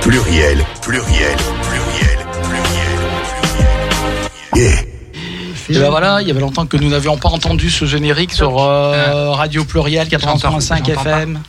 Pluriel, pluriel, pluriel, pluriel, pluriel. Yeah. Et ben voilà, il y avait longtemps que nous n'avions pas entendu ce générique sur euh, Radio Pluriel 80.5 FM.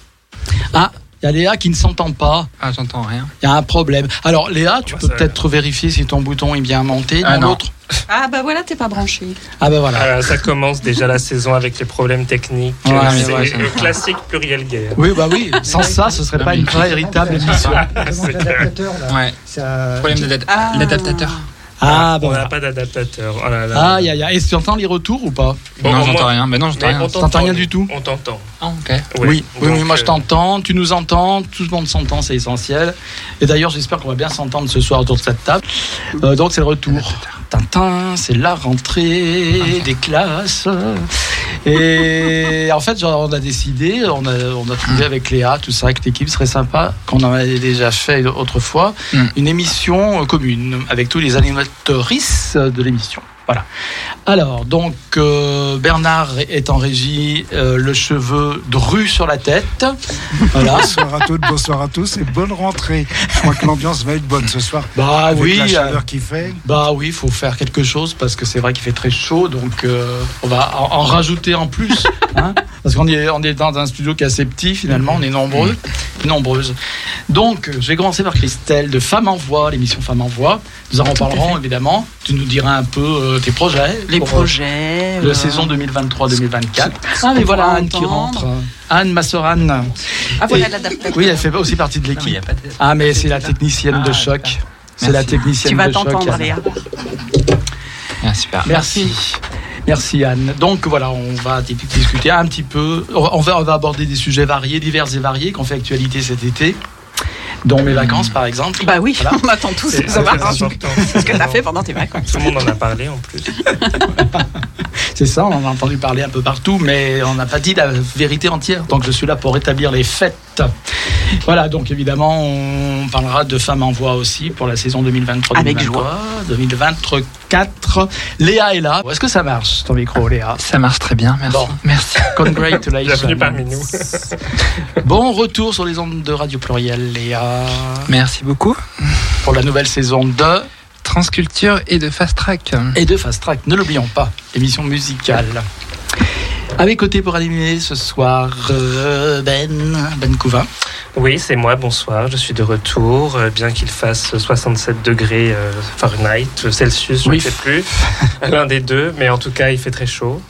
Ah, il y a Léa qui ne s'entend pas. Ah, j'entends rien. Il y a un problème. Alors Léa, tu Ouais, peux ça- peut-être vérifier si ton bouton est bien monté Ah, dans non. l'autre. Ah bah voilà, t'es pas branché. Ah ben voilà. Ah, ça commence déjà la saison avec les problèmes techniques. Ouais, Euh, c'est ouais, le classique pluriel guerre. Oui, bah oui. Sans ça, ce serait pas une vraie véritable émission. C'est clair. Ouais. Ça... Problème d'adap- Ah. Ah ben on n'a pas d'adaptateur. Oh là là. Aïe aïe aïe. Et tu entends les retours ou pas Bon, non, j'entends rien. Mais non, j'entends rien. T'entends rien du tout On t'entend. Ah, ok. Oui, oui, Donc, oui, moi je euh, t'entends, tu nous entends, tout le monde s'entend, c'est essentiel. Et d'ailleurs, j'espère qu'on va bien s'entendre ce soir autour de cette table. Euh, donc c'est le retour. Tintin, c'est la rentrée des classes. Et en fait, genre, on a décidé, on a, on a trouvé avec Léa, tout ça, avec l'équipe, ce serait sympa qu'on en avait déjà fait autrefois, Mm. une émission commune avec tous les animatrices de l'émission. Voilà. Alors, donc, euh, Bernard est en régie, euh, le cheveu dru sur la tête. Voilà. Bonsoir à toutes, bonsoir à tous et bonne rentrée. Je crois que l'ambiance va être bonne ce soir. Bah Avec oui, la euh, chaleur qu'il fait. bah oui, il faut faire quelque chose parce que c'est vrai qu'il fait très chaud, donc euh, on va en, en rajouter en plus. hein, parce qu'on est, on est dans un studio qui est assez petit finalement, on est nombreux, nombreuses. Donc, je vais commencer par Christelle de Femmes en Voix, l'émission Femmes en Voix. Nous en reparlerons évidemment. Tu nous diras un peu euh, tes projets. Les pour, euh, projets. La euh, saison 2023-2024. ce Ah mais qu'on voilà Anne qui rentre. Anne, ma sœur Anne. Ah voilà l'adaptateur. Oui, elle fait aussi partie de l'équipe. de- Ah mais c'est la technicienne de Ah, choc. C'est la Merci. technicienne Tu vas de choc. t'entendre, Anne. Léa. Ah, super. Merci. Merci Anne. Donc voilà, on va di- discuter un petit peu. On va, on va aborder des sujets variés, divers et variés, qui ont fait actualité cet été, dont mes vacances par exemple. Bah oui, Voilà. on attend tous C'est de c'est ce que t'as fait pendant tes vacances. Tout le monde en a parlé en plus. C'est ça, on en a entendu parler un peu partout, mais on n'a pas dit la vérité entière. Donc je suis là pour rétablir les faits. Voilà, donc évidemment, on parlera de Femmes en voix aussi pour la saison 2023 Avec 2024. Léa est là. Est-ce que ça marche, ton micro, Léa? Ça marche très bien, merci. Bon. Merci. Congratulations. Bienvenue parmi nous. Bon retour sur les ondes de Radio Pluriel, Léa, Merci beaucoup. pour la nouvelle saison de Transculture et de Fast Track. et de Fast Track. Ne l'oublions pas, émission musicale. À mes côtés pour animer ce soir, euh, Ben, Ben Couvin. Oui, c'est moi, bonsoir. Je suis de retour, euh, bien qu'il fasse 67 degrés euh, Fahrenheit, Celsius, je Oui. ne sais plus. L'un des deux, mais en tout cas, il fait très chaud.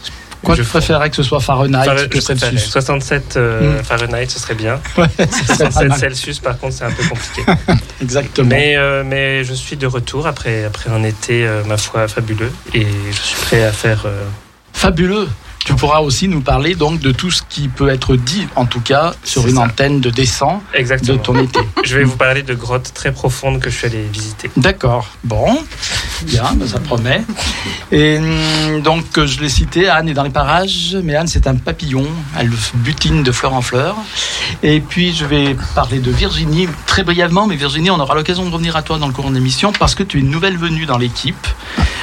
Quoi, Je préférerais que ce soit Fahrenheit Fahre- que. Celsius 67 euh, Mm. Fahrenheit, ce serait bien. Ouais, ce serait pas 67 mal. Celsius, par contre, c'est un peu compliqué. Exactement. Mais, euh, mais je suis de retour après, après un été, euh, ma foi, fabuleux. Et je suis prêt à faire. Fabuleux. Tu pourras aussi nous parler donc de tout ce qui peut être dit, en tout cas, sur une ça. antenne de descente de exactement. ton été. Je vais vous parler de grottes très profondes que je suis allé visiter. D'accord. Bon, bien, ben, ça promet. Et hum, donc, je l'ai cité, Anne est dans les parages, mais Anne, c'est un papillon. Elle butine de fleur en fleur. Et puis, je vais parler de Virginie très brièvement, mais Virginie, on aura l'occasion de revenir à toi dans le cours de l'émission parce que tu es une nouvelle venue dans l'équipe.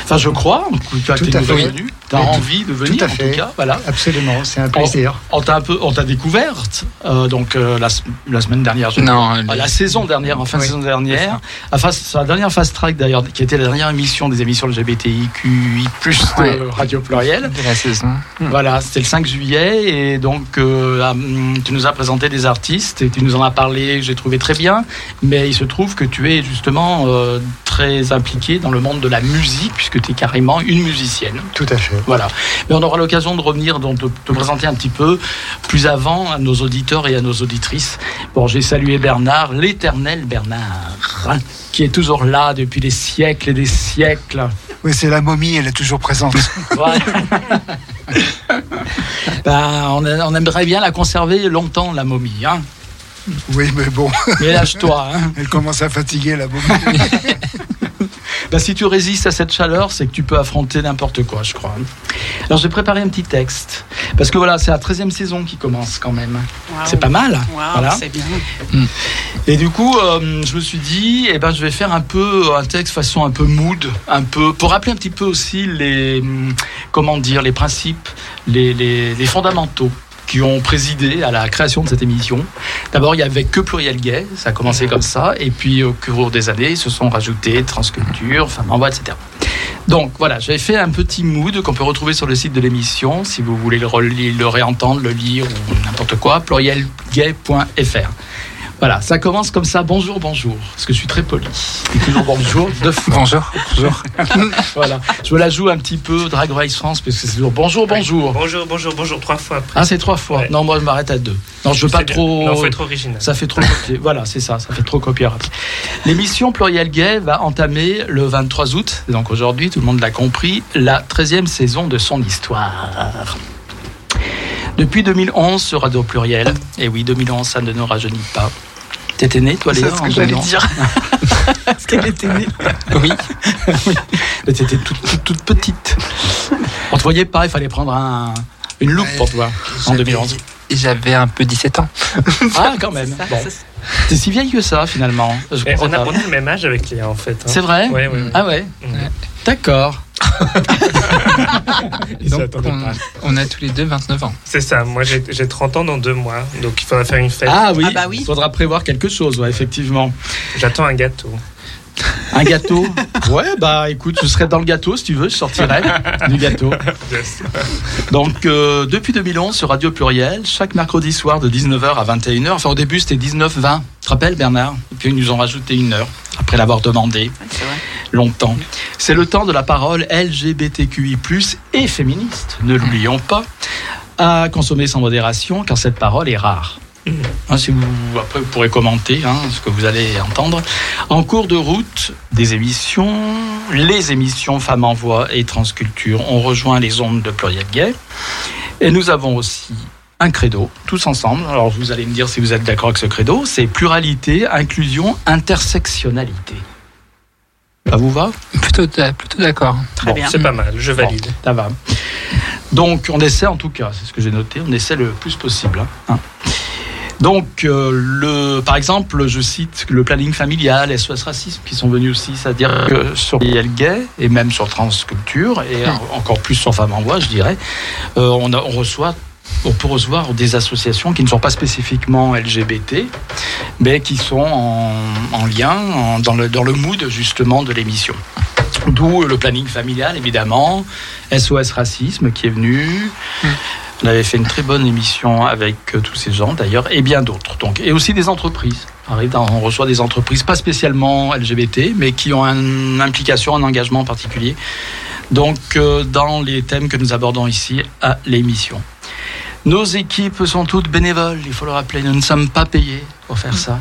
Enfin, je crois tu as Tout été à une fait. nouvelle venue. Tu as tout- envie de venir, tout à en tout cas. Voilà. Absolument, c'est un plaisir. On t'a un peu, on t'a découverte, euh, donc euh, la, semaine dernière. je- Non, Ah, la saison dernière, en fin de Oui, saison dernière, enfin sur la dernière Fast Track d'ailleurs, qui était la dernière émission des émissions LGBTIQI+ de Ouais. Radio Pluriel. de la saison. Voilà, c'était le 5 juillet et donc euh, ah, hum, tu nous as présenté des artistes et tu nous en as parlé, j'ai trouvé très bien. Mais il se trouve que tu es justement euh, très impliqué dans le monde de la musique puisque tu es carrément une musicienne. Tout à fait. Voilà. Mais on aura l'occasion de revenir, donc, de te présenter un petit peu plus avant à nos auditeurs et à nos auditrices. Bon, j'ai salué Bernard, l'éternel Bernard, qui est toujours là depuis des siècles et des siècles. Oui, c'est la momie, elle est toujours présente. Voilà. Ben, on, a- on aimerait bien la conserver longtemps, la momie. Hein. Oui, mais bon, Mais lâche-toi. Hein. elle commence à fatiguer la momie. Ben, si tu résistes à cette chaleur, c'est que tu peux affronter n'importe quoi, je crois. Alors, j'ai préparé un petit texte. Parce que voilà, c'est la 13e saison qui commence quand même. C'est pas mal. Voilà. c'est bien. Et du coup, euh, je me suis dit, eh ben, je vais faire un peu un texte façon un peu mood, un peu pour rappeler un petit peu aussi les, hum, comment dire, les principes, les, les, les fondamentaux qui ont présidé à la création de cette émission. D'abord, il y avait que Pluriel Gay, ça a commencé comme ça, et puis au cours des années, se sont rajoutés Transculture, Femmes en voix, etc. Donc voilà, j'avais fait un petit mood qu'on peut retrouver sur le site de l'émission, si vous voulez le, relire, le réentendre, le lire ou n'importe quoi, plurielgay.fr. Voilà, ça commence comme ça, bonjour, bonjour, parce que je suis très poli. Et toujours bonjour, deux fois. Bonjour. Bonjour. Voilà, je me la joue un petit peu, Drag Race France, parce que c'est toujours bonjour, bonjour. Bonjour, bonjour, bonjour, trois fois après. Ah, c'est trois fois. Ouais. Non, moi, je m'arrête à deux. Non, je veux pas bien. trop. Non, faut être original. Ça fait trop copier. voilà, c'est ça, ça fait trop copier. L'émission Pluriel Gay va entamer le 23 août, donc aujourd'hui, tout le monde l'a compris, la 13e saison de son histoire. Depuis 2011 sur Radio Pluriel, et oui, 2011, ça ne nous rajeunit pas. T'étais né, toi, Léa C'est ce que j'allais 2011? dire. Parce qu'elle était née. Oui. oui. Mais t'étais toute, toute, toute petite. On te voyait pas, il fallait prendre un- une loupe pour te voir en 2011. Et J'avais un peu 17 ans. Ah, quand même. Bon. T'es si vieille que ça, finalement. Je comprends on, a, pas. on a le même âge avec Léa en fait. hein. C'est vrai Ouais, ouais, ouais. Ah ouais Ouais. D'accord. Donc, on, pas. on a tous les deux 29 ans. C'est ça, moi j'ai j'ai 30 ans dans deux mois, donc il faudra faire une fête. Ah oui, Ah bah oui. il faudra prévoir quelque chose, ouais, effectivement. J'attends un gâteau. Un gâteau Ouais, bah écoute, je serai dans le gâteau si tu veux, je sortirai du gâteau. Yes. Donc, euh, depuis 2011, sur Radio Pluriel, chaque mercredi soir de 19h à 21h, enfin au début c'était 19-20, tu te rappelles Bernard? Et puis ils nous ont rajouté une heure, après l'avoir demandé c'est vrai. longtemps. C'est le temps de la parole LGBTQI+, et féministe, ne l'oublions pas, à consommer sans modération, car cette parole est rare. Hein, si vous, après, vous pourrez commenter hein, ce que vous allez entendre. En cours de route des émissions, les émissions Femmes en Voix et Transculture ont rejoint les ondes de Pluriel Gay. Et nous avons aussi un credo, tous ensemble. Alors vous allez me dire si vous êtes d'accord avec ce credo, c'est pluralité, inclusion, intersectionnalité. Ça vous va? Plutôt, d'a- plutôt d'accord. Très Bon, bien. C'est pas mal, je valide. Ça va. Donc, on essaie en tout cas, c'est ce que j'ai noté, on essaie le plus possible. hein, hein. Donc, euh, le, par exemple, je cite le planning familial, SOS Racisme, qui sont venus aussi, c'est-à-dire que sur IL Gay, et même sur Transculture, et encore plus sur Femmes en Voix, je dirais, euh, on, a- on reçoit. On peut recevoir des associations qui ne sont pas spécifiquement LGBT, mais qui sont en, en lien en- dans, le, dans le mood justement de l'émission. D'où le planning familial, évidemment, SOS Racisme qui est venu. On avait fait une très bonne émission avec euh, tous ces gens d'ailleurs, et bien d'autres. Donc, et aussi des entreprises. On reçoit des entreprises pas spécialement LGBT, mais qui ont une implication, un engagement particulier. Donc, euh, dans les thèmes que nous abordons ici à l'émission. Nos équipes sont toutes bénévoles, il faut le rappeler. Nous ne sommes pas payés pour faire ça.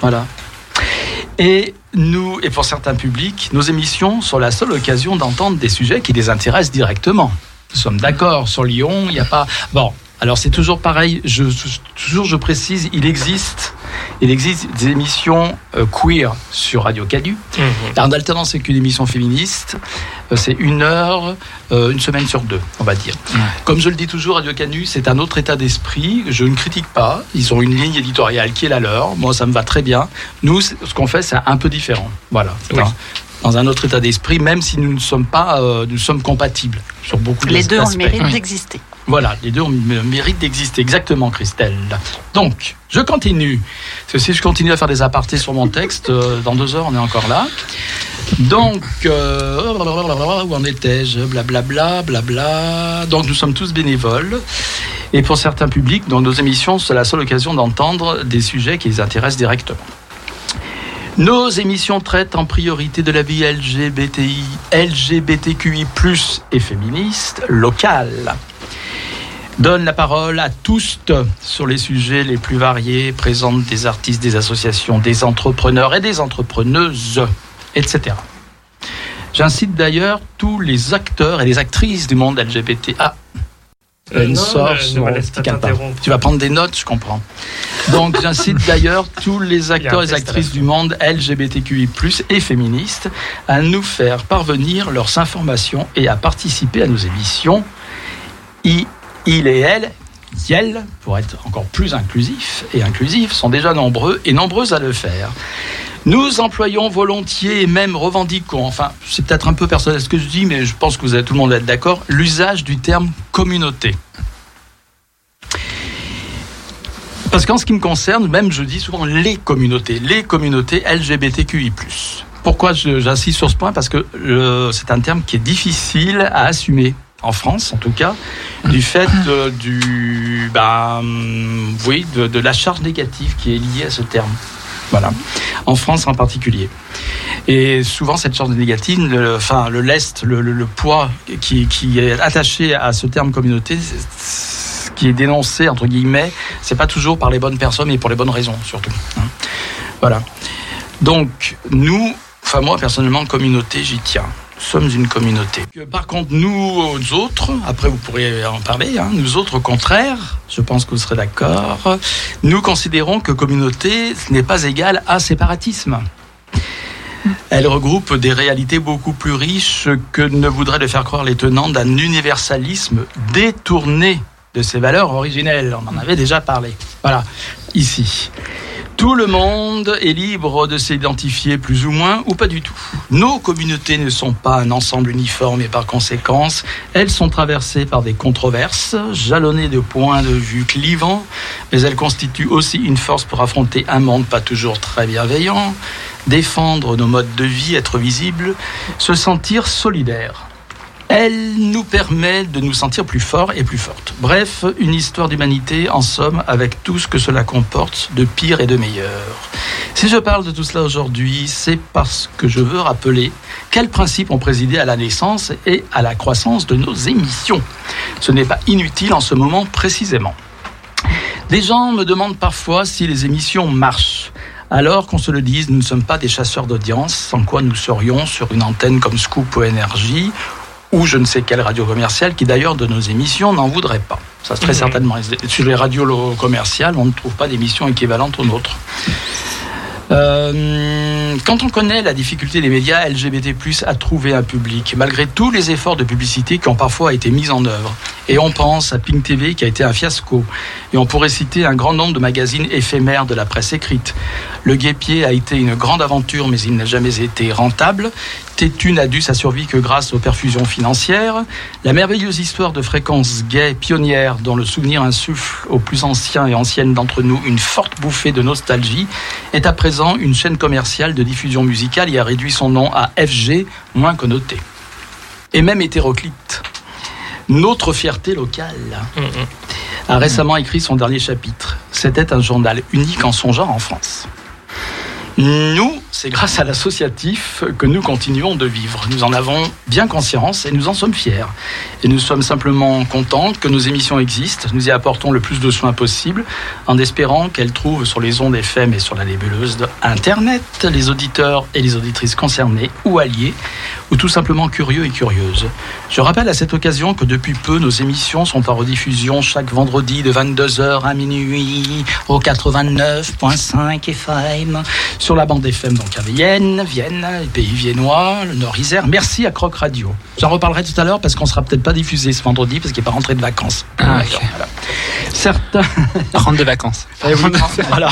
Voilà. Et nous, et pour certains publics, nos émissions sont la seule occasion d'entendre des sujets qui les intéressent directement. Nous sommes d'accord sur Lyon, il n'y a pas. Bon, alors c'est toujours pareil. Je, toujours, je précise, il existe, il existe des émissions euh, queer sur Radio Cadu. Mhm. En alternance, c'est qu'une émission féministe. Euh, C'est une heure, euh, une semaine sur deux, on va dire. Comme je le dis toujours, Radio Canu, c'est un autre état d'esprit. Je ne critique pas. Ils ont une ligne éditoriale qui est la leur. Moi, ça me va très bien. Nous, ce qu'on fait, c'est un peu différent. Voilà. Oui. Dans, un autre état d'esprit, même si nous ne sommes pas, euh, nous sommes compatibles sur beaucoup Les deux ont le mérite Oui. d'exister. Voilà, les deux ont le mérite d'exister, exactement, Christelle. Donc, je continue. Parce que si je continue à faire des apartés sur mon texte, euh, dans deux heures, on est encore là. Donc, euh, où en étais-je? Blablabla, blabla. Donc, nous sommes tous bénévoles. Et pour certains publics, dans nos émissions, c'est la seule occasion d'entendre des sujets qui les intéressent directement. Nos émissions traitent en priorité de la vie LGBTI, LGBTQI+, et féministe, locale donne la parole à tous sur les sujets les plus variés, présente des artistes, des associations, des entrepreneurs et des entrepreneuses, etc. J'incite d'ailleurs tous les acteurs et les actrices du monde LGBT. Euh, une non, calepin. t'interrompre. Tu vas prendre des notes, je comprends. Donc j'incite d'ailleurs tous les acteurs et actrices du monde LGBTQI+, et féministes à nous faire parvenir leurs informations et à participer à nos émissions. I- il et elle, Yel, pour être encore plus inclusif et inclusif, sont déjà nombreux et nombreuses à le faire. Nous employons volontiers et même revendiquons, enfin, c'est peut-être un peu personnel ce que je dis, mais je pense que vous allez tout le monde être d'accord, l'usage du terme communauté. Parce qu'en ce qui me concerne, même je dis souvent les communautés, les communautés LGBTQI+. Pourquoi j'insiste sur ce point? Parce que c'est un terme qui est difficile à assumer en France, en tout cas, du fait du, hum, oui, de, de la charge négative qui est liée à ce terme. Voilà, en France en particulier. Et souvent, cette charge négative, le, enfin, le lest, le, poids qui, est attaché à ce terme communauté, qui est dénoncé, entre guillemets, c'est pas toujours par les bonnes personnes, mais pour les bonnes raisons, surtout. hein. Voilà. Donc, nous, enfin, moi, personnellement, communauté, j'y tiens. Sommes une communauté. Par contre, nous autres, après vous pourrez en parler, hein, nous autres, au contraire, je pense que vous serez d'accord, nous considérons que communauté, n'est pas égal à séparatisme. Elle regroupe des réalités beaucoup plus riches que ne voudraient le faire croire les tenants d'un universalisme détourné de ses valeurs originelles. On en avait déjà parlé. Voilà, ici. Tout le monde est libre de s'identifier plus ou moins ou pas du tout. Nos communautés ne sont pas un ensemble uniforme et par conséquence, elles sont traversées par des controverses, jalonnées de points de vue clivants, mais elles constituent aussi une force pour affronter un monde pas toujours très bienveillant, défendre nos modes de vie, être visible, se sentir solidaire. Elle nous permet de nous sentir plus forts et plus fortes. Bref, une histoire d'humanité, en somme, avec tout ce que cela comporte de pire et de meilleur. Si je parle de tout cela aujourd'hui, c'est parce que je veux rappeler quels principes ont présidé à la naissance et à la croissance de nos émissions. Ce n'est pas inutile en ce moment précisément. Des gens me demandent parfois si les émissions marchent. Alors qu'on se le dise, nous ne sommes pas des chasseurs d'audience, sans quoi nous serions sur une antenne comme Scoop ou Énergie, ou je ne sais quelle radio commerciale, qui d'ailleurs de nos émissions n'en voudrait pas. Ça, très certainement. Sur les radios commerciales, on ne trouve pas d'émissions équivalentes aux nôtres. Euh, quand on connaît la difficulté des médias LGBT+, à trouver un public, malgré tous les efforts de publicité qui ont parfois été mis en œuvre, et on pense à Pink TV qui a été un fiasco, et on pourrait citer un grand nombre de magazines éphémères de la presse écrite. Le Guépier a été une grande aventure, mais il n'a jamais été rentable. Tétu n'a dû sa survie que grâce aux perfusions financières. La merveilleuse histoire de fréquences gays pionnières dont le souvenir insuffle aux plus anciens et anciennes d'entre nous une forte bouffée de nostalgie est à présent une chaîne commerciale de diffusion musicale et a réduit son nom à FG, moins connoté. Et même hétéroclite. Notre fierté locale a récemment écrit son dernier chapitre. C'était un journal unique en son genre en France. Nous, c'est grâce à l'associatif que nous continuons de vivre. Nous en avons bien conscience et nous en sommes fiers. Et nous sommes simplement contents que nos émissions existent. Nous y apportons le plus de soins possible en espérant qu'elles trouvent sur les ondes FM et sur la nébuleuse de Internet les auditeurs et les auditrices concernés ou alliés ou tout simplement curieux et curieuses. Je rappelle à cette occasion que depuis peu, nos émissions sont en rediffusion chaque vendredi de 22h à minuit au 89.5 FM sur la bande FM donc à Vienne, Vienne, les pays viennois, le Nord-Isère. Merci à Croc Radio. J'en reparlerai tout à l'heure parce qu'on sera peut-être pas diffusé ce vendredi parce qu'il n'est pas rentré de vacances. Ah, ok. Voilà. Certains. Rentre de vacances. Eh oui, voilà.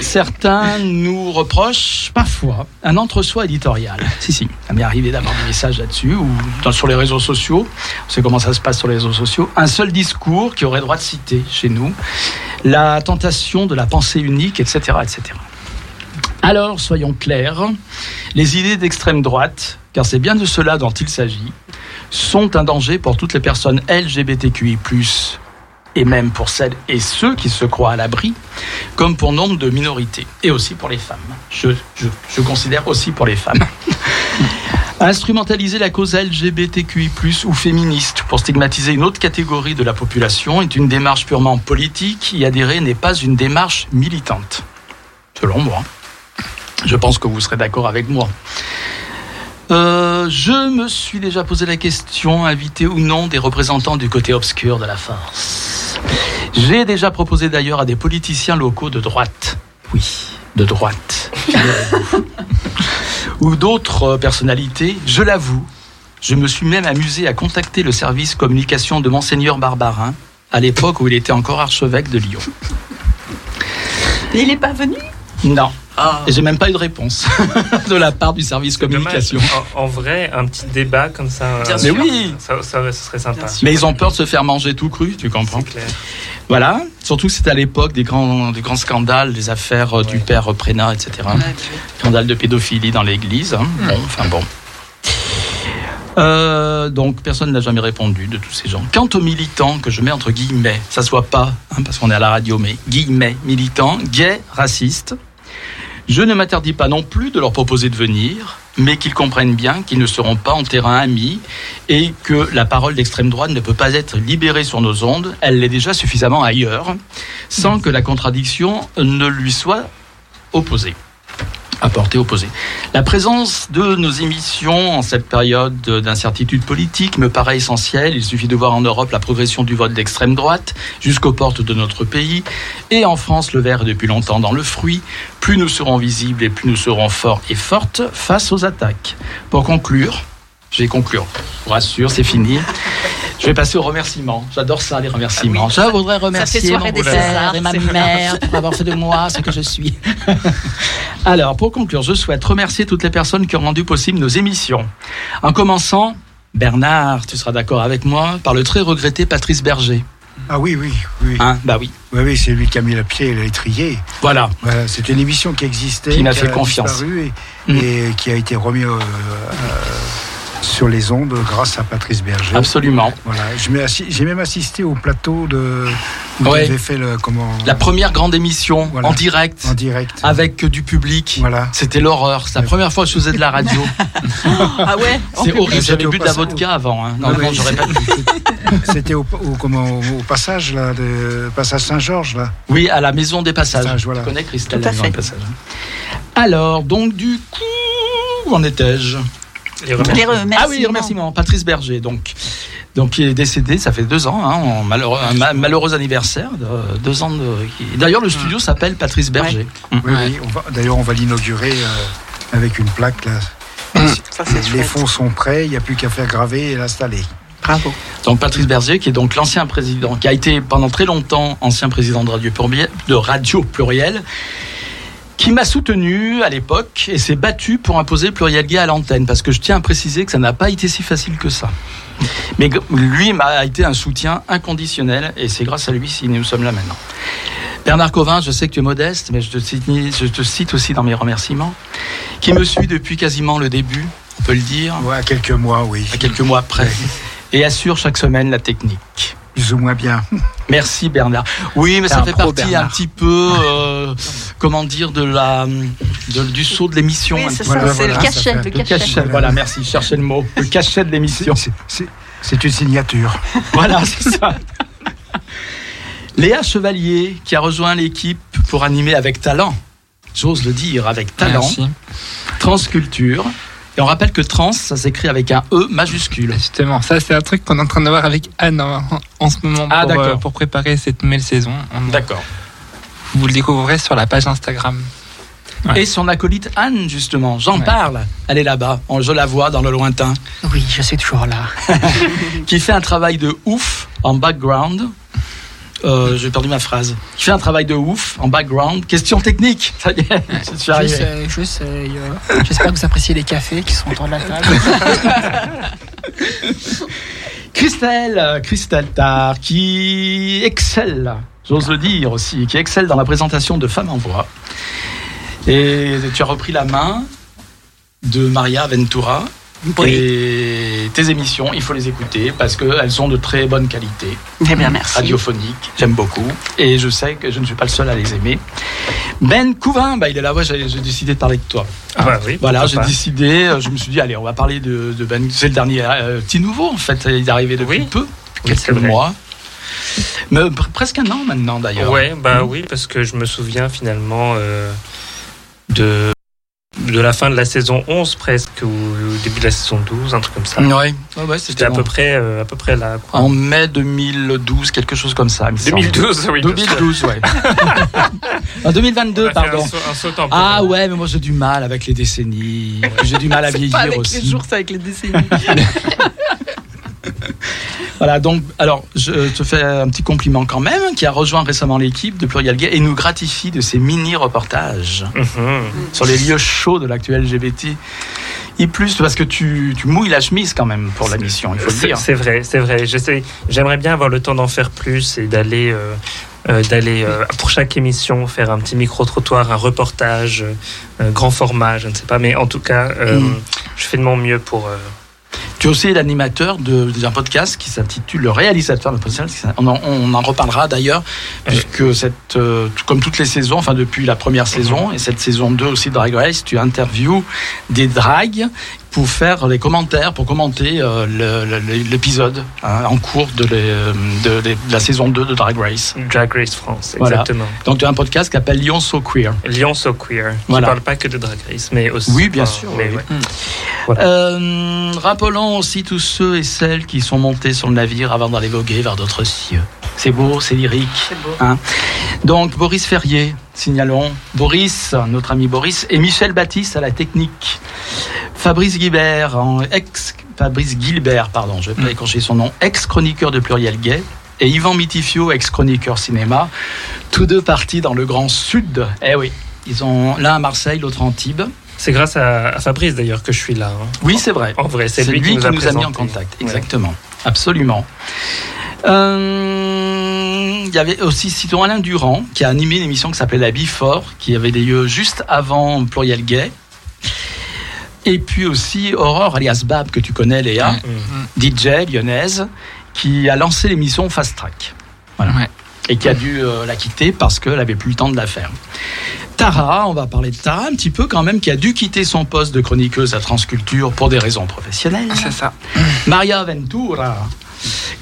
Certains nous reprochent parfois un entre-soi éditorial. Si, si, ça m'est arrivé d'avoir des messages là-dessus ou dans- sur les réseaux sociaux. On sait comment ça se passe sur les réseaux sociaux. Un seul discours qui aurait droit de citer chez nous. La tentation de la pensée unique, etc., etc. Alors, soyons clairs, les idées d'extrême droite, car c'est bien de cela dont il s'agit, sont un danger pour toutes les personnes LGBTQI+, et même pour celles et ceux qui se croient à l'abri, comme pour nombre de minorités, et aussi pour les femmes. Je, je, je considère aussi pour les femmes. Instrumentaliser la cause LGBTQI+, ou féministe pour stigmatiser une autre catégorie de la population est une démarche purement politique. Y adhérer n'est pas une démarche militante, selon moi. Je pense que vous serez d'accord avec moi. Euh, je me suis déjà posé la question, invité ou non des représentants du côté obscur de la force. J'ai déjà proposé d'ailleurs à des politiciens locaux de droite, oui, de droite, ou d'autres euh, personnalités, je l'avoue, je me suis même amusé à contacter le service communication de Monseigneur Barbarin, à l'époque où il était encore archevêque de Lyon. Et il n'est pas venu? Non, Ah. et j'ai même pas eu de réponse de la part du service communication. En, en vrai, un petit débat comme ça, Bien euh, Mais sûr. oui, ça, ça, ça serait sympa. Mais ils ont peur de se faire manger tout cru, tu comprends C'est clair. Voilà, surtout que c'était à l'époque des grands, des grands scandales, des affaires euh, du père Prénat, etc. Scandale de pédophilie dans l'église. hein. Bon, enfin bon. Euh, donc personne n'a jamais répondu de tous ces gens. Quant aux militants que je mets entre guillemets, ça se voit pas hein, parce qu'on est à la radio, mais guillemets militants, gays, racistes, je ne m'interdis pas non plus de leur proposer de venir, mais qu'ils comprennent bien qu'ils ne seront pas en terrain ami et que la parole d'extrême droite ne peut pas être libérée sur nos ondes, elle l'est déjà suffisamment ailleurs, sans que la contradiction ne lui soit opposée. La présence de nos émissions en cette période d'incertitude politique me paraît essentielle. Il suffit de voir en Europe la progression du vote d'extrême droite jusqu'aux portes de notre pays. Et en France, le verre est depuis longtemps dans le fruit. Plus nous serons visibles et plus nous serons forts et fortes face aux attaques. Pour conclure, je vais conclure. Je vous rassure, c'est fini. Je vais passer aux remerciements. J'adore ça, les remerciements. Je voudrais remercier mon des père Césars, et ma mère pour avoir fait de moi ce que je suis. Alors, pour conclure, je souhaite remercier toutes les personnes qui ont rendu possible nos émissions. En commençant, Bernard, tu seras d'accord avec moi, par le très regretté Patrice Berger. Ah oui, oui, oui. Hein bah oui. Oui, oui, c'est lui qui a mis le pied et l'étrier. Voilà. Voilà, c'est une émission qui existait, Qui m'a a fait confiance. et, Mm. et qui a été remis euh, euh, sur les ondes grâce à Patrice Berger. Absolument. Voilà, j'ai même assisté au plateau de où Ouais. fait le comment La première grande émission Voilà. en direct en direct. avec du public. Voilà. C'était l'horreur. C'est la première fois que je faisais de la radio. Ah ouais? C'est horrible. J'avais au bu de la passage- vodka avant. Hein. Non, Ah j'aurais pas. C'était au, au- comment au passage là, de passage Saint-Georges là. Oui, à la maison des passages. Passages, voilà. Tu connais Christelle Tout à la maison fait. des passages. Alors, donc du coup, où en étais-je? Les remerciements. Les remerciements. Ah oui, remerciements. Patrice Berger, donc. Donc, il est décédé, ça fait deux ans, hein, en malheureux, un ma- malheureux anniversaire, de- deux ans de. qui- D'ailleurs, le studio s'appelle Patrice Berger. Oui, oui, va- D'ailleurs, on va l'inaugurer euh, avec une plaque là. Ça, c'est Les chouette. fonds sont prêts, il n'y a plus qu'à faire graver et l'installer. Bravo. Donc, Patrice Berger, qui est donc l'ancien président, qui a été pendant très longtemps ancien président de Radio Pluriel, de Radio Pluriel qui m'a soutenu à l'époque et s'est battu pour imposer le pluriel gay à l'antenne, parce que je tiens à préciser que ça n'a pas été si facile que ça. Mais lui m'a été un soutien inconditionnel, et c'est grâce à lui si nous sommes là maintenant. Bernard Covin, je sais que tu es modeste, mais je te, cite, je te cite aussi dans mes remerciements, qui me suit depuis quasiment le début, on peut le dire, Ouais, à quelques mois, oui. à quelques mois près, et assure chaque semaine la technique. Plus ou moins bien. Merci Bernard. Oui, mais ça fait partie Bernard. un petit peu, euh, comment dire, de la, de- du saut de l'émission. Oui, c'est Voilà, c'est le voilà, ça cachet. Le. Le cachet. cachet. Voilà, merci. Cherchez le mot. Le cachet de l'émission. C'est- une signature. Voilà, c'est ça. Léa Chevalier, qui a rejoint l'équipe pour animer avec talent, j'ose le dire, avec talent, Merci. Transculture. Et on rappelle que trans, ça s'écrit avec un E majuscule. Justement, ça c'est un truc qu'on est en train de voir avec Anne en, en ce moment Ah, pour, euh, d'accord. pour préparer cette nouvelle saison. On- D'accord. Vous le découvrirez sur la page Instagram. Ouais. Et son acolyte Anne, justement, j'en Ouais. parle. Elle est là-bas, On- je la vois dans le lointain. Oui, je suis toujours là. qui fait un travail de ouf en background. Euh, J'ai perdu ma phrase. Qui fait un travail de ouf en background. Question technique. Ça y est, je suis arrivé. Euh, euh, J'espère que vous appréciez les cafés qui sont autour de la table. Christelle, Christelle Tard, qui excelle, j'ose le dire aussi, qui excelle dans la présentation de Femmes en Voix. Et tu as repris la main de Maria Ventura. Et tes émissions, il faut les écouter parce qu'elles sont de très bonne qualité. Eh bien, merci. radiophonique, j'aime beaucoup. Et je sais que je ne suis pas le seul à les aimer. Ben Couvin, bah, il est là, ouais, j'ai décidé de parler de toi. Ah bah oui, Voilà, j'ai décidé, euh, je me suis dit, allez, on va parler de, de Ben. C'est le dernier euh, petit nouveau, en fait. Il est arrivé depuis Oui. peu, Oui, quelques c'est vrai. mois. Mais pr- presque un an maintenant, d'ailleurs. Ouais, bah oui, parce que je me souviens finalement euh, de, de la fin de la saison 11 presque, ou au début de la saison 12, un truc comme ça. Ouais, ouais, ouais, C'était à peu près, euh, à peu près là. quoi. en mai 2012, quelque chose comme ça. il me semble. 2012, oui. 2012, ouais. en 2022, On va faire pardon. un saut- un saut. Ah ouais, mais moi j'ai du mal avec les décennies. J'ai du mal à C'est vieillir pas avec aussi. les jours, c'est avec les décennies. Voilà, donc, alors, je te fais un petit compliment quand même, qui a rejoint récemment l'équipe de Pluriel Gay et nous gratifie de ses mini-reportages Mhm. sur les lieux chauds de l'actuel LGBT. Et plus parce que tu, tu mouilles la chemise quand même pour la mission, il faut le dire. c'est vrai, c'est vrai. J'aimerais bien avoir le temps d'en faire plus et d'aller, euh, euh, d'aller euh, pour chaque émission faire un petit micro-trottoir, un reportage, grand format, je ne sais pas. Mais en tout cas, Mm. je fais de mon mieux pour. Euh, Tu es aussi l'animateur d'un podcast qui s'intitule Le réalisateur de podcast. On en, on en reparlera d'ailleurs, puisque cette, euh, comme toutes les saisons, enfin depuis la première saison et cette saison 2 aussi de Drag Race, tu interviews des drags pour faire les commentaires, pour commenter euh, l'épisode hein, en cours de, les- de- de la saison 2 de Drag Race. Drag Race France, Voilà. exactement. Donc tu as un podcast qui s'appelle Lyon So Queer. Lyon So Queer, qui Voilà. parle pas que de Drag Race, mais aussi. Oui, bien sûr, mais oui. ouais. Euh, rappelons aussi tous ceux et celles qui sont montés sur le navire avant d'aller voguer vers d'autres cieux. C'est beau, c'est lyrique. C'est beau. Hein. Donc Boris Ferrier, signalons. Boris, notre ami Boris, et Michel Baptiste à la technique. Fabrice Guilbert, en ex Fabrice Gilbert, pardon, je vais pas écorcher son nom, ex-chroniqueur de Pluriel Gay, et Yvan Mitifio, ex-chroniqueur cinéma, tous deux partis dans le Grand Sud. Eh oui, ils ont l'un à Marseille, l'autre à Antibes. C'est grâce à, Fabrice d'ailleurs que je suis là. hein. Oui, c'est vrai. En vrai, c'est lui, qui nous a, mis en contact. Ouais. Absolument. Euh, Il y avait aussi Citoyen Alain Durand qui a animé une émission qui s'appelait La Before, qui avait des lieux juste avant Pluriel Gay. Et puis aussi Aurore alias Bab, que tu connais Léa, Mm. DJ lyonnaise, qui a lancé l'émission Fast Track. Voilà. Ouais. Et qui a dû euh, la quitter parce qu'elle avait plus le temps de la faire. Tara, on va parler de Tara un petit peu quand même, qui a dû quitter son poste de chroniqueuse à Transculture pour des raisons professionnelles. C'est ça. Maria Ventura,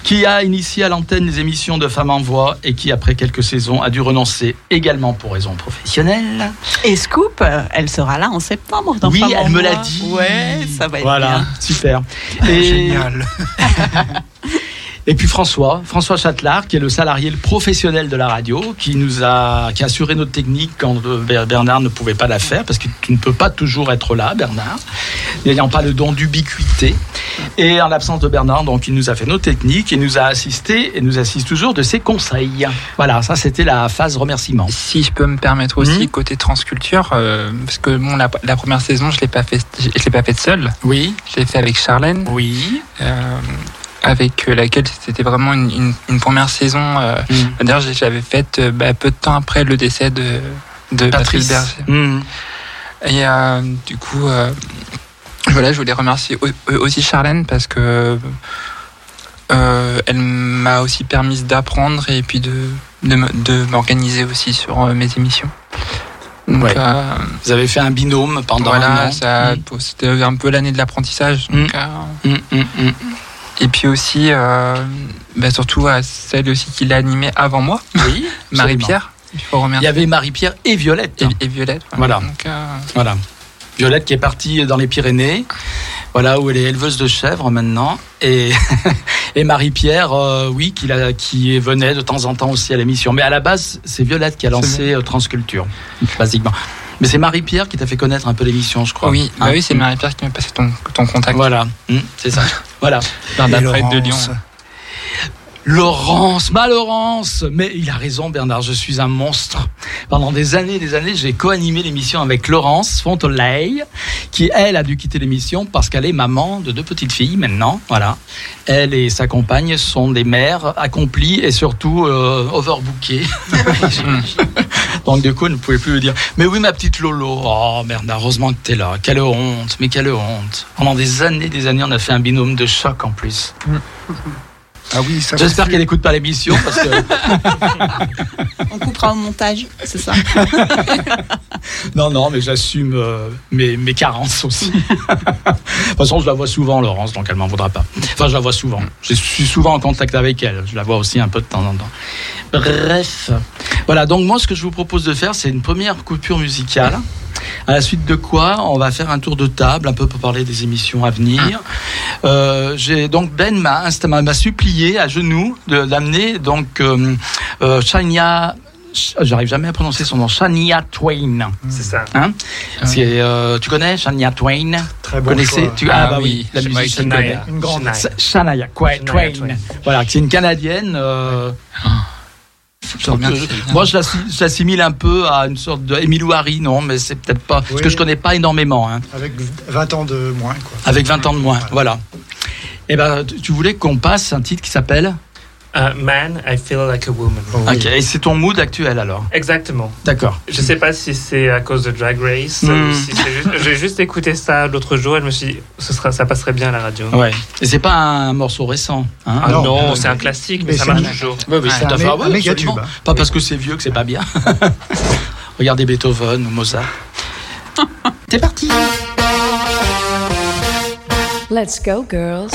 qui a initié à l'antenne les émissions de Femmes en Voix et qui, après quelques saisons, a dû renoncer également pour raisons professionnelles. Et Scoop, euh, elle sera là en septembre. Dans Oui, Femmes en elle me l'a dit. Ouais, ça va être Voilà, bien. super. Et, Génial. et puis François, François Châtelard, qui est le salarié le professionnel de la radio, qui nous a, qui a assuré notre technique quand euh, Ber- Bernard ne pouvait pas la faire, parce que tu ne peux pas toujours être là, Bernard, n'ayant pas le don d'ubiquité. Et en l'absence de Bernard, donc il nous a fait nos techniques, il nous a assisté et nous assiste toujours de ses conseils. Voilà, ça c'était la phase remerciement. Si je peux me permettre aussi, Mhm. côté transculture, euh, parce que bon, la, la première saison, je l'ai pas fait, je l'ai pas faite seule. Oui, Je l'ai fait avec Charlène, oui. euh, avec euh, laquelle c'était vraiment une, une- une première saison. euh, Mm. D'ailleurs, je l'avais faite euh, bah, peu de temps après le décès de, de Patrice Berger. Mm. Et euh, du coup, euh, voilà, je voulais remercier au- aussi Charlène parce que elle m'a aussi permis d'apprendre et puis de, m'organiser aussi sur mes émissions. Donc, Ouais. euh, Vous avez fait un binôme pendant un voilà, an. ça, Mm. c'était un peu l'année de l'apprentissage. euh. Et puis aussi, euh, bah, surtout à celle aussi qui l'a animé avant moi, Oui, Marie-Pierre. Il faut Il y remercier. avait Marie-Pierre et Violette. Et, et Violette. Voilà. Donc, euh, Voilà. Violette qui est partie dans les Pyrénées, voilà où elle est éleveuse de chèvres maintenant, et, et Marie-Pierre, euh, oui, qui, la- qui venait de temps en temps aussi à l'émission. Mais à la base, c'est Violette qui a lancé Transculture, basiquement. Mais c'est Marie-Pierre qui t'a fait connaître un peu l'émission, je crois. oui, bah Hein oui, c'est Marie-Pierre qui m'a passé ton, ton contact. Voilà, Hum, c'est ça. voilà. Traite de Lyon. Laurence. Ma Laurence Mais il a raison Bernard, je suis un monstre. Pendant des années et des années, j'ai co-animé l'émission avec Laurence Fontoleil, qui elle a dû quitter l'émission parce qu'elle est maman de deux petites filles maintenant. Voilà. Elle et sa compagne sont des mères accomplies et surtout euh, overbookées. Donc du coup, elle ne pouvait plus lui dire Mais oui, ma petite Lolo. Oh Bernard, heureusement que t'es là. Quelle honte, mais quelle honte. Pendant des années, des années, on a fait un binôme de choc en plus. Ah oui, ça J'espère qu'elle n'écoute pas l'émission parce que On coupera au montage, c'est ça non non mais j'assume euh, mes, mes carences aussi. de toute façon je la vois souvent Laurence donc elle m'en voudra pas. Enfin je la vois souvent. Je suis souvent en contact avec elle. Je la vois aussi un peu de temps en temps. Bref voilà donc moi ce que je vous propose de faire c'est une première coupure musicale. À la suite de quoi, on va faire un tour de table, un peu pour parler des émissions à venir. Euh, j'ai donc Ben m'a insta- à genoux, d'amener donc euh, euh, Shania j'arrive jamais à prononcer son nom, Shania Twain. C'est ça. Hein euh, tu connais Shania Twain Très bon Connaissez choix. Tu, ah, ah bah oui, la musique Shania, une grande Shania, Twain. Twain. Voilà, c'est une canadienne. Euh, moi, je l'assimile un peu à une sorte de Harry, non, mais c'est peut-être pas. Parce que je connais pas énormément. Hein. Avec 20 ans de moins, quoi. Avec 20 ans de moins, voilà. Eh ben, tu voulais qu'on passe un titre qui s'appelle man, I feel like a woman. Oh ok, et c'est ton mood actuel alors Exactement. D'accord. Je sais pas si c'est à cause de Drag Race. Mm. Si J'ai juste, écouté ça l'autre jour et je me suis dit, ce sera, ça passerait bien à la radio. Ouais. Et c'est pas un morceau récent. Hein? Ah non, c'est un classique, mais, ça marche toujours. Ouais, mais ah, c'est un, ah un méga tube. Pas parce que c'est vieux que c'est pas bien. Regardez Beethoven ou Mozart. T'es parti Let's go, girls.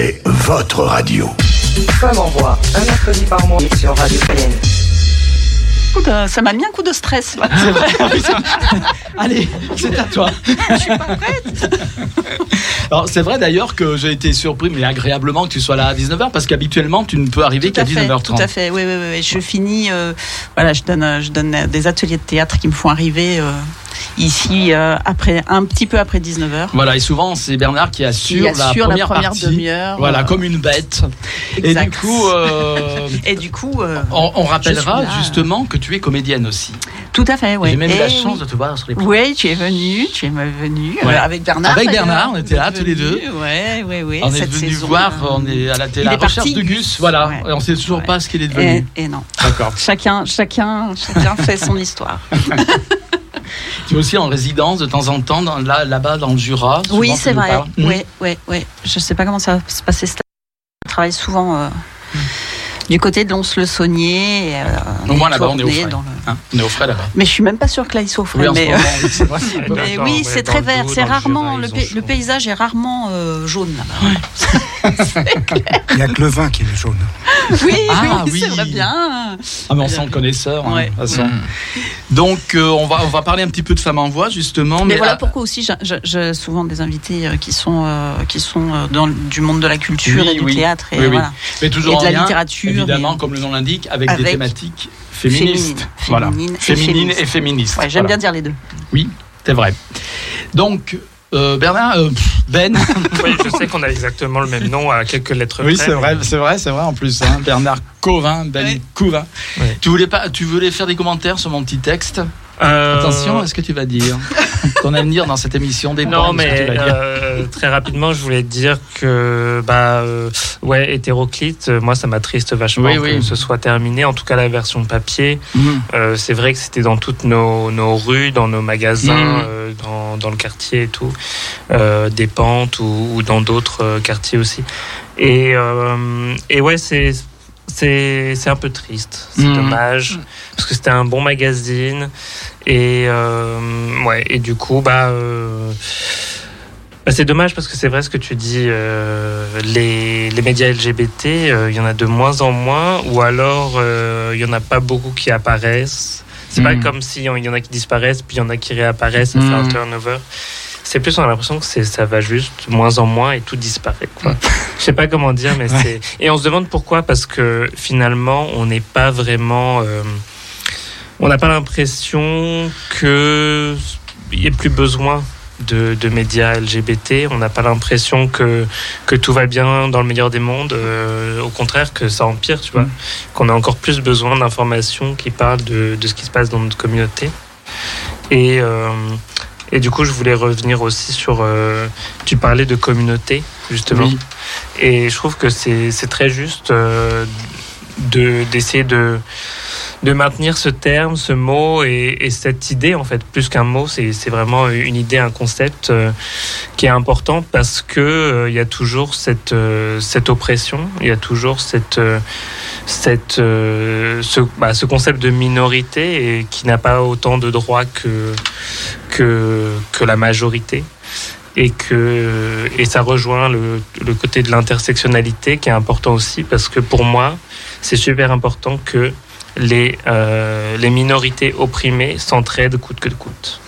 C'est votre radio. Comme en voit, un mercredi par mois sur Radio Cayenne. De, euh, ça m'a mis un coup de stress là. Allez, c'est à toi. Je suis pas prête. c'est vrai d'ailleurs que j'ai été surpris, mais agréablement que tu sois là à 19h, parce qu'habituellement tu ne peux arriver qu'à 19h30. Tout à fait, oui, oui, oui. Je finis, euh, voilà, je donne, euh, je donne des ateliers de théâtre qui me font arriver. Euh, ici euh, après, un petit peu après 19h. Voilà, et souvent c'est Bernard qui assure, assure la la première, première partie. demi-heure, Voilà, euh, comme une bête. Et Exact. du coup, euh, Et du coup, euh, on, on rappellera justement que tu es comédienne aussi. tout à fait, oui. J'ai même eu la Et chance oui. de te voir sur les Oui, tu es venu, tu es venu Ouais. euh, avec Bernard. Avec. Bernard, on était là tous les deux. Ouais, ouais, ouais. on est venu voir, euh, on est à la, télé, la recherche parti. de Gus, voilà. Ouais. Et on sait toujours Ouais. pas ce qu'il est Et, devenu. et non. D'accord. Chacun, chacun, chacun fait son histoire. Tu es aussi en résidence de temps en temps dans, là, là-bas dans le Jura. Oui, c'est vrai. Oui, oui, oui. Je sais pas comment ça va se passer. Je travaille souvent euh, du côté de Lons-le-Saunier. euh, Au moins là-bas, on est au frais. le- Hein, on est au frais là-bas. Mais je suis même pas sûre que là, ils soit au frais. Oui, ce mais, moment, oui, c'est vrai. mais D'accord, oui, ouais, c'est dans très vert. C'est rarement Jura, le, pa- paysage est rarement euh, jaune là-bas. Il n'y a que le vin qui est jaune. Oui, Ah, oui, oui. c'est vrai bien. Ah, mais on sent le connaisseur. hein, Ouais. Mm. Donc, euh, on, va, on va parler un petit peu de Femme en Voix, justement. Mais, Mais, voilà pourquoi aussi j'ai- souvent des invités euh, qui sont euh, qui sont euh, dans le- du monde de la culture Oui, et du oui. théâtre et Oui, oui. voilà. mais toujours et de la lien, littérature, Évidemment, comme le nom l'indique, avec, des thématiques féministes. Féminine, voilà. féminine et Féminines féministes. et féministes. Ouais, j'aime Voilà. bien dire les deux. C'est vrai. Donc, euh, Bernard, euh, Ben. Oui, je sais qu'on a exactement le même nom à quelques lettres oui, près, c'est mais- vrai, c'est vrai, c'est vrai en plus. hein. Bernard Covin, Ben Ouais. Couvin. Tu voulais pas, tu voulais faire des commentaires sur mon petit texte? Euh, Attention à ce que tu vas dire. Ton avenir dans cette émission dépend Non, de ce que mais tu vas dire. euh, très rapidement, je voulais dire que, bah, euh, ouais, hétéroclite, moi, ça m'attriste vachement Oui, que oui. ce soit terminé. En tout cas, la version papier, Mhm. c'est vrai que c'était dans toutes nos, nos rues, dans nos magasins, Mhm. dans, dans le quartier et tout, des pentes ou, ou dans d'autres quartiers aussi. Et, euh, et ouais, c'est. C'est c'est un peu triste, c'est Mhm. dommage, parce que c'était un bon magazine. Et, euh, ouais, et du coup, bah, euh, bah, c'est dommage parce que c'est vrai ce que tu dis, euh, les, les médias LGBT, euh, il y en a de moins en moins, ou alors euh, il y en a pas beaucoup qui apparaissent. C'est pas Mhm. comme s'il y en a qui disparaissent, puis il y en a qui réapparaissent, ça fait un Mhm. turnover. C'est plus, on a l'impression que c'est, ça va juste moins en moins et tout disparaît. Quoi. Je sais pas comment dire, mais Ouais. c'est. Et on se demande pourquoi, parce que finalement, on n'est pas vraiment. On n'a pas l'impression que il y ait plus besoin de, de médias LGBT. On n'a pas l'impression que, que tout va bien dans le meilleur des mondes. Euh, au contraire, que ça empire, tu vois. Qu'on a encore plus besoin d'informations qui parlent de, de ce qui se passe dans notre communauté. Et, euh, et du coup, je voulais revenir aussi sur. euh, tu parlais de communauté, justement. Oui. Et je trouve que c'est très juste de d'essayer de de maintenir ce terme, ce mot et, et cette idée en fait, plus qu'un mot, c'est vraiment une idée, un concept euh, qui est important parce que euh, il y a toujours cette euh, cette oppression, il y a toujours cette euh, cette ce, bah, ce concept de minorité qui n'a pas autant de droits que que que la majorité. Et que et ça rejoint le, le côté de l'intersectionnalité qui est important aussi parce que pour moi c'est super important que les euh, les minorités opprimées s'entraident coûte que coûte.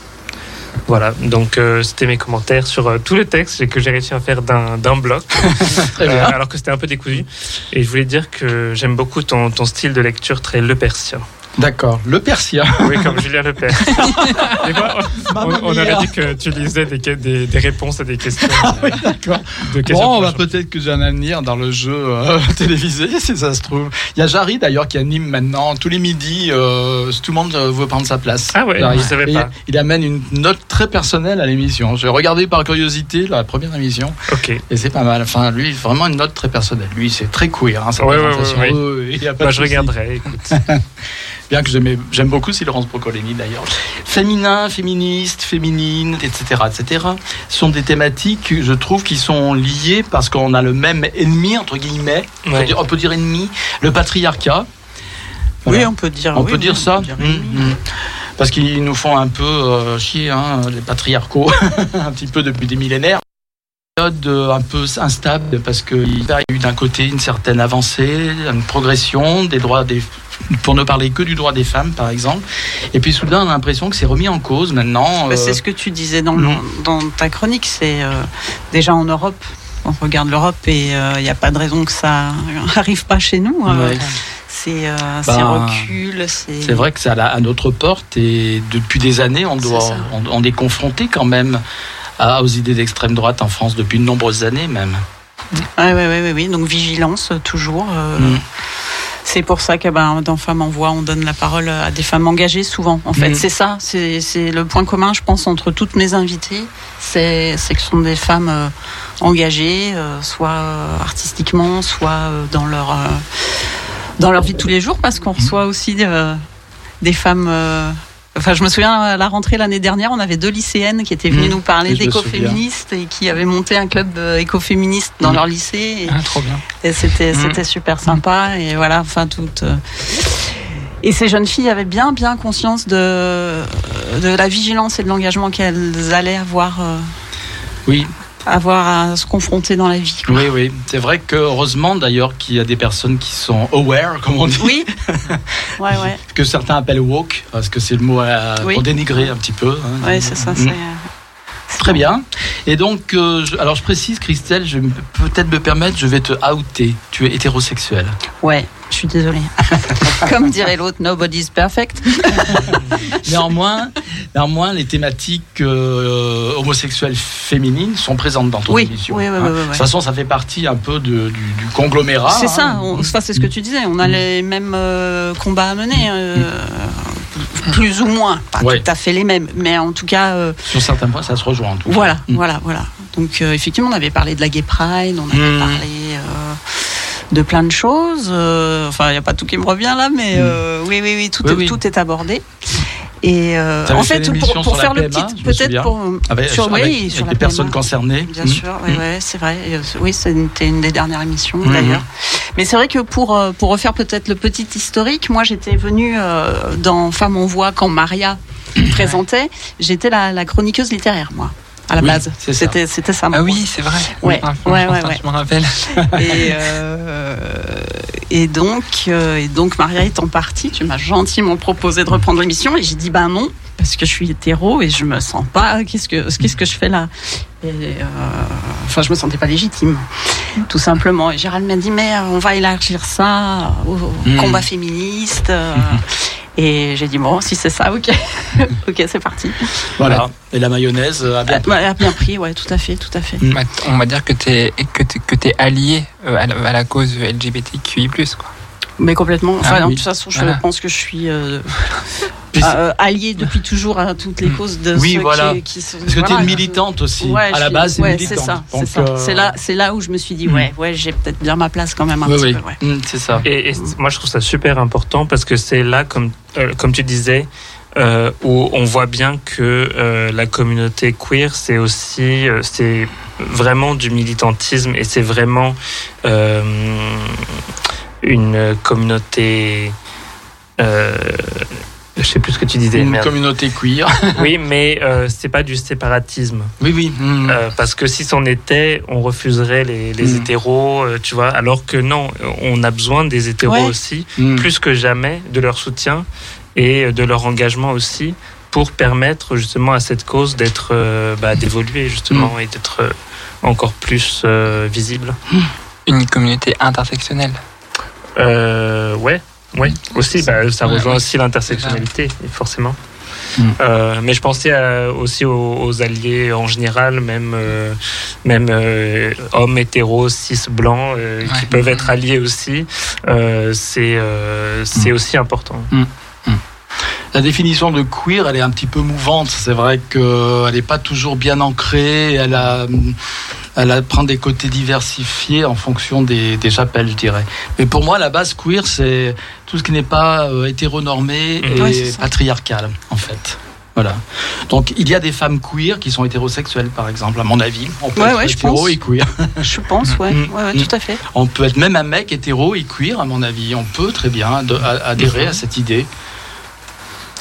Voilà, donc euh, c'était mes commentaires sur euh, tout le texte que j'ai réussi à faire d'un bloc, euh, alors que c'était un peu décousu. Et je voulais dire que j'aime beaucoup ton, ton style de lecture très le persien. D'accord. Le Persia. Oui, comme Julien. Et moi, on, on aurait dit que tu lisais des, des, des réponses à des questions. oui, d'accord. de questions Bon, de bah, peut-être que j'ai un avenir dans le jeu euh, télévisé, si ça se trouve. Il y a Jarry d'ailleurs qui anime maintenant tous les midis. euh, tout le monde euh, veut prendre sa place. Ah Jarry. je savais pas. Il amène une note très personnelle à l'émission. J'ai regardé par curiosité la première émission Ok. et c'est pas mal. Enfin, lui, vraiment une note très personnelle. Lui, c'est très queer. Hein, sa Ouais, ouais, ouais. Oui, oui, il Bah, je regarderai, écoute. Bien que j'aime beaucoup aussi Laurence Brocolini d'ailleurs. Féminin, féministe, féminine, etc., etc. sont des thématiques, je trouve, qui sont liées parce qu'on a le même ennemi, entre guillemets. On peut dire- On peut dire ennemi, le patriarcat. Oui, on peut dire. On oui, peut oui, dire ça dire Mm, oui. mm. Parce qu'ils nous font un peu euh, chier, hein, les patriarcaux, un petit peu depuis des millénaires. Période euh, un peu instable parce qu'il y a eu d'un côté une certaine avancée, une progression des droits des pour ne parler que du droit des femmes par exemple et puis soudain on a l'impression que c'est remis en cause maintenant Bah, euh, c'est ce que tu disais dans, le- non. dans ta chronique, c'est euh, déjà en Europe. On regarde l'Europe et il n'y a pas de raison que ça arrive pas chez nous. hein. ouais. ses, euh, Ben, ses- C'est vrai que c'est à, notre porte et depuis des années, on, doit, C'est ça. on, on est confronté quand même à- aux idées d'extrême droite en France depuis de nombreuses années même. Ouais, ouais, ouais, ouais, oui. Donc vigilance euh, toujours. euh, Mm. C'est pour ça que ben, dans Femmes en Voix, on donne la parole à des femmes engagées souvent. En fait, Mm. c'est ça. C'est le point commun, je pense, entre toutes mes invitées. C'est que ce sont des femmes euh, engagées, euh, soit euh, artistiquement, soit dans leur dans leur vie de tous les jours, parce qu'on reçoit aussi des femmes. Enfin, je me souviens à la rentrée l'année dernière, on avait deux lycéennes qui étaient venues Mm. nous parler d'écoféministes et qui avaient monté un club euh, écoféministe dans Mm. leur lycée. Et- Ah, trop bien. et c'était c'était super sympa et voilà enfin toute euh, et ces jeunes filles avaient bien bien conscience de de la vigilance et de l'engagement qu'elles allaient avoir euh, Oui, avoir à se confronter dans la vie quoi. oui, oui. C'est vrai que heureusement d'ailleurs qu'il y a des personnes qui sont aware, comme on dit, oui ouais ouais que certains appellent woke, parce que c'est le mot à- Oui. pour dénigrer un petit peu. hein. ouais c'est ça Mm. c'est Très bien. Et donc, euh, je- alors je précise, Christelle, je vais peut-être me permettre, je vais te outer. Tu es hétérosexuel. ouais je suis désolée comme dirait l'autre nobody's perfect Néanmoins, néanmoins, les thématiques euh, homosexuelles féminines sont présentes dans ton Oui, émission. oui, oui, hein. oui, oui, De toute façon, ça fait partie un peu de- du, du conglomérat. c'est ça hein. on- c'est ce que tu disais on a Mm. les mêmes euh, combats à mener euh, plus ou moins pas Ouais. tout à fait les mêmes mais en tout cas euh, Sur certains points, ça se rejoint. en tout cas. Voilà, Mm. voilà, voilà. Donc euh, effectivement, on avait parlé de la Gay Pride, on avait Mm. parlé euh, de plein de choses. enfin, il n'y a pas tout qui me revient là, mais Mm. oui, oui, oui, tout, Oui, est, oui. tout est abordé. Et euh, en fait pour, pour faire la le PMA, petit, peut-être pour Avec, sur, avec- oui, avec sur les personnes PMA. concernées. Bien Mm. sûr, oui, Mm. ouais, c'est vrai. Euh, Oui, c'était une des dernières émissions Mhm. d'ailleurs. Mais c'est vrai que pour euh, pour refaire peut-être le petit historique, moi j'étais venue euh, dans Femmes on voit quand Maria présentait. J'étais la, la chroniqueuse littéraire, moi, à la Oui, base. C'était c'était ça. Ah oui, c'est vrai. Ouais, Ah, ouais, je ouais. Je m'en rappelle. Et, euh, et donc, euh, et donc Maria étant partie, tu m'as gentiment proposé de reprendre l'émission et j'ai dit ben non parce que je suis hétéro et je me sens pas. Qu'est-ce que qu'est-ce que je fais là? Et, euh, Enfin, je me sentais pas légitime, tout simplement. Et Gérald m'a dit mais euh, on va élargir ça au, Mhm. combat féministe. euh, Et j'ai dit bon si c'est ça, ok, ok c'est parti. Voilà. Et la mayonnaise euh, a bien. Ouais, a bien pris, ouais, tout à fait, tout à fait. Mm. On va dire que tu es, que t'es- que t'es allié euh, à la, à la cause LGBTQI+. Quoi. Mais complètement. Enfin, Ah oui. de toute façon, je Voilà. pense que je suis euh, euh, alliée depuis toujours à toutes les Mm. causes de Oui, ceux voilà. qui, qui sont. Parce que tu es voilà, une militante aussi. Ouais, à la base, c'est ouais, militante. c'est ça. Donc, C'est euh, là, c'est là où je me suis dit, Mm. ouais, ouais, j'ai peut-être bien ma place quand même un Oui, petit oui. peu. Ouais. Mm, c'est ça. Et, moi, je trouve ça super important parce que c'est là, comme, euh, comme tu disais, euh, où on voit bien que euh, la communauté queer, c'est aussi, euh, c'est vraiment du militantisme et c'est vraiment euh, une communauté. Euh, je sais plus ce que tu disais. Une merde. communauté queer. Oui, mais euh, c'est pas du séparatisme. oui, oui. Mm. Euh, parce que si c'en était, on refuserait les, les Mm. hétéros, euh, tu vois. Alors que non, on a besoin des hétéros Ouais. aussi, Mm. plus que jamais, de leur soutien et de leur engagement aussi, pour permettre justement à cette cause d'être, euh, bah, d'évoluer justement et d'être euh, encore plus euh, visible. Une communauté intersectionnelle. Euh, ouais. Oui, aussi, bah, ça Ouais, rejoint ouais. aussi l'intersectionnalité, forcément. Mm. Euh, mais je pensais à- aussi aux, aux alliés en général, même, euh, même euh, hommes hétéros, cis, blancs, euh, qui peuvent être alliés aussi. Euh, c'est euh, c'est Mm. aussi important. La définition de queer, elle est un petit peu mouvante. C'est vrai qu'elle n'est pas toujours bien ancrée. Elle, a, elle a, prend des côtés diversifiés en fonction des, des chapelles, je dirais. Mais pour moi, la base queer, c'est tout ce qui n'est pas euh, hétéronormé Mhm. et patriarcal, en fait. Voilà. Donc, il y a des femmes queer qui sont hétérosexuelles, par exemple, à mon avis. On peut Ouais, être ouais, je hétéro pense. et queer. Je pense, ouais, Mm. ouais, ouais, Mm. tout à fait. On peut être même un mec hétéro et queer, à mon avis. On peut très bien ad- adhérer à cette idée.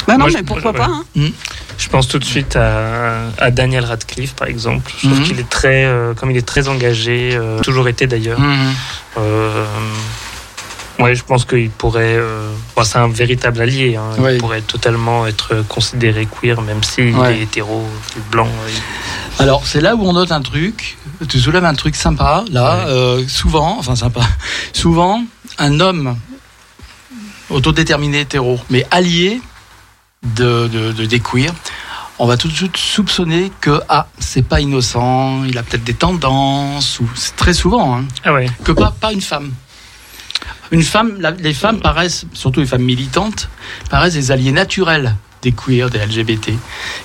Bah non, Moi, je- mais pourquoi ouais. pas hein. Je pense tout de suite à, à Daniel Radcliffe, par exemple. Je trouve Mhm. qu'il est très, euh, comme il est très engagé, euh, toujours été d'ailleurs. Euh, ouais, je pense qu'il pourrait. euh, bon, c'est un véritable allié. hein. Ouais. Il pourrait totalement être considéré queer, même s'il Ouais. est hétéro, blanc. Alors, c'est là où on note un truc. Tu soulèves un truc sympa, là. Ouais. euh, souvent, enfin sympa, souvent, un homme autodéterminés hétéros, mais alliés de, de, de- des queers, on va tout de suite soupçonner que ah c'est pas innocent, il a peut-être des tendances ou c'est très souvent hein, Ah ouais. que pas pas une femme. Une femme, la- les femmes paraissent, surtout les femmes militantes, paraissent des alliés naturels des queers, des LGBT.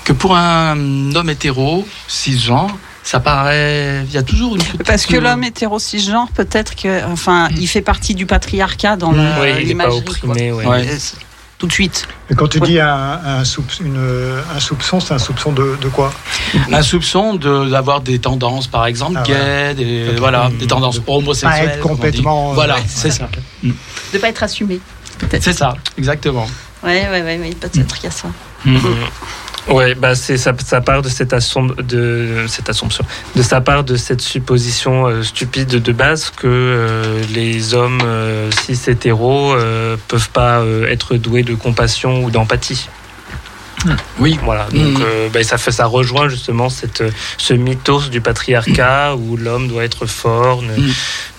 Que pour un homme hétéro, cisgenre, ça paraît, il y a toujours une petite- Parce que l'homme hétéro cisgenre, peut-être que, enfin, il fait partie du patriarcat dans Mm. la- Oui, il n'est pas l'imagerie. opprimé. Ouais. Ouais. Tout de suite. Mais quand tu dis un, un, soupe- une- un soupçon, c'est un soupçon de, de quoi? Un soupçon de- d'avoir des tendances, par exemple, Ah, gays, des, voilà, Mm. des tendances De homosexuelles. Pas être complètement. euh, Voilà, ouais. c'est ça. De pas être assumé. Peut-être. C'est ça, exactement. Ouais, ouais, ouais, ouais, peut-être qu'il y a ça. Ouais, bah c'est ça, part de cette, assomb- de cette assumption, de sa part de cette supposition euh, stupide de base que euh, les hommes euh, cis hétéros peuvent pas être doués de compassion ou d'empathie. Oui. Voilà, donc Mm. euh, bah, ça fait ça rejoint justement cette ce mythos du patriarcat où l'homme doit être fort, ne,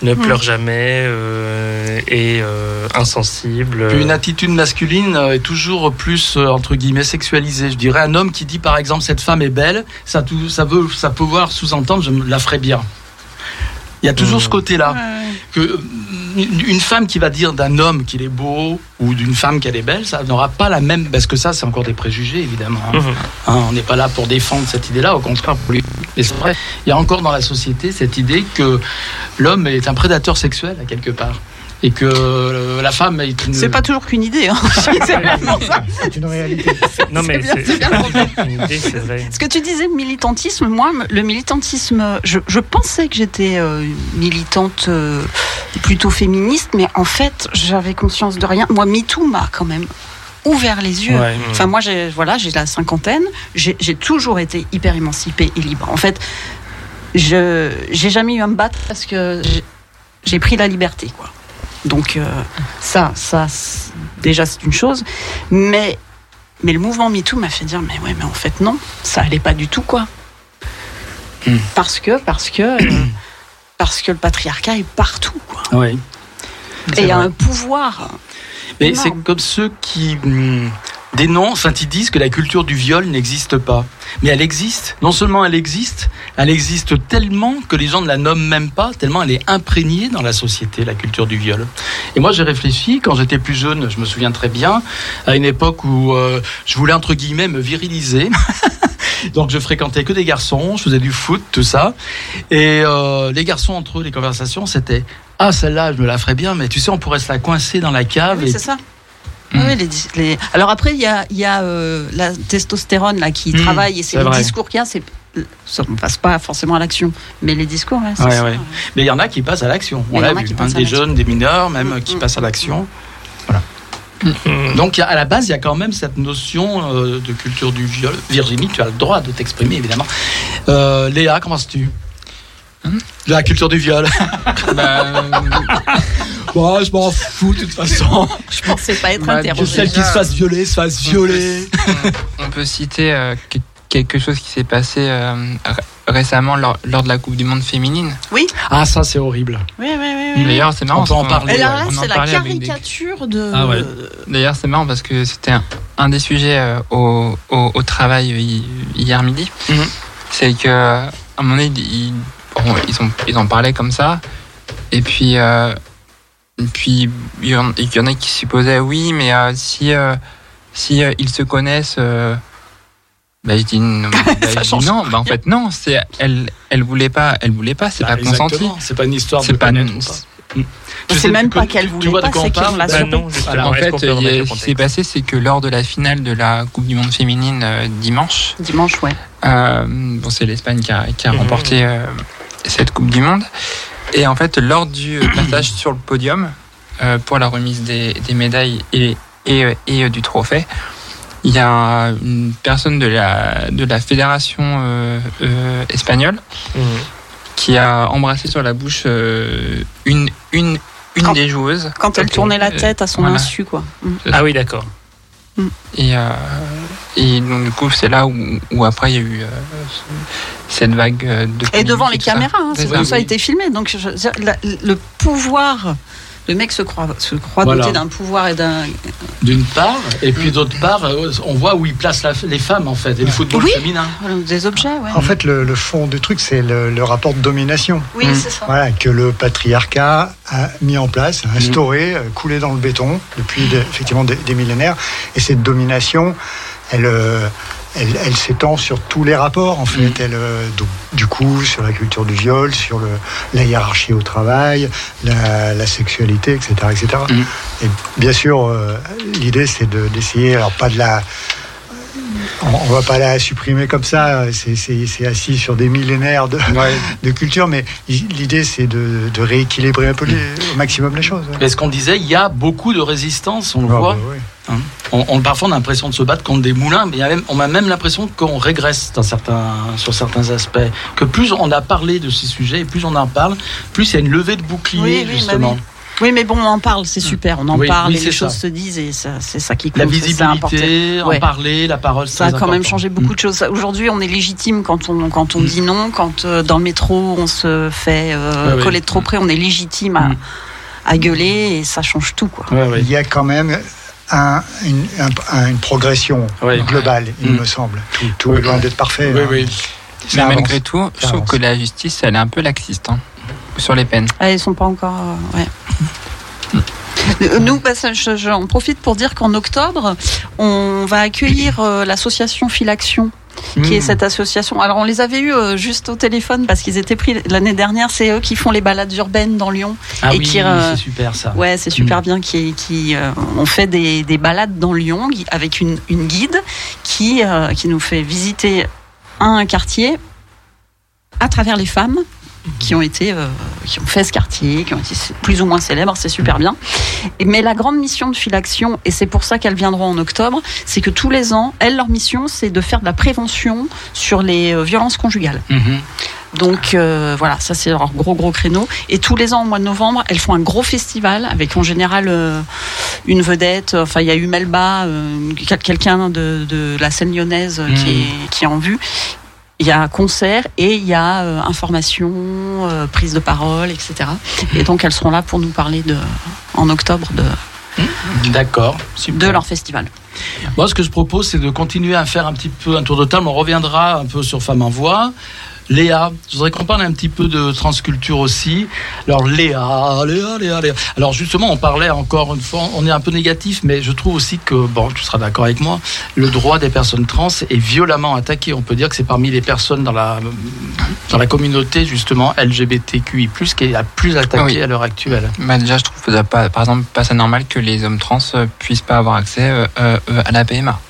ne pleure jamais euh, et euh, insensible. Puis une attitude masculine euh, est toujours plus euh, entre guillemets sexualisée. Je dirais un homme qui dit par exemple cette femme est belle, ça, tout, ça veut ça peut voir sous-entendre je me la ferai bien. Il y a toujours ce côté-là que euh, une femme qui va dire d'un homme qu'il est beau ou d'une femme qu'elle est belle, ça n'aura pas la même parce que ça c'est encore des préjugés évidemment. hein. Mhm. Hein, on n'est pas là pour défendre cette idée-là, au contraire pour lui. Mais c'est vrai, il y a encore dans la société cette idée que l'homme est un prédateur sexuel à quelque part et que euh, la femme est une. C'est pas toujours qu'une idée. Hein. C'est une réalité. Non mais c'est c'est bien une idée, c'est vrai. Ce que tu disais, militantisme, moi, le militantisme, je, je pensais que j'étais euh, militante euh, plutôt féministe, mais en fait, j'avais conscience de rien. Moi, MeToo m'a quand même ouvert les yeux. Ouais. Enfin, moi, j'ai voilà, j'ai la cinquantaine, j'ai toujours été hyper émancipée et libre. En fait, je j'ai jamais eu à me battre parce que j'ai- j'ai pris la liberté, quoi. Donc euh, ça, ça, déjà c'est une chose, mais mais le mouvement MeToo m'a fait dire mais ouais, mais en fait non, ça allait pas du tout, quoi. Hmm. Parce que parce que euh, parce que le patriarcat est partout, quoi. Et il y a vrai. un pouvoir. Mais c'est comme ceux qui enfin, ils disent que la culture du viol n'existe pas. Mais elle existe. Non seulement elle existe, elle existe tellement que les gens ne la nomment même pas, tellement elle est imprégnée dans la société, la culture du viol. Et moi, j'ai réfléchi, quand j'étais plus jeune, je me souviens très bien, à une époque où euh, je voulais, entre guillemets, me viriliser. Donc je fréquentais que des garçons, je faisais du foot, tout ça. Et euh, les garçons entre eux, les conversations, c'était ah celle-là, je me la ferais bien, mais tu sais, on pourrait se la coincer dans la cave. Oui, et c'est ça. Mm. Oui, les les- Alors après, il y a, il y a euh, la testostérone là, qui Mm, travaille et c'est les vrai. discours qu'il y a. c'est- Ça ne passe pas forcément à l'action, mais les discours, ouais, c'est Ouais, ça. ouais. Mais il y en a qui passent à l'action. Il y On en l'a a vu. qui hein, des l'action. jeunes, des mineurs, même Mm, qui mm. passent à l'action. Voilà. Donc à la base, il y a quand même cette notion euh, de culture du viol. Virginie, tu as le droit de t'exprimer, évidemment. Euh, Léa, comment tu De la culture du viol. Bah, Bon, je m'en fous de toute façon. Je pensais pas être Bah, Que interrogée. celle qui se fasse violer se fasse violer. on, on peut citer euh, que- quelque chose qui s'est passé euh, ré- récemment lors, lors de la Coupe du Monde féminine. Ah, ça c'est horrible. Oui, oui, oui. oui. D'ailleurs, c'est marrant. On peut en parler, Et là, ouais. c'est la des- caricature de. Ah ouais. D'ailleurs, c'est marrant parce que c'était un, un des sujets euh, au, au, au travail euh, hi- hier midi. Mhm. C'est que à un moment donné, bon, ils, ont, ils en parlaient comme ça. Et puis, euh, et puis il y, en, il y en a qui supposaient oui, mais euh, si, euh, si euh, ils se connaissent. euh, bah, je dis, non, bah, je dis change non, bah, en fait non, c'est elle, elle voulait pas, elle voulait pas, c'est Bah, pas consenti. C'est pas une histoire de C'est pas, connaître ou pas. Je C'est sais même pas que- qu'elle voulait pas, c'est qu'elle l'a Bah En fait, ce qui s'est passé, c'est que lors de la finale de la Coupe du Monde féminine euh, dimanche, Dimanche, ouais. euh, bon, c'est l'Espagne qui a, qui a Mhm. remporté euh, cette Coupe du Monde. Et en fait, lors du euh, passage sur le podium euh, pour la remise des, des médailles et, et, euh, et, euh, du trophée, il y a une personne de la, de la fédération euh, euh, espagnole Mhm. qui a embrassé sur la bouche euh, une, une, une Quand- des joueuses. Quand elle tournait la tête à son voilà. insu, quoi. Mm. Ah oui, d'accord. Et, euh, et donc, du coup, c'est là où, où après il y a eu euh, cette vague euh, de. Et devant les ça. caméras, hein, c'est C'est comme ça, ça a été filmé. Donc je- je- la- le pouvoir Le mec se croit, se croit Voilà. doté d'un pouvoir et d'un. D'une part, et puis d'autre part, euh, on voit où il place la- les femmes en fait, et le football Oui. féminin. Des objets, ouais. En fait, le, le fond du truc, c'est le, le rapport de domination. Oui, Mm. c'est ça. Voilà, que le patriarcat a mis en place, a instauré, euh, coulé dans le béton depuis de- effectivement des, des millénaires. Et cette domination, elle, euh, elle, elle s'étend sur tous les rapports, en fait. Elle, euh, donc, du coup, sur la culture du viol, sur le, la hiérarchie au travail, la, la sexualité, etc. etc. Mm. Et bien sûr, euh, l'idée, c'est de- d'essayer, alors pas de la on va pas la supprimer comme ça, c'est- assis sur des millénaires de, de culture, mais l'idée c'est de, de rééquilibrer un peu les- au maximum les choses. Mais ce qu'on disait, il y a beaucoup de résistance, on le Ah, voit. bah oui. Hein. On, on- parfois, on a l'impression de se battre contre des moulins, mais il y a même- on a même l'impression qu'on régresse dans certains, sur certains aspects. Que plus on a parlé de ces sujets, et plus on en parle, plus il y a une levée de bouclier, Oui, oui, bah justement. oui. Oui, mais bon, on en parle, c'est super. On en Oui, parle oui, et les choses se disent et ça- c'est ça qui compte. La visibilité, en Ouais. parler, la parole, Ça a quand même changé beaucoup de choses. Aujourd'hui, on est légitime quand on, quand on dit non. Quand euh, dans le métro, on se fait euh, Ouais, coller de trop près, on est légitime à, à gueuler et ça change tout. Quoi. Ouais. Il y a quand même un- une, un- une progression globale, il Mm. me semble. Tout, tout est loin d'être parfait. Oui, hein. oui. Ça Mais avance. malgré tout, je trouve que la justice, elle est un peu laxiste hein, sur les peines. Ah, ils sont pas encore. euh, ouais. Euh, Nous, bah, j'en profite pour dire qu'en octobre, on va accueillir euh, l'association Filaction. Qui est Mmh. cette association. Alors on les avait eus euh, juste au téléphone parce qu'ils étaient pris l'année dernière. C'est eux qui font les balades urbaines dans Lyon. Ah et oui, qui, euh, c'est super ça. Ouais, c'est super bien. Qui, qui euh, on fait des, des balades dans Lyon avec une, une guide qui euh, qui nous fait visiter un quartier à travers les femmes qui ont été euh, qui ont fait ce quartier, qui ont été plus ou moins célèbres, c'est super bien. Et, mais la grande mission de Filaction, et c'est pour ça qu'elles viendront en octobre, c'est que tous les ans, elles, leur mission, c'est de faire de la prévention sur les euh, violences conjugales. Mhm. Donc euh, voilà, ça c'est leur gros gros créneau. Et tous les ans au mois de novembre, elles font un gros festival avec en général euh, une vedette. Enfin, il y a eu Melba, euh, quel- quelqu'un de, de la scène lyonnaise qui, Mhm. est, qui est en vue. Il y a un concert et il y a euh, information, euh, prise de parole, etc. Et donc elles seront là pour nous parler de, en octobre de, D'accord. de leur festival. Moi, ce que je propose, c'est de continuer à faire un petit peu un tour de table. On reviendra un peu sur Femmes en Voix. Léa, je voudrais qu'on parle un petit peu de transculture aussi. Alors Léa, Léa, Léa, Léa. Alors justement, on parlait encore une fois, on est un peu négatif, mais je trouve aussi que, bon, tu seras d'accord avec moi, le droit des personnes trans est violemment attaqué. On peut dire que c'est parmi les personnes dans la, dans la communauté justement LGBTQI+, qui est la plus attaquée Oui. à l'heure actuelle. Bah, déjà, je trouve que, pas, par exemple, pas ça normal que les hommes trans euh, puissent pas avoir accès euh, euh, à la PMA.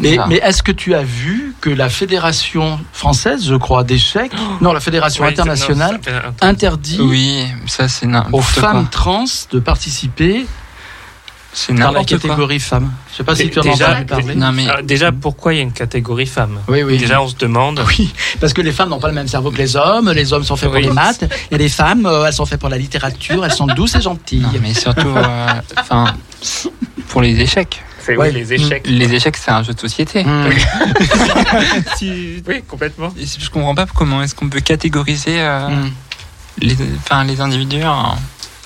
Mais, mais est-ce que tu as vu que la fédération française, je crois, d'échecs, non, la fédération Oui, internationale, non, interdit Oui, ça c'est n'importe aux quoi. femmes trans de participer C'est dans la n'importe quoi. catégorie femmes Je sais pas si tu en as Déjà- entendu parler. Non mais Alors, déjà, pourquoi il y a une catégorie femme? Oui, oui. Déjà, on se demande. Oui, parce que les femmes n'ont pas le même cerveau que les hommes. Les hommes sont faits pour les maths. Et les femmes, euh, elles sont faites pour la littérature. Elles sont douces et gentilles. non, mais surtout, euh, enfin, pour les échecs. C'est Ouais. oui, les échecs. Les échecs, c'est un jeu de société. Mmh. Oui, complètement. Je comprends pas comment est-ce qu'on peut catégoriser euh, Mmh. les, enfin, les individus en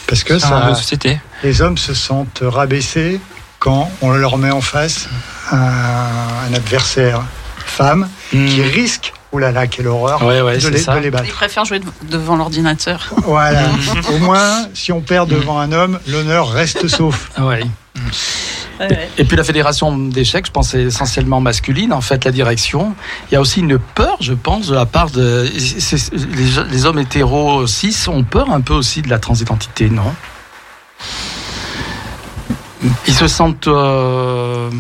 Parce que sur un jeu ça, de société. les hommes se sentent rabaissés quand on leur met en face un, un adversaire femme qui Mmh. risque, oh là là, quelle horreur, Ouais, ouais, de, c'est les, ça. de les battre. Ils préfèrent jouer dev- devant l'ordinateur. Voilà. Au moins, si on perd devant un homme, l'honneur reste sauf. Ah ouais. Et puis la fédération d'échecs, je pense, c'est essentiellement masculine, en fait, la direction. Il y a aussi une peur, je pense, de la part de. Les, les hommes hétéros cis ont peur un peu aussi de la transidentité, non? Ils se sentent. euh,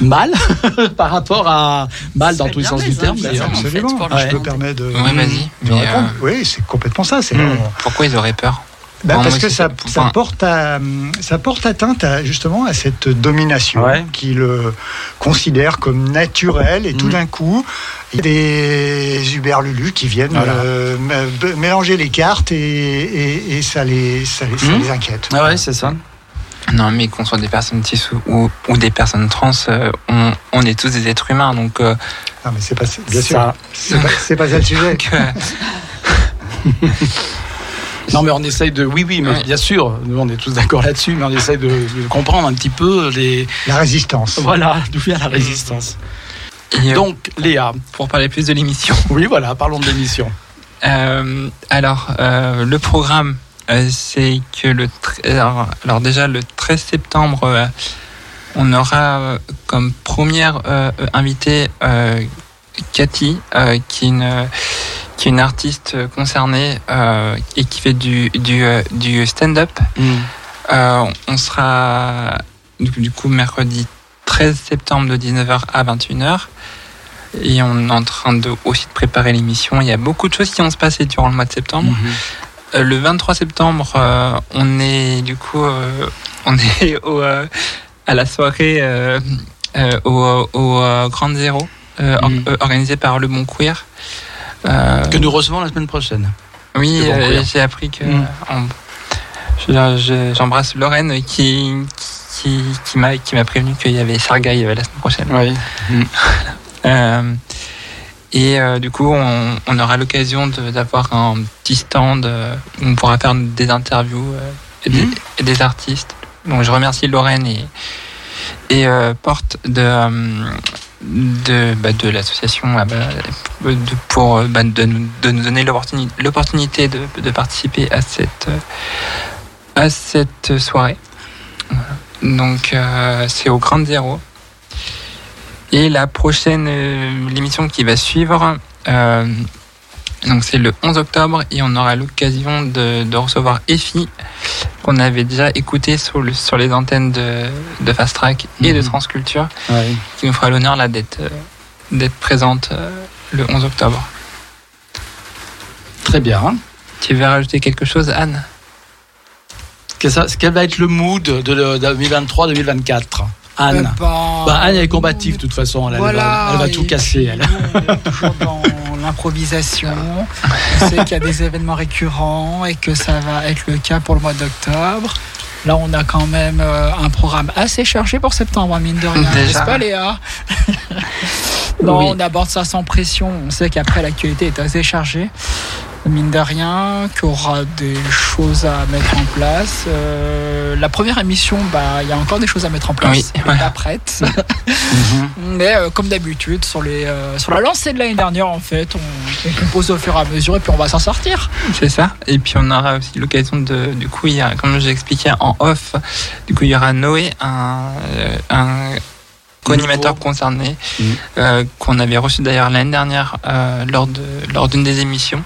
mal par rapport à mal dans tous les sens du terme en fait, Absolument. Je me permets de, Ouais, vas-y. euh, Oui, c'est complètement ça. C'est Mm. pourquoi ils auraient peur? Bah, parce que ça, porte à, ça porte atteinte à, justement à cette domination Ouais. qui le considère comme naturel et tout Mm. d'un coup il y a des uberlulus qui viennent Voilà. euh, mélanger les cartes et, et- et ça, les, ça, les, ça Mm. les inquiète. Ah ouais, c'est ça. Non, mais qu'on soit des personnes cis ou, ou, ou des personnes trans, euh, on, on est tous des êtres humains, donc euh, Non, mais c'est pas, bien sûr, Ça. c'est pas, c'est pas ça le sujet. Non, mais on essaye de. Oui, oui, mais Ouais. bien sûr, nous on est tous d'accord là-dessus, mais on essaye de, de comprendre un petit peu les. La résistance. Voilà, d'où vient la résistance. Et, euh, Donc, Léa. pour parler plus de l'émission. Oui, voilà, parlons de l'émission. Euh, alors, euh, le programme, euh, c'est que le. tr- Alors, alors déjà, le 13 septembre, euh, on aura euh, comme première invitée euh, Cathy, euh, qui est une qui est une artiste concernée euh, et qui fait du du, euh, du stand-up. Euh, on sera du coup, mercredi 13 septembre de 19h à 21h. Et on est en train de, aussi de préparer l'émission. Il y a beaucoup de choses qui vont se passer durant le mois de septembre. Euh, le 23 septembre, on est du coup on est au, à la soirée au, au Grand Zéro, euh, or- Mhm. euh, organisée par Le Bon Queer. Euh, Que nous recevons la semaine prochaine. oui, Bon j'ai appris que. Mm. je- J'embrasse Lorraine qui, qui, qui m'a qui m'a prévenu qu'il y avait Sargaï euh, la semaine prochaine. Oui. Euh, et euh, du coup, on, on aura l'occasion d'avoir un petit stand euh, où on pourra faire des interviews euh, et, des, et des artistes. Donc, je remercie Lorraine et, et euh, Porte de, euh, de, bah, de l'association euh, bah, de- pour euh, bah, de, nous- donner l'opportuni- l'opportunité de, de participer à cette, euh, à cette soirée. Donc, euh, c'est au Grand Zéro. Et la prochaine, euh, l'émission qui va suivre, euh, donc c'est le 11 octobre et on aura l'occasion de recevoir Effie, qu'on avait déjà écouté sur, le- sur les antennes de, de Fast Track et de Mhm. Transculture, qui nous fera l'honneur là d'être euh, d'être présente euh, le 11 octobre. Très bien. Tu veux rajouter quelque chose, Anne? Quel va être le mood de, 2023-2024 Anne bah, Anne, elle est combative, de toute façon. Elle, va, elle va tout casser, elle. toujours dans l'improvisation. On sait qu'il y a des événements récurrents et que ça va être le cas pour le mois d'octobre. Là, on a quand même euh, un programme assez chargé pour septembre, hein, mine de rien. N'est-ce pas, Léa? Non, Oui. on aborde ça sans pression. On sait qu'après, l'actualité est assez chargée. Mine de rien, qu'il y aura des choses à mettre en place. Euh, la première émission, bah, il y a encore des choses à mettre en place. Oui, ouais. pas prête. Mhm. Mais euh, comme d'habitude, sur, les, euh, sur la lancée de l'année dernière, en fait, on, on compose au fur et à mesure et puis on va s'en sortir. C'est ça. Et puis on aura aussi l'occasion de, du coup, il y a, comme j'ai expliqué en off, du coup il y aura Noé, un, euh, un co-animateur concerné, euh, qu'on avait reçu d'ailleurs l'année dernière euh, lors de lors d'une des émissions.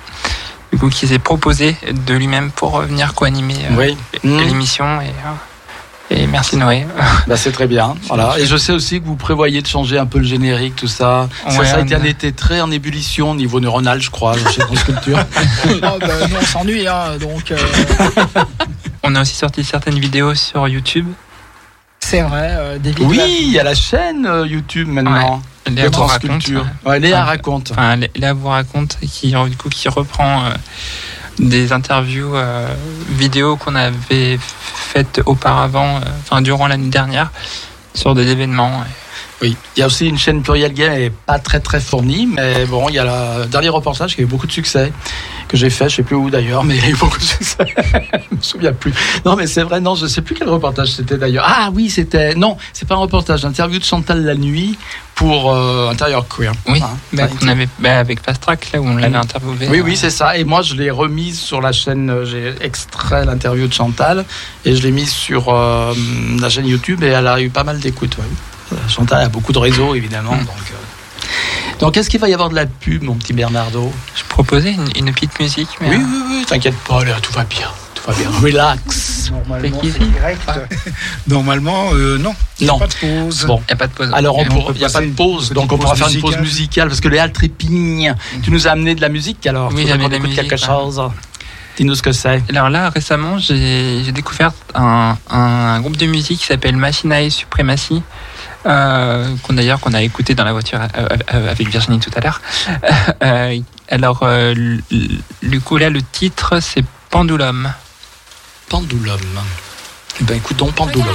Du coup, qui s'est proposé de lui-même pour euh, venir co-animer euh, Oui. Mhm. l'émission. Et, euh, et merci Noé. Bah, c'est très bien. Voilà. Et je sais aussi que vous prévoyez de changer un peu le générique, tout ça. ça, Ouais, ça a été un été très en ébullition au niveau neuronal, je crois, chez Transculture. Oh, bah, nous, on s'ennuie, hein, donc euh, On a aussi sorti certaines vidéos sur YouTube. c'est vrai. euh, des vidéos. Oui, il y a la chaîne euh, YouTube maintenant. Léa de vous raconte. Ouais, Léa Enfin, raconte. Enfin, Lé- Léa vous raconte qui, du coup, qui reprend euh, des interviews euh, vidéo qu'on avait faites auparavant, euh, enfin durant l'année dernière, sur des événements. Oui. Il y a aussi une chaîne Pluriel Game, elle est pas très très fournie, mais bon, il y a le dernier reportage qui a eu beaucoup de succès, que j'ai fait, je sais plus où d'ailleurs, mais il y a eu beaucoup de succès. je me souviens plus. Non, mais c'est vrai, non, je sais plus quel reportage c'était d'ailleurs. Ah oui, c'était, non, c'est pas un reportage, interview de Chantal la nuit pour euh, Intérieur Queer. Oui, Hein, bah, avait bah, avec Fast Track là où on l'avait interviewé. Oui, euh, oui, c'est ça. Et moi, je l'ai remise sur la chaîne. euh, J'ai extrait l'interview de Chantal et je l'ai mise sur euh, la chaîne YouTube et elle a eu pas mal d'écoutes. ouais. Euh, Chantal a beaucoup de réseaux, évidemment. Mm. Donc, euh. donc est-ce qu'il va y avoir de la pub, mon petit Bernardo? Je proposais une, une petite musique, mais Oui, euh, oui, oui. T'inquiète pas, là, tout va bien. Tout va bien. Relax. Normalement, C'est direct. Normalement, euh, non. Il y a Non. Pas de pause. Bon. il n'y a pas de pause. Alors, il n'y a pas de pause, donc on pourra faire une pause musicale. parce que Léa Trépigne, tu nous as amené de la musique alors. Oui, de écoute musique, quelque chose. Dis-nous ce que c'est. Alors là, récemment, j'ai j'ai découvert un, un groupe de musique qui s'appelle Machinae Supremacy, euh, qu'on d'ailleurs qu'on a écouté dans la voiture euh, euh, avec Virginie tout à l'heure. Euh, alors, du coup là, le titre c'est Pendulum. Pendulum. Eh ben, écoutons Pendulum.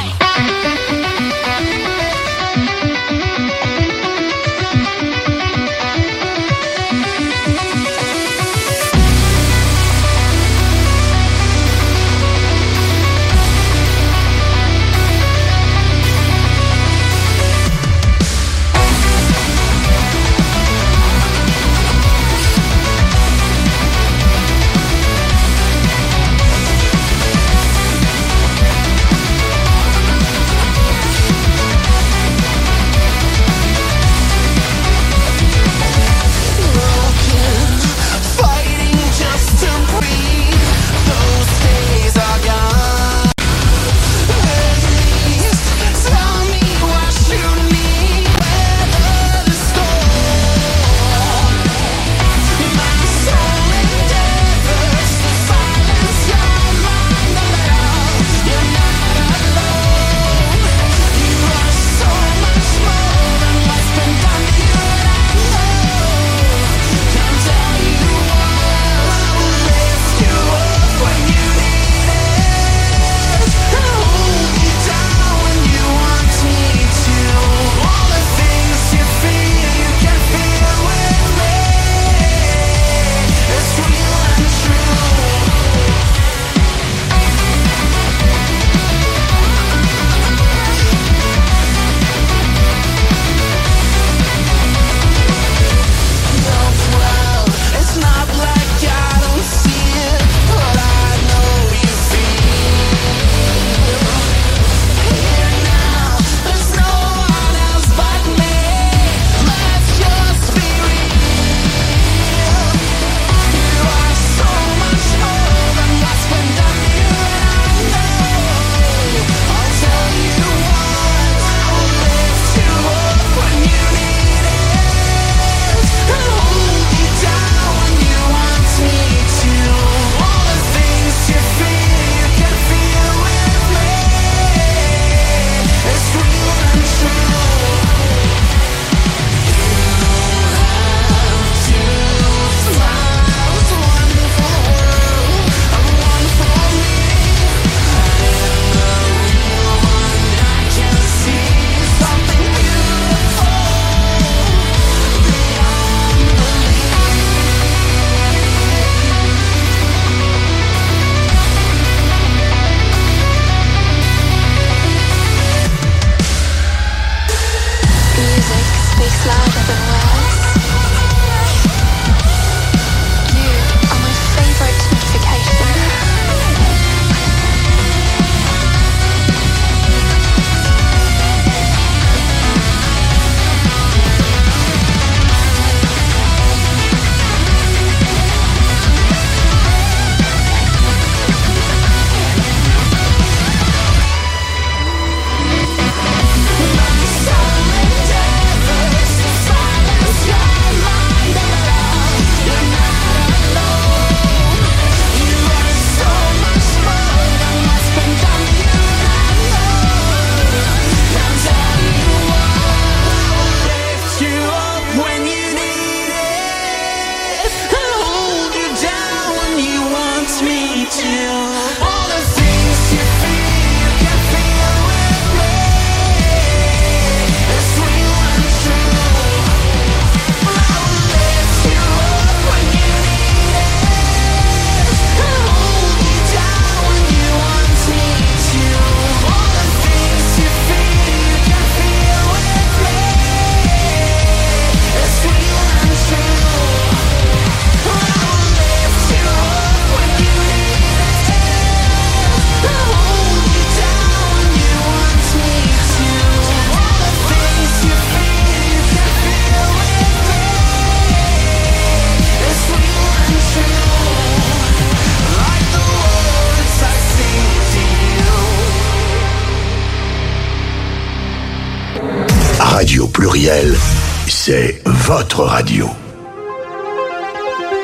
Votre radio.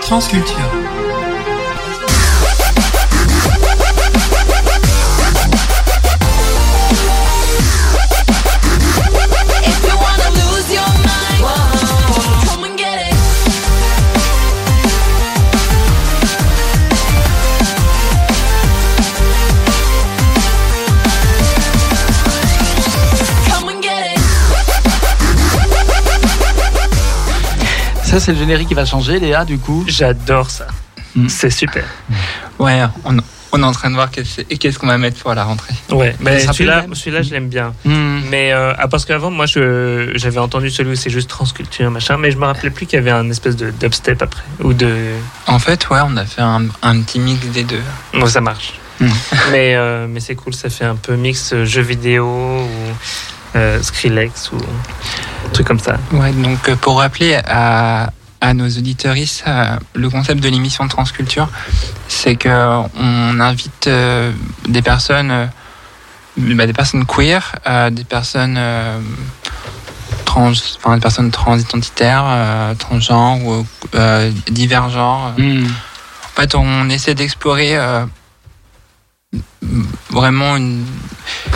Transculture. Ça, c'est le générique qui va changer, Léa, du coup. J'adore ça. Mm. C'est super. Ouais, on, on est en train de voir qu'est-ce et qu'est-ce qu'on va mettre pour la rentrée. Ouais, mais Ça celui-là, celui-là, je l'aime bien. Hmm. Mais euh, ah, parce qu'avant, moi, je j'avais entendu celui où c'est juste transculture, machin, mais je me rappelais plus qu'il y avait un espèce de dubstep après ou de. En fait, ouais, on a fait un, un petit mix des deux. Bon, ça marche. Mm. mais euh, mais c'est cool, ça fait un peu mix euh, jeux vidéo ou euh, Skrillex ou truc comme ça. Ouais, donc euh, pour rappeler à, à nos auditeuristes, euh, le concept de l'émission Transculture, c'est que on invite euh, des personnes, bah, des personnes queer, des personnes trans, enfin des personnes transidentitaires, transgenres ou euh, divergenres. Hmm. En fait, on essaie d'explorer euh, vraiment une,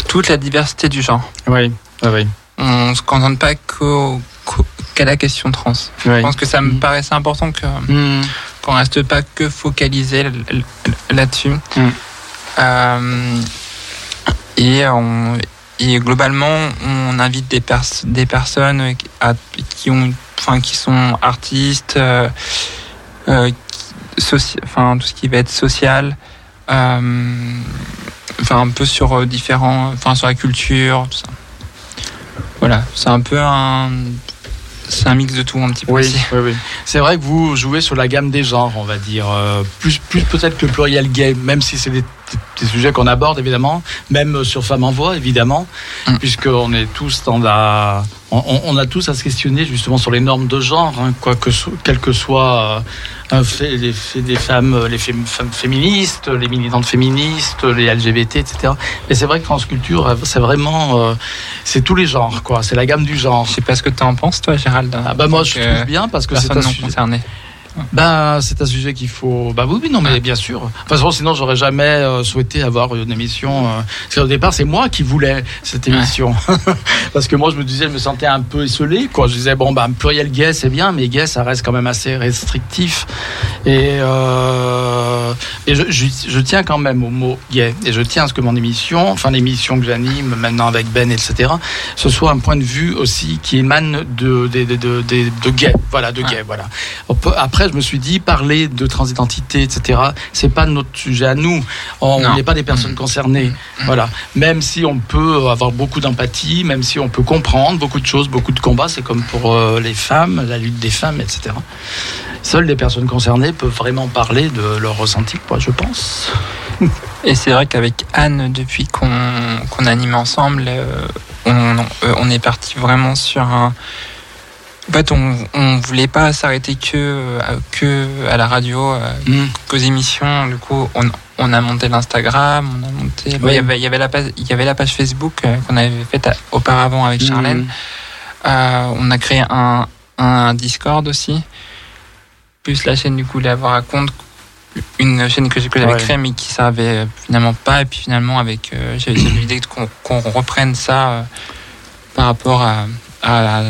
toute la diversité du genre. Oui, oui. On se contente pas qu'au- qu'au- qu'à la question trans. Je pense que ça me Mhm. paraissait important que Hmm. qu'on reste pas que focalisé là-dessus. Mm. Euh, et, on, et globalement, on invite des, pers- des personnes qui- à- qui, ont, enfin, qui sont artistes, euh, euh, qui- soci- enfin, tout ce qui va être social, enfin, un peu sur euh, différents, enfin, sur la culture, tout ça. Voilà, c'est un peu un, c'est un mix de tout un petit peu Oui, aussi. oui, oui. C'est vrai que vous jouez sur la gamme des genres, on va dire. Euh, plus plus peut-être que le pluriel gay, même si c'est des, des sujets qu'on aborde, évidemment. Même sur Femmes en Voix, évidemment. Mm. Puisqu'on est tous dans la... On, a tous à se questionner justement sur les normes de genre, hein, quoi que, so- quel que soit euh, fait, les des femmes, les femmes féministes, les militantes féministes, les LGBT, etc. Mais c'est vrai que transculture, euh, c'est vraiment... euh, c'est tous les genres, quoi. C'est la gamme du genre. Je sais pas ce que tu en penses, toi, Gérald. Ah bah moi je Donc, euh, trouve bien parce que c'est un sujet. concerné. Ben, c'est un sujet qu'il faut. Bah oui, oui, non, mais bien sûr. Façon, sinon, j'aurais jamais euh, souhaité avoir une émission. Euh... Parce qu'au départ, c'est moi qui voulais cette émission. parce que moi, je me disais, je me sentais un peu isolé, quoi. Je disais, bon, bah, pluriel gay, c'est bien, mais gay, ça reste quand même assez restrictif. Et, euh... et je, je, je tiens quand même au mot gay. Et je tiens à ce que mon émission, enfin, l'émission que j'anime maintenant avec Ben, etc., ce soit un point de vue aussi qui émane de, de, de, de, de, de gay. Voilà, de gay, voilà. Peut- Après, je me suis dit, parler de transidentité, etc., c'est pas notre sujet à nous. On n'est pas des personnes concernées. Voilà. Même si on peut avoir beaucoup d'empathie, même si on peut comprendre beaucoup de choses, beaucoup de combats, c'est comme pour euh, les femmes, la lutte des femmes, etc. Seules les personnes concernées peuvent vraiment parler de leur ressenti, quoi, je pense. Et c'est vrai qu'avec Anne, depuis qu'on qu'on anime ensemble, euh, on, euh, on est parti vraiment sur un. En fait, on, on voulait pas s'arrêter que, euh, que à la radio, euh, Mm. qu'aux émissions. Du coup, on, on a monté l'Instagram, on a monté. Oui. il, y avait, il, y avait la page, il y avait la page Facebook euh, qu'on avait faite à- auparavant avec Charlène. Mm. Euh, on a créé un, un Discord aussi. Plus la chaîne du coup d'avoir à compte une chaîne que, que j'avais Ouais. créée mais qui servait euh, finalement pas et puis finalement avec euh, j'avais l'idée qu'on reprenne ça euh, par rapport à, à,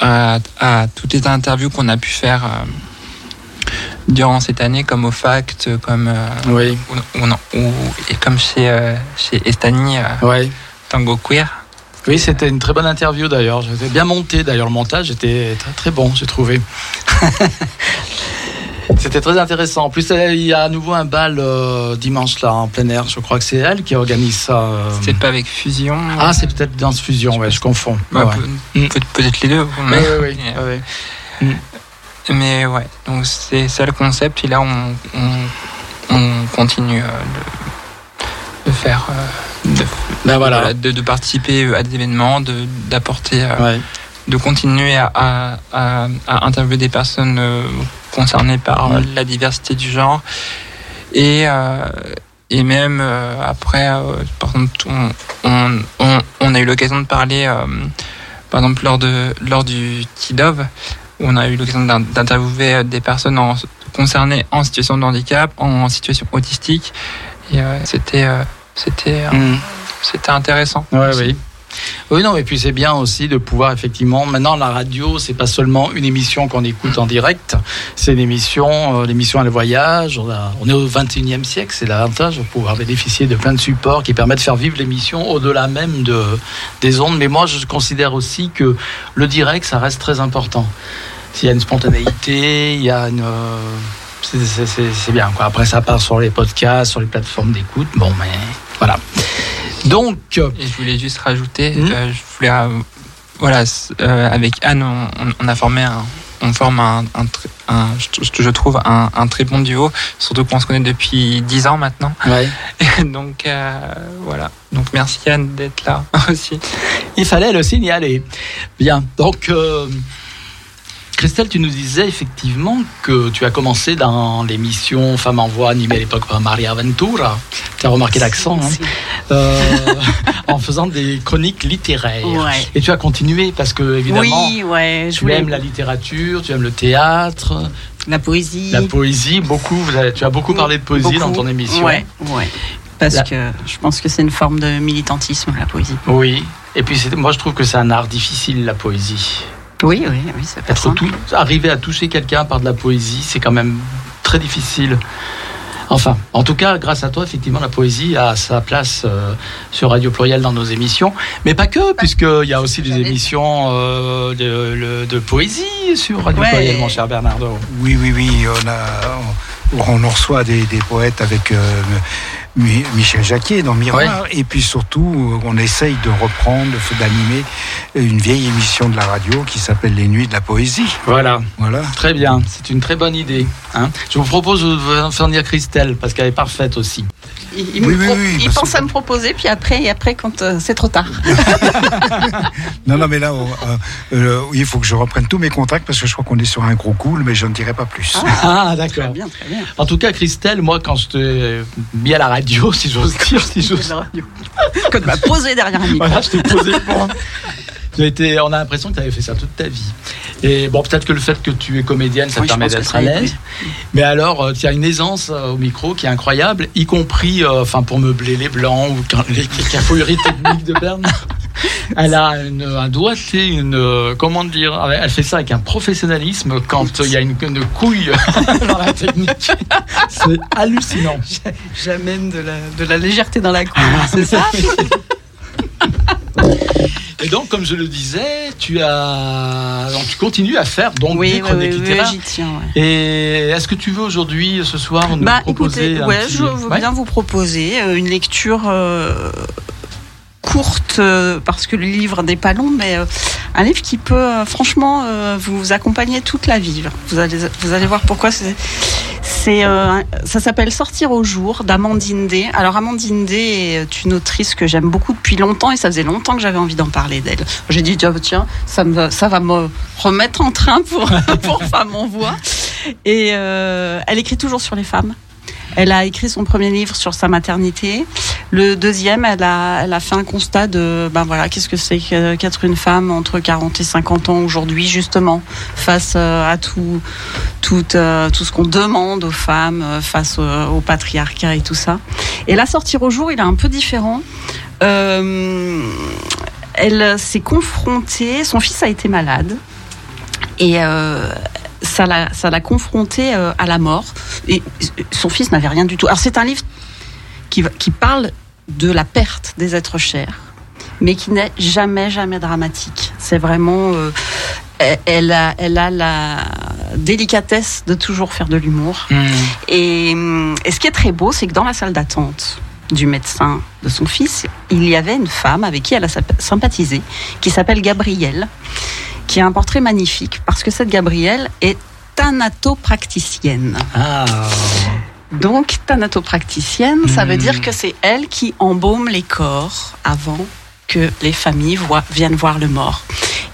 à, à toutes les interviews qu'on a pu faire euh, durant cette année comme au Fact comme euh, Oui, ou, ou- ou- et comme chez euh, chez Estanie. Tango Queer Oui, c'était une très bonne interview d'ailleurs. J'étais bien monté d'ailleurs. Le montage était très très bon, j'ai trouvé. C'était très intéressant. En plus, euh, il y a à nouveau un bal euh, dimanche là en plein air. Je crois que c'est elle qui organise ça. euh. c'est pas avec Fusion Ah, c'est peut-être dans fusion. Ouais, je confonds. Bah, Ouais, Mm. peut- peut-être les deux ouais. mais, Oui, oui, oui. mais, Ouais, donc c'est ça le concept et là on, on, on continue euh, de, de faire euh, de, Ben voilà. de, de participer à des événements d'apporter euh, Ouais. De continuer à, à, à- à interviewer des personnes euh, concernées par euh, Mm. la diversité du genre et euh, et même euh, après euh, par contre on, on, on, on a eu l'occasion de parler euh, par exemple lors de lors du TIDOV, où on a eu l'occasion d'in- d'interviewer des personnes en- concernées en situation de handicap, en situation autistique, et euh, c'était euh, c'était euh, Mm. c'était intéressant. Ouais, oui. Oui, non, et puis c'est bien aussi de pouvoir effectivement. Maintenant, la radio, c'est pas seulement une émission qu'on écoute en direct, c'est une émission, euh, l'émission à le voyage. On, est au 21e siècle, c'est l'avantage de pouvoir bénéficier de plein de supports qui permettent de faire vivre l'émission au-delà même de, des ondes. Mais moi, je considère aussi que le direct, ça reste très important. S'il y a une spontanéité, il y a une. euh, c'est bien. Quoi. Après, ça part sur les podcasts, sur les plateformes d'écoute. Bon, mais voilà. Donc. Et je voulais juste rajouter, Mhm. euh, je voulais, euh, voilà, euh, avec Anne, on, a formé un, on forme un, un tr- un- je, je trouve un, un très bon duo, surtout qu'on se connaît depuis 10 ans maintenant. Ouais. Et donc euh, voilà, donc merci Anne d'être là aussi. Il fallait le signaler. Bien. Donc, euh, Christelle, tu nous disais effectivement que tu as commencé dans l'émission Femmes en voix animée à l'époque par Maria Ventura. Tu as remarqué l'accent, hein, euh, en faisant des chroniques littéraires. Ouais. Et tu as continué parce que, évidemment, Oui, ouais, je tu voulais aimes la littérature, tu aimes le théâtre, la poésie. la poésie, beaucoup. tu as beaucoup parlé de poésie dans ton émission. Ouais, ouais. Parce La- que je pense que c'est une forme de militantisme, la poésie. Oui. Et puis, moi, je trouve que c'est un art difficile, la poésie. Oui, oui, oui, pas Être simple. tout, arriver à toucher quelqu'un par de la poésie, c'est quand même très difficile. Enfin, en tout cas, grâce à toi, effectivement, la poésie a sa place euh, sur Radio Pluriel dans nos émissions. Mais pas que, puisqu'il y a aussi des émissions euh, de, poésie sur Radio Ouais. Pluriel, mon cher Bernardo. Oui, oui, oui. On, a, on, on reçoit des, des poètes avec euh, Michel Jacquier dans Miroir. Et puis surtout, on essaye de reprendre, d'animer une vieille émission de la radio qui s'appelle Les Nuits de la Poésie. Voilà, Voilà. très bien. C'est une très bonne idée. hein. Je vous propose de faire venir Christelle, parce qu'elle est parfaite aussi. Il, il me Oui, oui, pro- oui, il parce pense que- à me proposer, puis après, et après quand euh, c'est trop tard. Non, non, mais là, on- euh, euh, oui, il faut que je reprenne tous mes contacts parce que je crois qu'on est sur un gros coup, mais je ne dirai pas plus. Ah, Très d'accord. bien, très bien. En tout cas, Christelle, moi, quand je t'ai mis à la radio, si j'ose dire, si j'ose Quand tu m'as posé derrière un micro. Voilà, je t'ai posé été- on a l'impression que tu avais fait ça toute ta vie. Et bon, peut-être que le fait que tu es comédienne, ça Oui, te je permet d'être à l'aise. Mais alors, euh, tu as une aisance euh, au micro qui est incroyable, y compris euh, enfin pour meubler les blancs ou quand, les cafouilleries techniques de Bernard. Elle a une- un doigté, une euh, comment dire, elle fait ça avec un professionnalisme quand il y a une, une couille dans la technique. C'est hallucinant. J'amène de la, de la légèreté dans la cour, c'est ça? Et donc, comme je le disais, tu as, donc, tu continues à faire donc Oui, des chroniques oui, oui, littéraires. tiens. ouais. Et est-ce que tu veux aujourd'hui, ce soir, nous Bah proposer écoutez, un ouais, petit- je veux Ouais. bien vous proposer euh, une lecture euh, courte euh, parce que le livre n'est pas long, mais euh, un livre qui peut euh, franchement vous accompagner toute la vie. Vous allez, vous allez voir pourquoi c'est. Ça s'appelle Sortir au jour d'Amandine Day. Alors Amandine Day est une autrice que j'aime beaucoup depuis longtemps et ça faisait longtemps que j'avais envie d'en parler d'elle. J'ai dit tiens, ça, me, ça va me remettre en train pour, pour Femme en Voix. Et elle écrit toujours sur les femmes. Elle a écrit son premier livre sur sa maternité. Le deuxième, elle a, fait un constat de, ben voilà, qu'est-ce que c'est qu'être une femme entre 40 et 50 ans aujourd'hui, justement, face euh, à tout, tout, euh, tout ce qu'on demande aux femmes, euh, face au, patriarcat et tout ça. Et là, sortir au jour, il est un peu différent. Elle s'est confrontée, son fils a été malade. Et euh, ça l'a, ça l'a confrontée euh, à la mort. Et son fils n'avait rien du tout. Alors c'est un livre qui, qui parle de la perte des êtres chers, mais qui n'est jamais, jamais dramatique. C'est vraiment... euh, elle- elle, a, elle a la délicatesse de toujours faire de l'humour. Hmm. Et, et ce qui est très beau, c'est que dans la salle d'attente du médecin de son fils, il y avait une femme avec qui elle a symp- sympathisé, qui s'appelle Gabrielle, qui a un portrait magnifique, parce que cette Gabrielle est thanatopraticienne. Ah. Donc, thanatopraticienne, ça veut Hmm. dire que c'est elle qui embaume les corps avant que les familles voient- viennent voir le mort.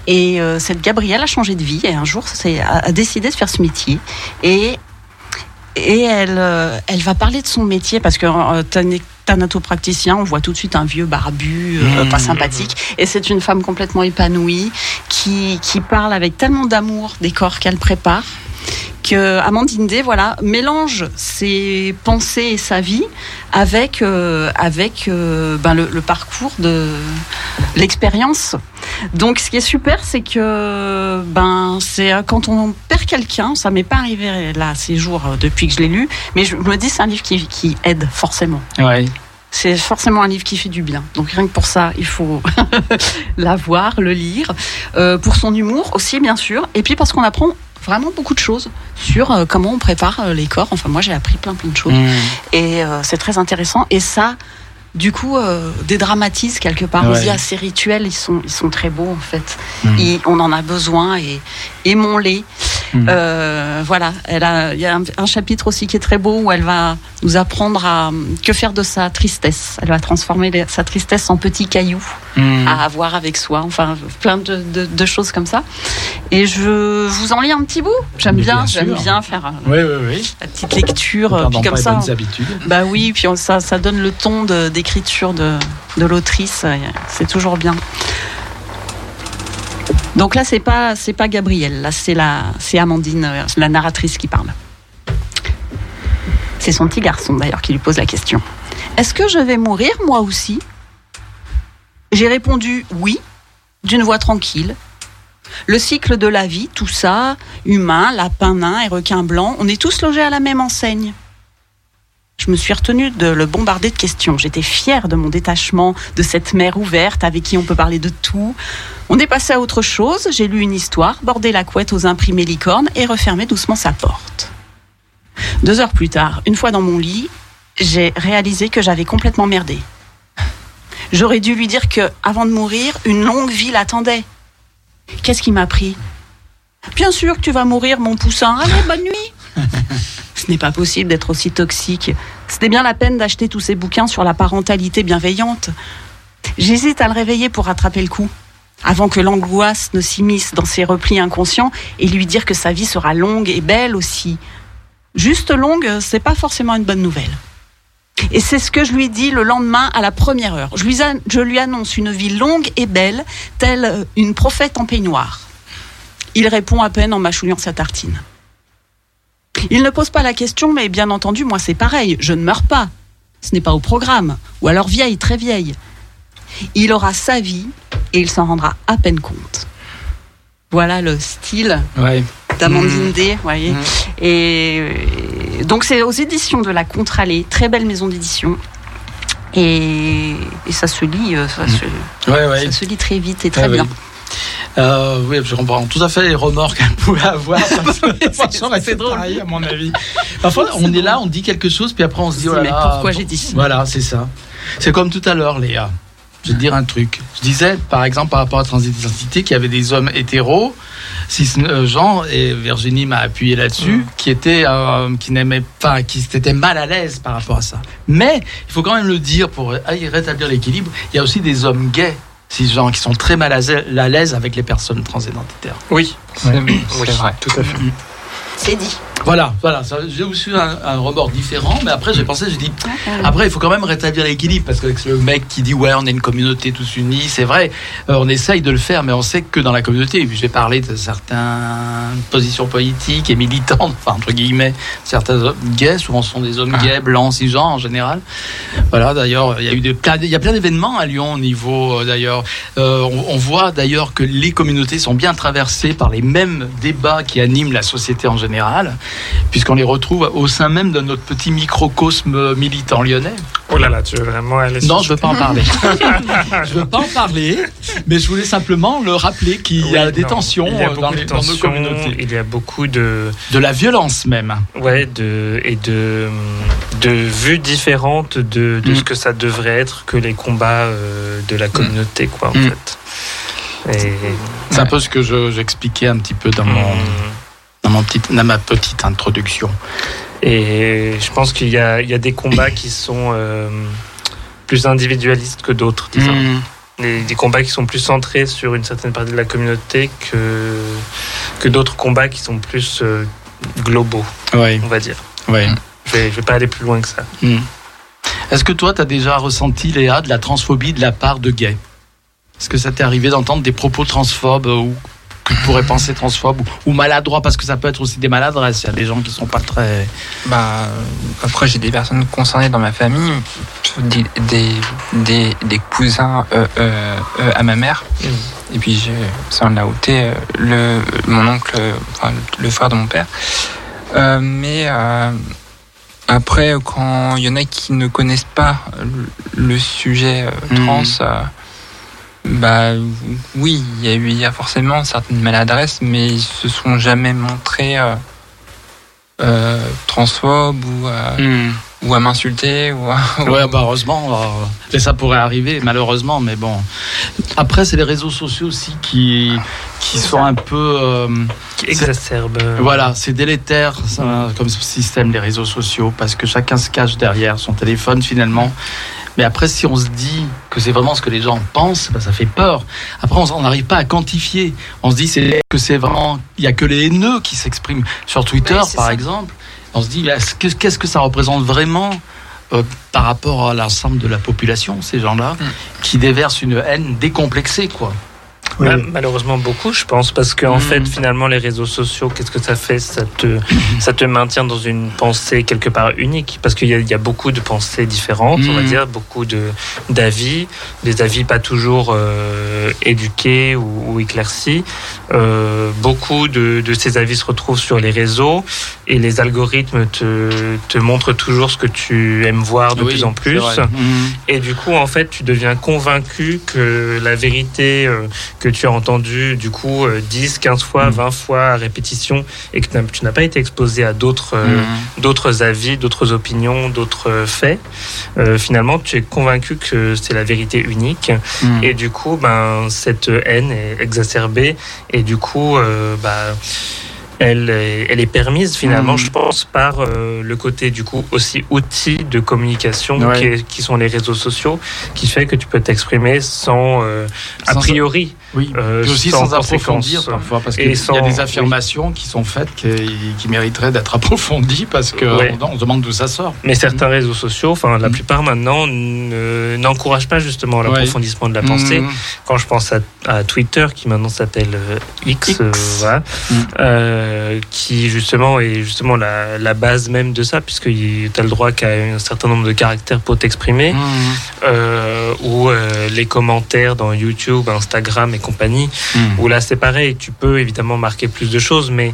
Et euh, cette Gabrielle a changé de vie et un jour a, a décidé de faire ce métier. Et, et elle, euh, elle va parler de son métier parce que euh, thanatopraticien, on voit tout de suite un vieux barbu, euh, Mmh. pas sympathique. Et c'est une femme complètement épanouie, qui, qui parle avec tellement d'amour des corps qu'elle prépare, que Amandine Day, voilà, mélange ses pensées et sa vie avec, euh, avec euh, ben, le, le parcours de l'expérience. Donc, ce qui est super, c'est que ben, c'est euh, quand on perd quelqu'un, ça m'est pas arrivé là ces jours depuis que je l'ai lu, mais je me dis c'est un livre qui, qui aide forcément. Ouais. C'est forcément un livre qui fait du bien. Donc rien que pour ça, il faut l'avoir, le lire. Euh, pour son humour aussi, bien sûr. Et puis parce qu'on apprend vraiment beaucoup de choses sur euh, comment on prépare euh, les corps. Enfin, moi, j'ai appris plein plein de choses. Mmh. Et euh, c'est très intéressant. Et ça, du coup, euh, dédramatise quelque part. Ouais. Aussi, à ces rituels, ils sont, ils sont très beaux, en fait. Et on en a besoin et aimons-les. Mhm. Euh, voilà, elle a, il y a un, un chapitre aussi qui est très beau où elle va nous apprendre à que faire de sa tristesse. Elle va transformer les- sa tristesse en petits cailloux Mmh. à avoir avec soi. Enfin, plein de, de- de choses comme ça. Et je vous en lis un petit bout. J'aime bien, bien j'aime bien faire euh, Oui, oui, oui. la petite lecture. euh, Puis comme pas ça, habitudes. bah oui, puis on- ça, ça donne le ton d'écriture de, de l'autrice. C'est toujours bien. Donc là, c'est pas c'est pas Gabrielle. Là, c'est la c'est Amandine, euh, la narratrice qui parle. C'est son petit garçon d'ailleurs qui lui pose la question. Est-ce que je vais mourir moi aussi? J'ai répondu oui, d'une voix tranquille. Le cycle de la vie, tout ça, humain, lapin nain et requin blanc, on est tous logés à la même enseigne. Je me suis retenue de le bombarder de questions. J'étais fière de mon détachement, de cette mer ouverte avec qui on peut parler de tout. On est passé à autre chose. J'ai lu une histoire, bordé la couette aux imprimés licornes et refermé doucement sa porte. Deux heures plus tard, une fois dans mon lit, j'ai réalisé que j'avais complètement merdé. J'aurais dû lui dire que, avant de mourir, une longue vie l'attendait. Qu'est-ce qui m'a pris? Bien sûr que tu vas mourir, mon poussin. Allez, bonne nuit. Ce n'est pas possible d'être aussi toxique. C'était bien la peine d'acheter tous ces bouquins sur la parentalité bienveillante. J'hésite à le réveiller pour rattraper le coup, avant que l'angoisse ne s'immisce dans ses replis inconscients et lui dire que sa vie sera longue et belle aussi. Juste longue, c'est pas forcément une bonne nouvelle. Et c'est ce que je lui dis le lendemain à la première heure. Je lui, je lui annonce une vie longue et belle, telle une prophète en peignoir. Il répond à peine en mâchouillant sa tartine. Il ne pose pas la question, mais bien entendu, moi c'est pareil, je ne meurs pas. Ce n'est pas au programme, ou alors vieille, très vieille. Il aura sa vie et il s'en rendra à peine compte. Voilà le style Ouais. d'Amandine D. voyez. Mhm. Et euh, donc c'est aux éditions de la Contralée, très belle maison d'édition. Et, et ça se lit, euh, ça, se, Ouais, ouais. ça se lit très vite et très Ah oui. Euh, oui, je comprends tout à fait les remords qu'elle pouvait avoir. bah, c'est drôle. pareil, à mon avis. Parfois, on est là, on dit quelque chose, puis après, on se dit, oh là mais pourquoi j'ai dit ça Voilà, c'est ça. C'est comme tout à l'heure, Léa. Je vais te dire un truc. Je disais, par exemple, par rapport à transidentité, qu'il y avait des hommes hétéros, si Jean et Virginie m'a appuyé là-dessus, qui étaient, euh, qui n'aimaient pas, qui étaient mal à l'aise par rapport à ça. Mais il faut quand même le dire pour euh, rétablir l'équilibre. Il y a aussi des hommes gays, cisgenres, qui sont très mal à l'aise- avec les personnes transidentitaires. Oui, c'est c'est vrai. Tout à fait. C'est dit. Voilà, voilà. ça- J'ai aussi un, un remords différent, mais après j'ai pensé, j'ai dit, après il faut quand même rétablir l'équilibre parce qu'avec le mec qui dit ouais, on est une communauté tous unis, c'est vrai, euh, on essaye de le faire, mais on sait que dans la communauté. Et puis j'ai parlé de certaines positions politiques et militantes, enfin entre guillemets, certains hommes gays, souvent ce sont des hommes gays, blancs, cisgenres en général. Voilà, d'ailleurs, il y a eu des, plein, il y a plein d'événements à Lyon au niveau, euh, d'ailleurs, euh, on, on voit d'ailleurs que les communautés sont bien traversées par les mêmes débats qui animent la société en général, puisqu'on les retrouve au sein même de notre petit microcosme militant lyonnais. Oh là là, tu veux vraiment aller Non, je veux pas en parler. je veux pas en parler, mais je voulais simplement le rappeler qu'il y a des non. tensions Il y a dans, les, dans nos communautés. Il y a beaucoup de, De la violence même. ouais, de et de de vues différentes de, de Mm. ce que ça devrait être que les combats euh, de la communauté, quoi, en Mm. fait. Et C'est un peu ce que je- j'expliquais un petit peu dans, mon, Mm. Dans, mon petit, dans ma petite introduction. Et je pense qu'il y a, il y a des combats qui sont euh, plus individualistes que d'autres, disons. Mm. Des, des combats qui sont plus centrés sur une certaine partie de la communauté que, que d'autres combats qui sont plus euh, globaux, Oui, on va dire. oui. Je vais, je vais pas aller plus loin que ça. Mm. Est-ce que toi, tu as déjà ressenti, Léa, de la transphobie de la part de gays? Est-ce que ça t'est arrivé d'entendre des propos transphobes ou que tu pourrais penser transphobes ou, ou maladroits Parce que ça peut être aussi des maladresses. Il y a des gens qui sont pas très. Bah, après, j'ai des personnes concernées dans ma famille, des, des, des, des cousins euh, euh, euh, à ma mère. Et puis, ça en a ôté le, mon oncle, enfin, le frère de mon père. Mais après, quand il y en a qui ne connaissent pas le, le sujet Mhm. trans, bah oui, il y a eu il y a forcément certaines maladresses, mais ils se sont jamais montrés euh, euh, transphobes ou, euh, ou à m'insulter. Ou à- Ouais, bah heureusement. euh, et ça pourrait arriver, malheureusement, mais bon. Après, c'est les réseaux sociaux aussi qui, qui sont un peu. euh, Qui exacerbe. euh, Voilà, c'est délétère ça, comme système, les réseaux sociaux, parce que chacun se cache derrière son téléphone finalement. Mais après, si on se dit que c'est vraiment ce que les gens pensent, bah, ça fait peur. Après, on n'arrive pas à quantifier. On se dit c'est que c'est vraiment, il y a que les haineux qui s'expriment sur Twitter, Oui, par ça. exemple. On se dit est-ce que- qu'est-ce que ça représente vraiment euh, par rapport à l'ensemble de la population, ces gens-là, Mm. qui déversent une haine décomplexée, quoi. Oui. Bah, malheureusement beaucoup, je pense, parce qu'en Mhm. fait, finalement, les réseaux sociaux, qu'est-ce que ça fait? Ça te, ça te maintient dans une pensée quelque part unique, parce qu'il y, a- il y a beaucoup de pensées différentes, on va Mhm. dire, beaucoup de d'avis, des avis pas toujours euh, éduqués ou, ou éclaircis. Euh, beaucoup de, de ces avis se retrouvent sur les réseaux, et les algorithmes te, te montrent toujours ce que tu aimes voir de Oui, plus en plus. Mhm. Et du coup, en fait, tu deviens convaincu que la vérité euh, que tu as entendue, du coup, euh, 10, 15 fois, Mm. 20 fois à répétition, et que tu n'as- pas été exposé à d'autres euh, Mhm. d'autres avis, d'autres opinions, d'autres euh, faits, euh, finalement, tu es convaincu que c'est la vérité unique. Mhm. Et du coup, ben, cette haine est exacerbée. Et du coup, euh, bah, elle, est, elle est permise finalement, Mhm. je pense, par euh, le côté du coup aussi outil de communication Ouais. qui, est- qui sont les réseaux sociaux, qui fait que tu peux t'exprimer sans, euh, a priori, Oui, euh, aussi sans sans, approfondir parfois, parce qu'il y a des oui. affirmations qui sont faites qui, qui mériteraient d'être approfondies parce qu'on Ouais. on se demande d'où ça sort. Mais certains réseaux sociaux, enfin la Mhm. plupart maintenant, ne- n'encouragent pas justement l'approfondissement de la pensée. Mhm. Quand je pense à, à Twitter, qui maintenant s'appelle euh, X, X. euh, voilà, Mm. euh, qui justement est justement la, la base même de ça, puisque tu as le droit qu'à un certain nombre de caractères pour t'exprimer, ou les commentaires dans YouTube, Instagram et compagnie, Mhm. où là c'est pareil, tu peux évidemment marquer plus de choses, mais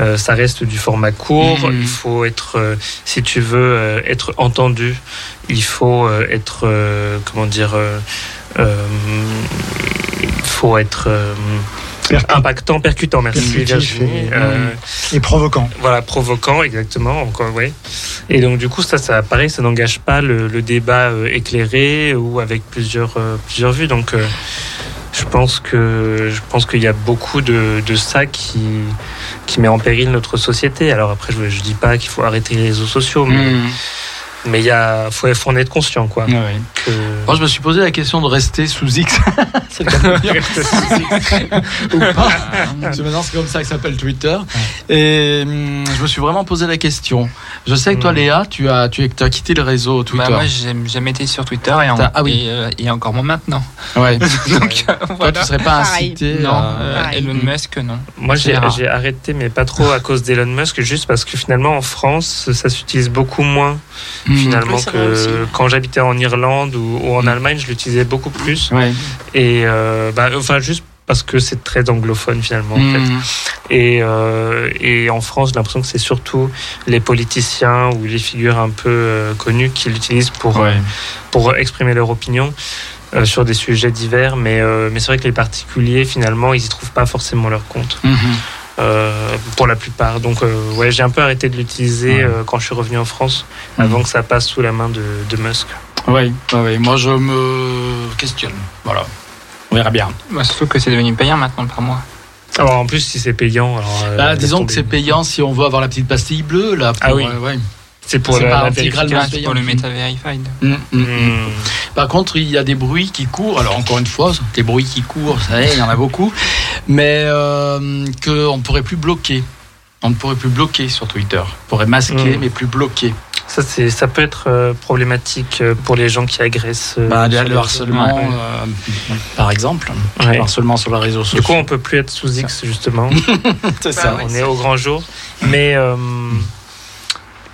euh, ça reste du format court. Mhm. Il faut être, euh, si tu veux euh, être entendu, il faut être, comment dire, il faut être impactant, percutant. Merci Virginie. et- Euh, Et provoquant. voilà, provoquant, exactement, encore, ouais. Et donc, du coup, ça, ça, pareil, ça n'engage pas le, le débat euh, éclairé ou avec plusieurs, euh, plusieurs vues. Donc, je pense que, je pense qu'il y a beaucoup de, de ça qui, qui met en péril notre société. Alors après, je, je dis pas qu'il faut arrêter les réseaux sociaux, mais, Mhm. Mais il y a, faut, faut en être conscient, quoi. Ouais, ouais. Que- Moi, je me suis posé la question de rester sous X. c'est le cas de le dire. Ou pas. Parce que maintenant, c'est comme ça que s'appelle Twitter. Et hum, je me suis vraiment posé la question. Je sais que toi, Mm. Léa, tu as, tu, as quitté le réseau Twitter. Bah, moi, j'ai jamais été sur Twitter et, en- ah oui. et, euh, et encore moins maintenant. ouais. Donc, euh, Toi, voilà. tu serais pas Pareil. incité Non, à- euh. Elon Musk, non. Moi, j'ai arrêté, mais pas trop à cause d'Elon Musk, juste parce que finalement, en France, ça s'utilise beaucoup moins, Mhm. Finalement, Oui, vrai aussi. que quand j'habitais en Irlande ou, ou en Mm. Allemagne, je l'utilisais beaucoup plus. Ouais. Et, euh, bah, enfin, juste parce que c'est très anglophone, finalement, en fait. Et, euh, et en France, j'ai l'impression que c'est surtout les politiciens ou les figures un peu euh, connues qui l'utilisent pour, Ouais. pour exprimer leur opinion euh, sur des sujets divers. Mais, euh, mais c'est vrai que les particuliers, finalement, ils y trouvent pas forcément leur compte. Mhm. Euh, pour la plupart. Donc, euh, ouais, j'ai un peu arrêté de l'utiliser Ouais. euh, quand je suis revenu en France, Mhm. avant que ça passe sous la main de, de Musk. Ouais, ouais, ouais. Moi, je me questionne. Voilà. On verra bien. Bah, surtout que c'est devenu payant maintenant par mois. Alors, en plus, si c'est payant, alors. Bah, disons que c'est payant si on veut avoir la petite pastille bleue. Là, pour, Ah oui. euh, ouais. C'est pour la, pas la intégralement vérification. C'est payant. pour le Meta Verified. Mm, mm, mm. Hmm. Par contre, il y a des bruits qui courent. Alors, encore une fois, des bruits qui courent, ça y est, il y en a beaucoup. Mais euh, qu'on ne pourrait plus bloquer. On ne pourrait plus bloquer sur Twitter. On pourrait masquer, Mm. mais plus bloquer. Ça, c'est, ça peut être euh, problématique euh, pour les gens qui agressent. euh, Bah, le harcèlement, Ouais. euh, par exemple. Ouais. Le harcèlement sur les réseaux sociaux. Du coup, on peut plus être sous X justement. c'est Bah ça. ouais. on est au grand jour. Mais euh,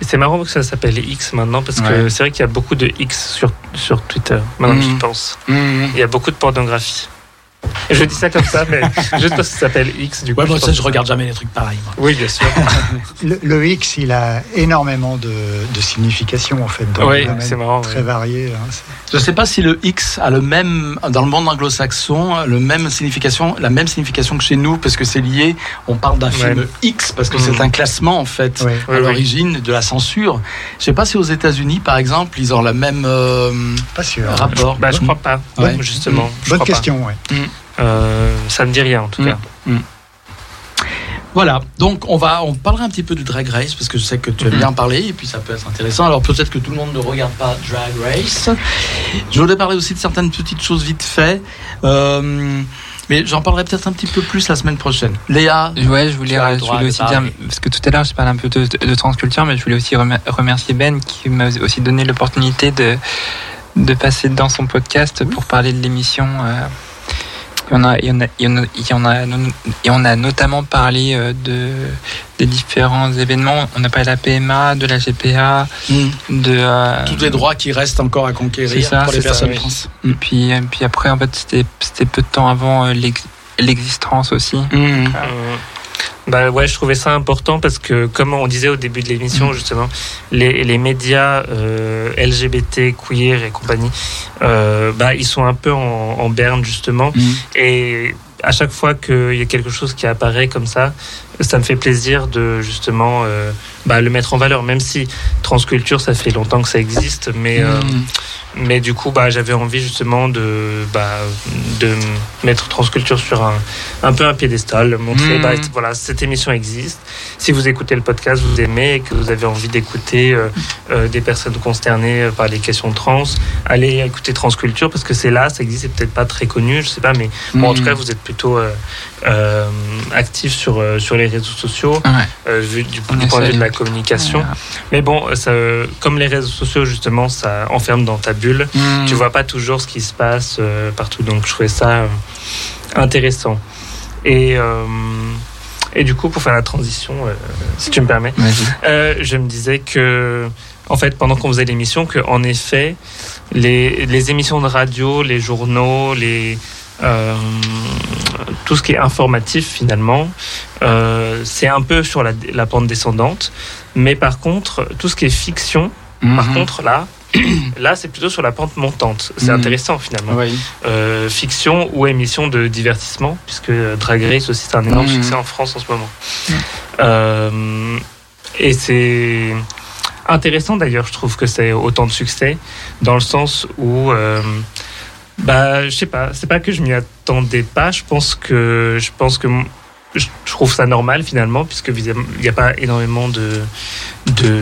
c'est marrant que ça s'appelle X maintenant parce que Ouais. c'est vrai qu'il y a beaucoup de X sur, sur Twitter. Maintenant que Mhm. j'y pense, Mmh. il y a beaucoup de pornographie. Je dis ça comme ça, mais juste parce que ça s'appelle X. Du coup, Ouais, moi, je ça, je regarde jamais les trucs pareils. moi. Oui, bien sûr. Le, le X, il a énormément de, de significations en fait, dans Oui, c'est marrant. très ouais. variés. hein. Je sais pas si le X a le même, dans le monde anglo-saxon, le même signification, la même signification que chez nous, parce que c'est lié, on parle d'un film Ouais. X, parce que c'est un classement, en fait, Ouais. à l'origine de la censure. Je sais pas si aux États-Unis, par exemple, ils ont le même euh, Pas sûr. rapport. Bah, je crois pas, Ouais. justement. Je Bonne crois pas. question, ouais. Euh, ça me dit rien en tout Mm. cas. Voilà, donc on va, on parlera un petit peu de Drag Race parce que je sais que tu aimes Mhm. bien parler et puis ça peut être intéressant. Alors peut-être que tout le monde ne regarde pas Drag Race. Je voulais parler aussi de certaines petites choses vite fait, Euh, mais j'en parlerai peut-être un petit peu plus la semaine prochaine. Léa, Ouais, je voulais, je de aussi dire, parce que tout à l'heure, j'ai parlé un peu de, de transculture, mais je voulais aussi remer- remercier Ben qui m'a aussi donné l'opportunité de, de passer dans son podcast pour parler de l'émission. euh. Il y en a, il y en a, il y en a, il y en a, et on a notamment parlé euh, de, des différents événements. On a parlé de la PMA, de la GPA, hmm, de. euh, tous les droits qui restent encore à conquérir ça, pour les c'est ça, personnes oui. trans. Et puis, et puis après, en fait, c'était c'était peu de temps avant euh, l'ex- l'existence aussi. Hmm. Euh, Bah ouais, je trouvais ça important parce que, comme on disait au début de l'émission, justement, les, les médias euh, LGBT, queer et compagnie, euh, bah, ils sont un peu en, en berne, justement. Hmm. Et à chaque fois qu'il y a quelque chose qui apparaît comme ça, ça me fait plaisir de justement euh, bah, le mettre en valeur, même si transculture, ça fait longtemps que ça existe, mais, euh, Hmm. mais du coup, bah, j'avais envie justement de, bah, de mettre transculture sur un, un peu un piédestal, montrer, Mhm. bah, voilà, cette émission existe. Si vous écoutez le podcast, vous aimez et que vous avez envie d'écouter euh, des personnes concernées par les questions trans, allez écouter Transculture parce que c'est là, ça existe, c'est peut-être pas très connu, je sais pas, mais bon, en tout Hmm. cas, vous êtes plutôt actif sur, sur les réseaux sociaux, Ouais. euh, vu du, point de vue de la communication. Mais bon, ça, comme les réseaux sociaux, justement, ça enferme dans ta bulle. Hmm. Tu vois pas toujours ce qui se passe euh, partout. Donc, je trouvais ça euh, intéressant. Et, euh, et du coup, pour faire la transition, euh, si tu me permets, euh, je me disais que, en fait, pendant qu'on faisait l'émission, que en effet, les, les émissions de radio, les journaux, les euh, tout ce qui est informatif finalement, euh, c'est un peu sur la, la pente descendante. Mais par contre, tout ce qui est fiction, par Mhm. contre là, là c'est plutôt sur la pente montante. C'est Mhm. intéressant finalement. Oui. Euh, fiction ou émission de divertissement, puisque Drag Race aussi c'est un énorme Mhm. succès en France en ce moment. Euh, et c'est intéressant d'ailleurs, je trouve que c'est autant de succès, dans le sens où, euh, bah, je sais pas, c'est pas que je m'y attendais pas, je pense que, je pense que je trouve ça normal finalement, puisque il n'y a pas énormément de, de,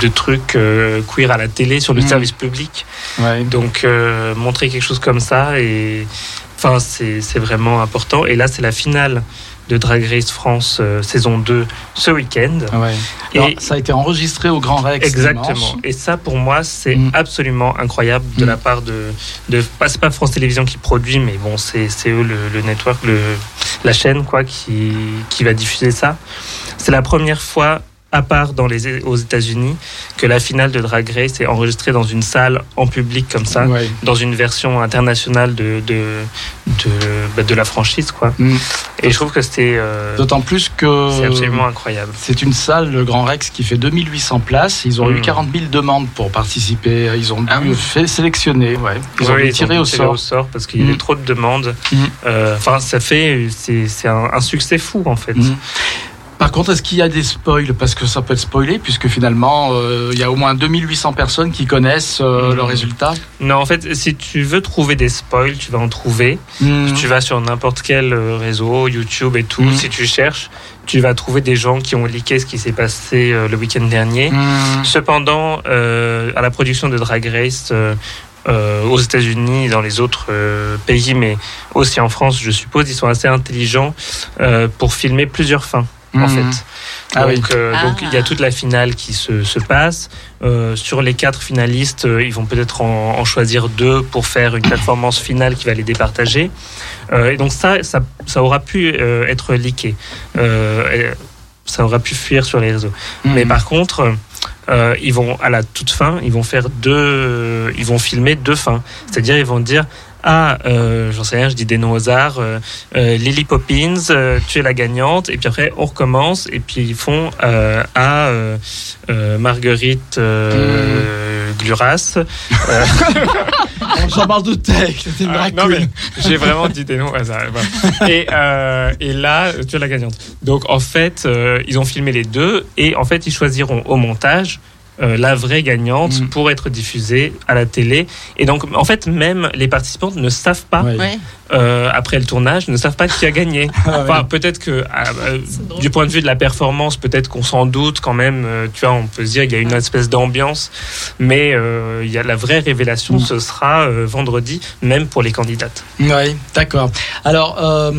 de trucs euh, queer à la télé sur le Mhm. service public. Ouais. Donc euh, montrer quelque chose comme ça et enfin c'est c'est vraiment important et là c'est la finale de Drag Race France euh, saison 2 ce week-end. Ouais. Et ça a été enregistré au Grand Rex. exactement. dimanche. Et ça pour moi c'est Mm. absolument incroyable de Mm. la part de de pas pas France Télévisions qui produit mais bon c'est c'est eux le, le network le la chaîne quoi qui qui va diffuser ça. C'est la première fois à part dans les, aux États-Unis, que la finale de Drag Race est enregistrée dans une salle en public comme ça Ouais. dans une version internationale de, de, de, bah, de la franchise. Quoi. Mm. Et je trouve que c'était euh, D'autant plus que c'est absolument incroyable. c'est une salle, le Grand Rex, qui fait 2800 places. Ils ont eu Mm. 40 000 demandes pour participer. Ils ont Ah dû oui. fait sélectionner. Ouais. Ils ont dû tirer au tiré sort. parce qu'il y avait Mm. trop de demandes. Mm. Euh, Enfin, ça fait. C'est c'est un, un succès fou en fait. Par contre, est-ce qu'il y a des spoils? Parce que ça peut être spoilé, puisque finalement, euh, il y a au moins 2800 personnes qui connaissent euh, Mm. le résultat. Non, en fait, si tu veux trouver des spoils, tu vas en trouver. Mm. Tu vas sur n'importe quel euh, réseau, YouTube et tout. Mm. Si tu cherches, tu vas trouver des gens qui ont leaké ce qui s'est passé le week-end dernier. Cependant, à la production de Drag Race euh, aux États-Unis dans les autres euh, pays, mais aussi en France, je suppose, ils sont assez intelligents euh, pour filmer plusieurs fins. En Mhm. fait. Ah oui. euh, Ah. donc il y a toute la finale qui se, se passe. Euh, sur les quatre finalistes, euh, ils vont peut-être en, en choisir deux pour faire une performance finale qui va les départager. Euh, et donc ça, ça, ça aura pu euh, être leaké. Euh, ça aura pu fuir sur les réseaux. Mais Mhm. par contre, euh, ils vont à la toute fin, ils vont faire deux, ils vont filmer deux fins. C'est-à-dire, ils vont dire ah, euh, j'en sais rien, je dis des noms au hasard, euh, euh, Lily Poppins, euh, tu es la gagnante, et puis après on recommence, et puis ils font euh, à euh, euh, Marguerite euh, Gluras. Euh, J'en parle de tech, une ah, j'ai vraiment dit des noms au hasard. Et, euh, et là, tu es la gagnante. Donc en fait, euh, ils ont filmé les deux, et en fait, ils choisiront au montage. Euh, la vraie gagnante Mm. pour être diffusée à la télé et donc en fait même les participantes ne savent pas Ouais. Euh, après le tournage ne savent pas qui a gagné Ah Enfin, peut-être que ah, euh, du point de vue de la performance, peut-être qu'on s'en doute quand même. euh, tu vois, on peut se dire qu'il y a une espèce d'ambiance, mais euh, il y a la vraie révélation, Mm. ce sera euh, vendredi, même pour les candidates. Oui, d'accord. Alors, euh,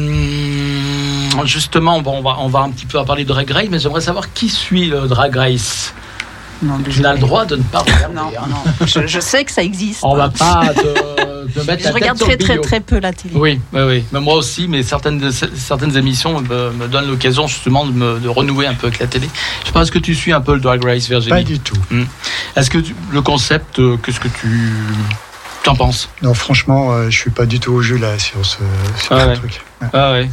justement, bon, on, va, on va un petit peu en parler de Drag Race, mais j'aimerais savoir qui suit le Drag Race. Non, Tu je- n'as le droit de ne pas regarder. Non, hein. non. Je, je sais que ça existe. On va pas te, te mettre Je la regarde tête très sur le très très peu la télé. Oui, oui, oui. Mais moi aussi, mais certaines, certaines émissions me, me donnent l'occasion justement de, me, de renouer un peu avec la télé. Je pas, est-ce que tu suis un peu le Drag Race, Pas Virginie du tout. Est-ce que tu- le concept, euh, qu'est-ce que tu t'en penses? Non, franchement, euh, je suis pas du tout au jus là sur ce, sur Ah ce ouais. truc. Ah ouais,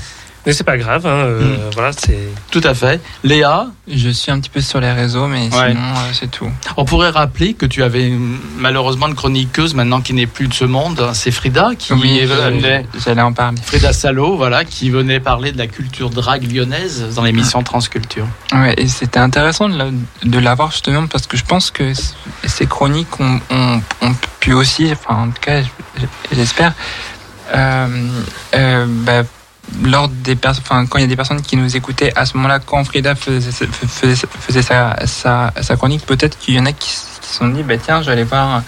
Mais c'est pas grave, hein, euh, Mm. voilà, c'est. tout à fait. Léa, Je suis un petit peu sur les réseaux, mais Ouais. sinon, euh, c'est tout. on pourrait rappeler que tu avais malheureusement une chroniqueuse maintenant qui n'est plus de ce monde. C'est Frida qui Oui, venait. j'allais en parler. Frida Salo, voilà, qui venait parler de la culture drague lyonnaise dans l'émission Transculture. Ouais, et c'était intéressant de la- de l'avoir justement parce que je pense que ces chroniques ont, ont- ont pu aussi, enfin en tout cas j'espère, euh, euh, bah, lors des personnes, enfin quand il y a des personnes qui nous écoutaient à ce moment-là, quand Frida faisait, faisait, faisait sa, sa, sa chronique, peut-être qu'il y en a qui se sont dit, bah tiens, je vais aller voir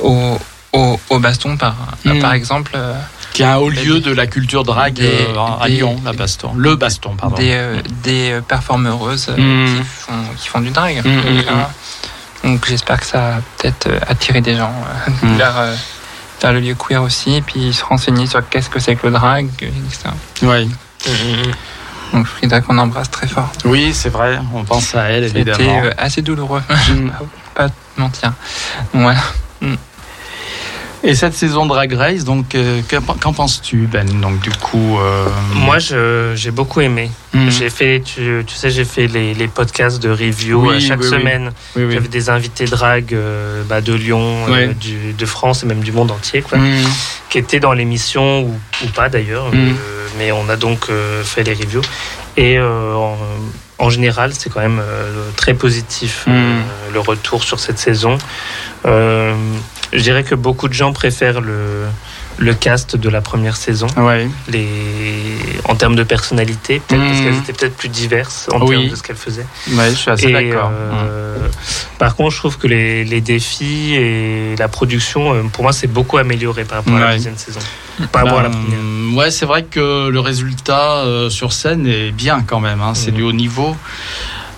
au, au, au baston par, Mm. par exemple. euh, Qui est un haut lieu de la culture drague Des- euh, à des- Lyon, la Baston. Le Baston, pardon. des, euh, des performeuses euh, Mm. qui, font, qui font du drag. Mm, mm, Donc, donc j'espère que ça a peut-être attiré des gens vers, vers le lieu queer aussi, et puis se renseigner sur qu'est-ce que c'est que le drag, etc. Oui. Donc Frida qu'on embrasse très fort. Oui, c'est vrai, on pense à elle, C'était évidemment. euh, assez douloureux, Mm. pas te mentir. Voilà. Et cette saison Drag Race, donc, euh, que- qu'en penses-tu, Ben Donc, du coup. euh, Moi, j'ai beaucoup aimé. mm. J'ai fait, tu, tu sais, j'ai fait les, les podcasts de review Oui, euh, chaque oui, semaine. Oui. J'avais des invités drag euh, bah, de Lyon, du, de France et même du monde entier, quoi, Mm. qui étaient dans l'émission ou, ou pas d'ailleurs. Mm. euh, mais on a donc fait les reviews. Et en, en général, c'est quand même euh, très positif le retour sur cette saison. Euh, je dirais que beaucoup de gens préfèrent le, le cast de la première saison Ouais. les, en termes de personnalité, peut-être parce Mhm. qu'elles étaient peut-être plus diverses en Oui. termes de ce qu'elles faisaient. Ouais, je suis assez d'accord. euh, Par contre, je trouve que les, les défis et la production, euh, pour moi, c'est beaucoup amélioré par rapport à la deuxième saison. Par rapport à la première. Ouais, c'est vrai que le résultat euh, sur scène est bien quand même. hein, C'est Mhm. du haut niveau.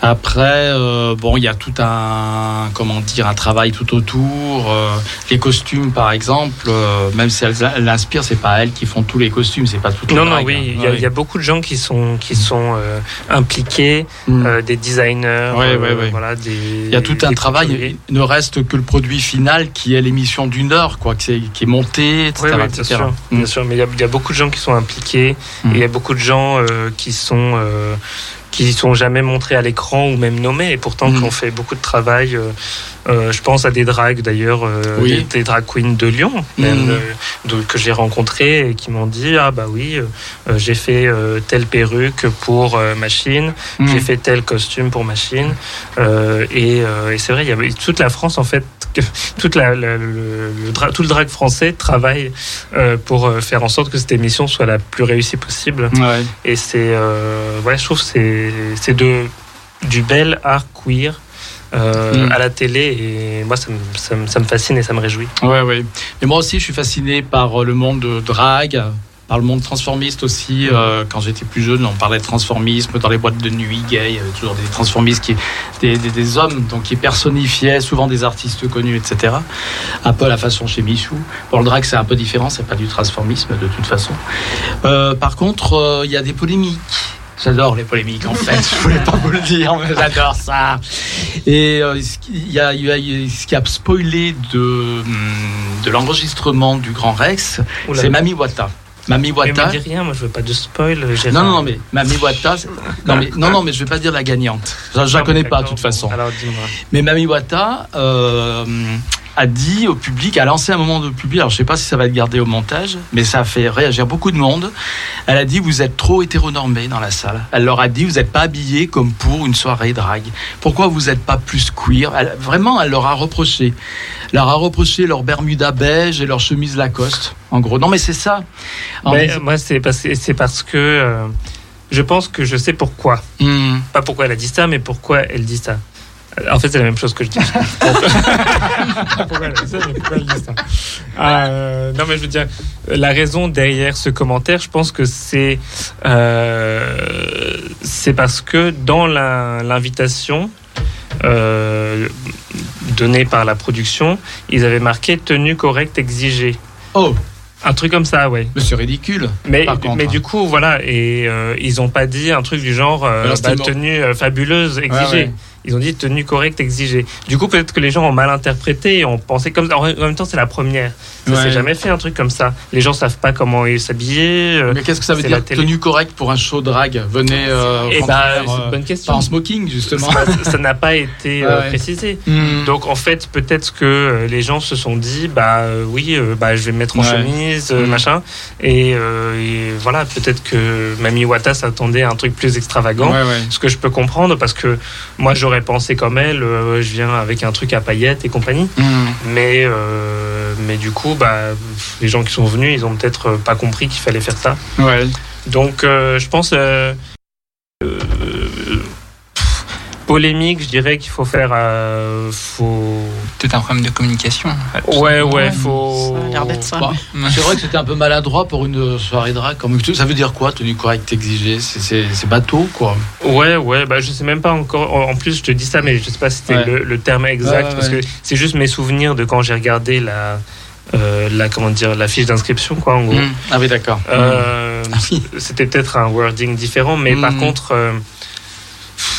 Après, euh, bon, il y a tout un, comment dire, un travail tout autour. euh, les costumes, par exemple, euh, même si elles l'inspirent, c'est pas elles qui font tous les costumes, c'est pas les Non, non, oui, hein. il y, a- Ouais. il y a beaucoup de gens qui sont, qui sont impliqués, Mm. des designers, Ouais, ouais, voilà. Il y a tout un travail. couturiers. Il ne reste que le produit final qui est l'émission d'une heure, quoi, qui est, qui est monté, etc. Oui, oui, bien sûr, Mm. bien sûr, mais il y, a, il y a beaucoup de gens qui sont impliqués Mm. et il y a beaucoup de gens qui sont qui sont jamais montrés à l'écran ou même nommés et pourtant Mm. qui ont fait beaucoup de travail. Euh, je pense à des drags d'ailleurs, euh, Oui. des, des drag queens de Lyon même, Mm. euh, de- que j'ai rencontrés et qui m'ont dit ah bah oui j'ai fait telle perruque pour machine, Mm. j'ai fait tel costume pour machine et, et c'est vrai il y avait toute la France en fait que- toute la, la- le, le dra- tout le drag français travaille pour faire en sorte que cette émission soit la plus réussie possible Ouais. et c'est ouais je trouve que c'est c'est de du bel art queer euh, Mm. à la télé et moi ça me, ça, me, ça me fascine et ça me réjouit Ouais, ouais. Mais moi aussi, je suis fasciné par euh, le monde de drague. par le monde transformiste aussi. Euh, quand j'étais plus jeune, on parlait de transformisme dans les boîtes de nuit gays, il y avait toujours des transformistes qui, des, des, des hommes donc qui personnifiaient souvent des artistes connus, etc. Un peu à la façon chez Michou. Bon, le drag c'est un peu différent, c'est pas du transformisme de toute façon. Euh, par contre, il y a des polémiques. J'adore les polémiques en fait, je voulais pas vous le dire, mais j'adore ça. Et euh, ce y a, ce qui a spoilé de, hum, de l'enregistrement du Grand Rex, c'est Mami Wata. Mami Mais Wata. me dis rien, moi je veux pas de spoil. Non, non, non, mais Mami Wata, non, mais, non, non, mais je vais pas dire la gagnante. Je, je la Non, connais mais pas de toute façon. Alors dis-moi. Mais Mami Wata euh, a dit au public, a lancé un moment de public, alors je sais pas si ça va être gardé au montage, mais ça a fait réagir beaucoup de monde. Elle a dit, vous êtes trop hétéronormés dans la salle. Elle leur a dit, vous n'êtes pas habillés comme pour une soirée drague. Pourquoi vous n'êtes pas plus queer? Elle- Vraiment, elle leur a reproché. Elle leur a reproché leur bermuda beige et leur chemise Lacoste. En gros, non mais c'est ça. Mais, moi, c'est parce, c'est parce que euh, je pense que je sais pourquoi. Hmm. Pas pourquoi elle a dit ça, mais pourquoi elle dit ça. En fait, c'est la même chose que je dis. pourquoi elle a dit ça, mais pourquoi elle dit ça. Euh, non, mais je veux dire, la raison derrière ce commentaire, je pense que c'est euh, c'est parce que dans l'invitation euh, donnée par la production, ils avaient marqué tenue correcte exigée. Oh, Un truc comme ça, ouais. mais c'est ridicule. Mais, Par contre, mais hein. du coup, voilà, et euh, ils ont pas dit un truc du genre euh, bah, tenue euh, fabuleuse exigée. Ouais, ouais. Ils ont dit tenue correcte exigée. Du coup, peut-être que les gens ont mal interprété et ont pensé comme ça. En même temps, c'est la première. Ça Ouais. s'est jamais fait un truc comme ça. Les gens savent pas comment s'habiller. euh, Mais qu'est-ce que ça veut dire tenue correcte pour un show drague Venez euh, Eh c'est une euh, bonne pas question. en smoking justement. Ça n'a pas été euh, Ouais, précisé. Hmm. Donc en fait, peut-être que les gens se sont dit, bah oui, bah je vais me mettre en Ouais. chemise, euh, Mm. machin, et, euh, et voilà, peut-être que Mami Wata s'attendait à un truc plus extravagant. Ce que je peux comprendre, parce que moi j'aurais pensé comme elle, euh, je viens avec un truc à paillettes et compagnie, Hmm. mais euh, mais du coup, bah les gens qui sont venus, ils ont peut-être pas compris qu'il fallait faire ça. Ouais. Donc, euh, je pense. Polémique, je dirais qu'il faut faire. euh, faut... Peut-être un problème de communication. en fait. Ouais, ouais, Ouais, faut. Ça a l'air d'être ça. Bah. C'est vrai que c'était un peu maladroit pour une soirée drague. Comme... Ça veut dire quoi, tenue correcte exigée? C'est- C'est c'est bateau, quoi. Ouais, ouais, bah, je sais même pas encore. En plus, je te dis ça, mais je sais pas si c'était Ouais. le, le terme exact, Ouais, ouais, parce que c'est juste mes souvenirs de quand j'ai regardé la. euh, la comment dire la fiche d'inscription quoi en gros Hmm. Ah oui, d'accord. Euh, Ah oui. c'était peut-être un wording différent, mais par Mm. contre, euh,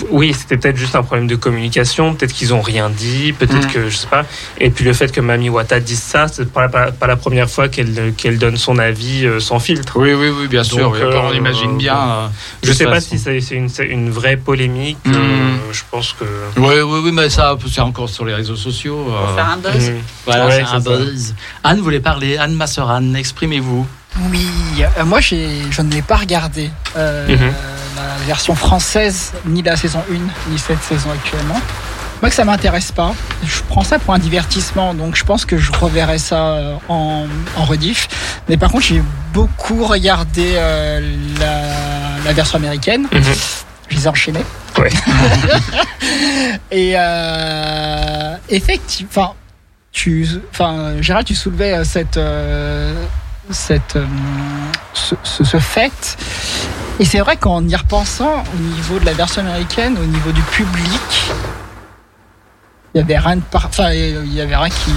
oui, c'était peut-être juste un problème de communication. Peut-être qu'ils ont rien dit, peut-être Mm. que je sais pas. Et puis le fait que Mami Wata dise ça, c'est pas, pas, pas la première fois qu'elle qu'elle donne son avis euh, sans filtre. Oui, oui, oui, bien sûr. Donc, oui. Après, on euh, imagine bien. euh, de Je sais toute pas façon. si c'est une, vraie polémique. Mm. euh, je pense que. Oui, oui, oui, mais ça, c'est encore sur les réseaux sociaux. euh, Pour faire un buzz. Mm. Voilà, Ouais, c'est un ça. buzz. Anne voulait parler. Anne, ma sœur Anne, exprimez-vous. Oui, euh, moi j'ai, je ne l'ai pas regardé euh, Mhm. la version française, ni la saison 1, ni cette saison actuellement. Moi que ça m'intéresse pas, je prends ça pour un divertissement, donc je pense que je reverrai ça euh, en, en rediff. Mais par contre, j'ai beaucoup regardé euh, la, la version américaine. Mhm. Je les ai enchaînés. Ouais. Et euh, effectivement, tu, enfin, Gérald, tu soulevais cette, euh, cette, euh, ce, ce- ce fait. Et c'est vrai qu'en y repensant, au niveau de la version américaine, au niveau du public, il y avait rien de par... enfin, il y avait rien qui,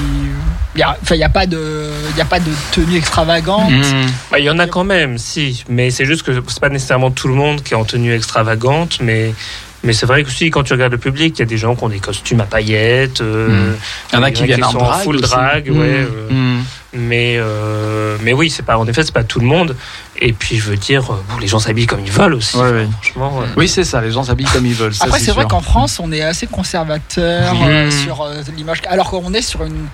il y a- enfin, il y a pas de, il y a pas de tenue extravagante. Hmm. Bah, il y en a quand même, si. Mais c'est juste que c'est pas nécessairement tout le monde qui est en tenue extravagante, mais. Mais c'est vrai que si, quand tu regardes le public, il y a des gens qui ont des costumes à paillettes. euh, Mm. Il y en a qui viennent en full aussi. drague, Mm. ouais. euh, Mm. Mais, euh, mais oui, c'est pas, en effet, c'est pas tout le monde. Et puis, je veux dire, euh, bon, les gens s'habillent comme ils veulent aussi. Ouais, ouais. Franchement, euh, Oui, c'est ça. Les gens s'habillent comme ils veulent. ça, Après, c'est vrai qu'en France, on est assez conservateur Oui. euh, sur euh, l'image, alors qu'on est sur une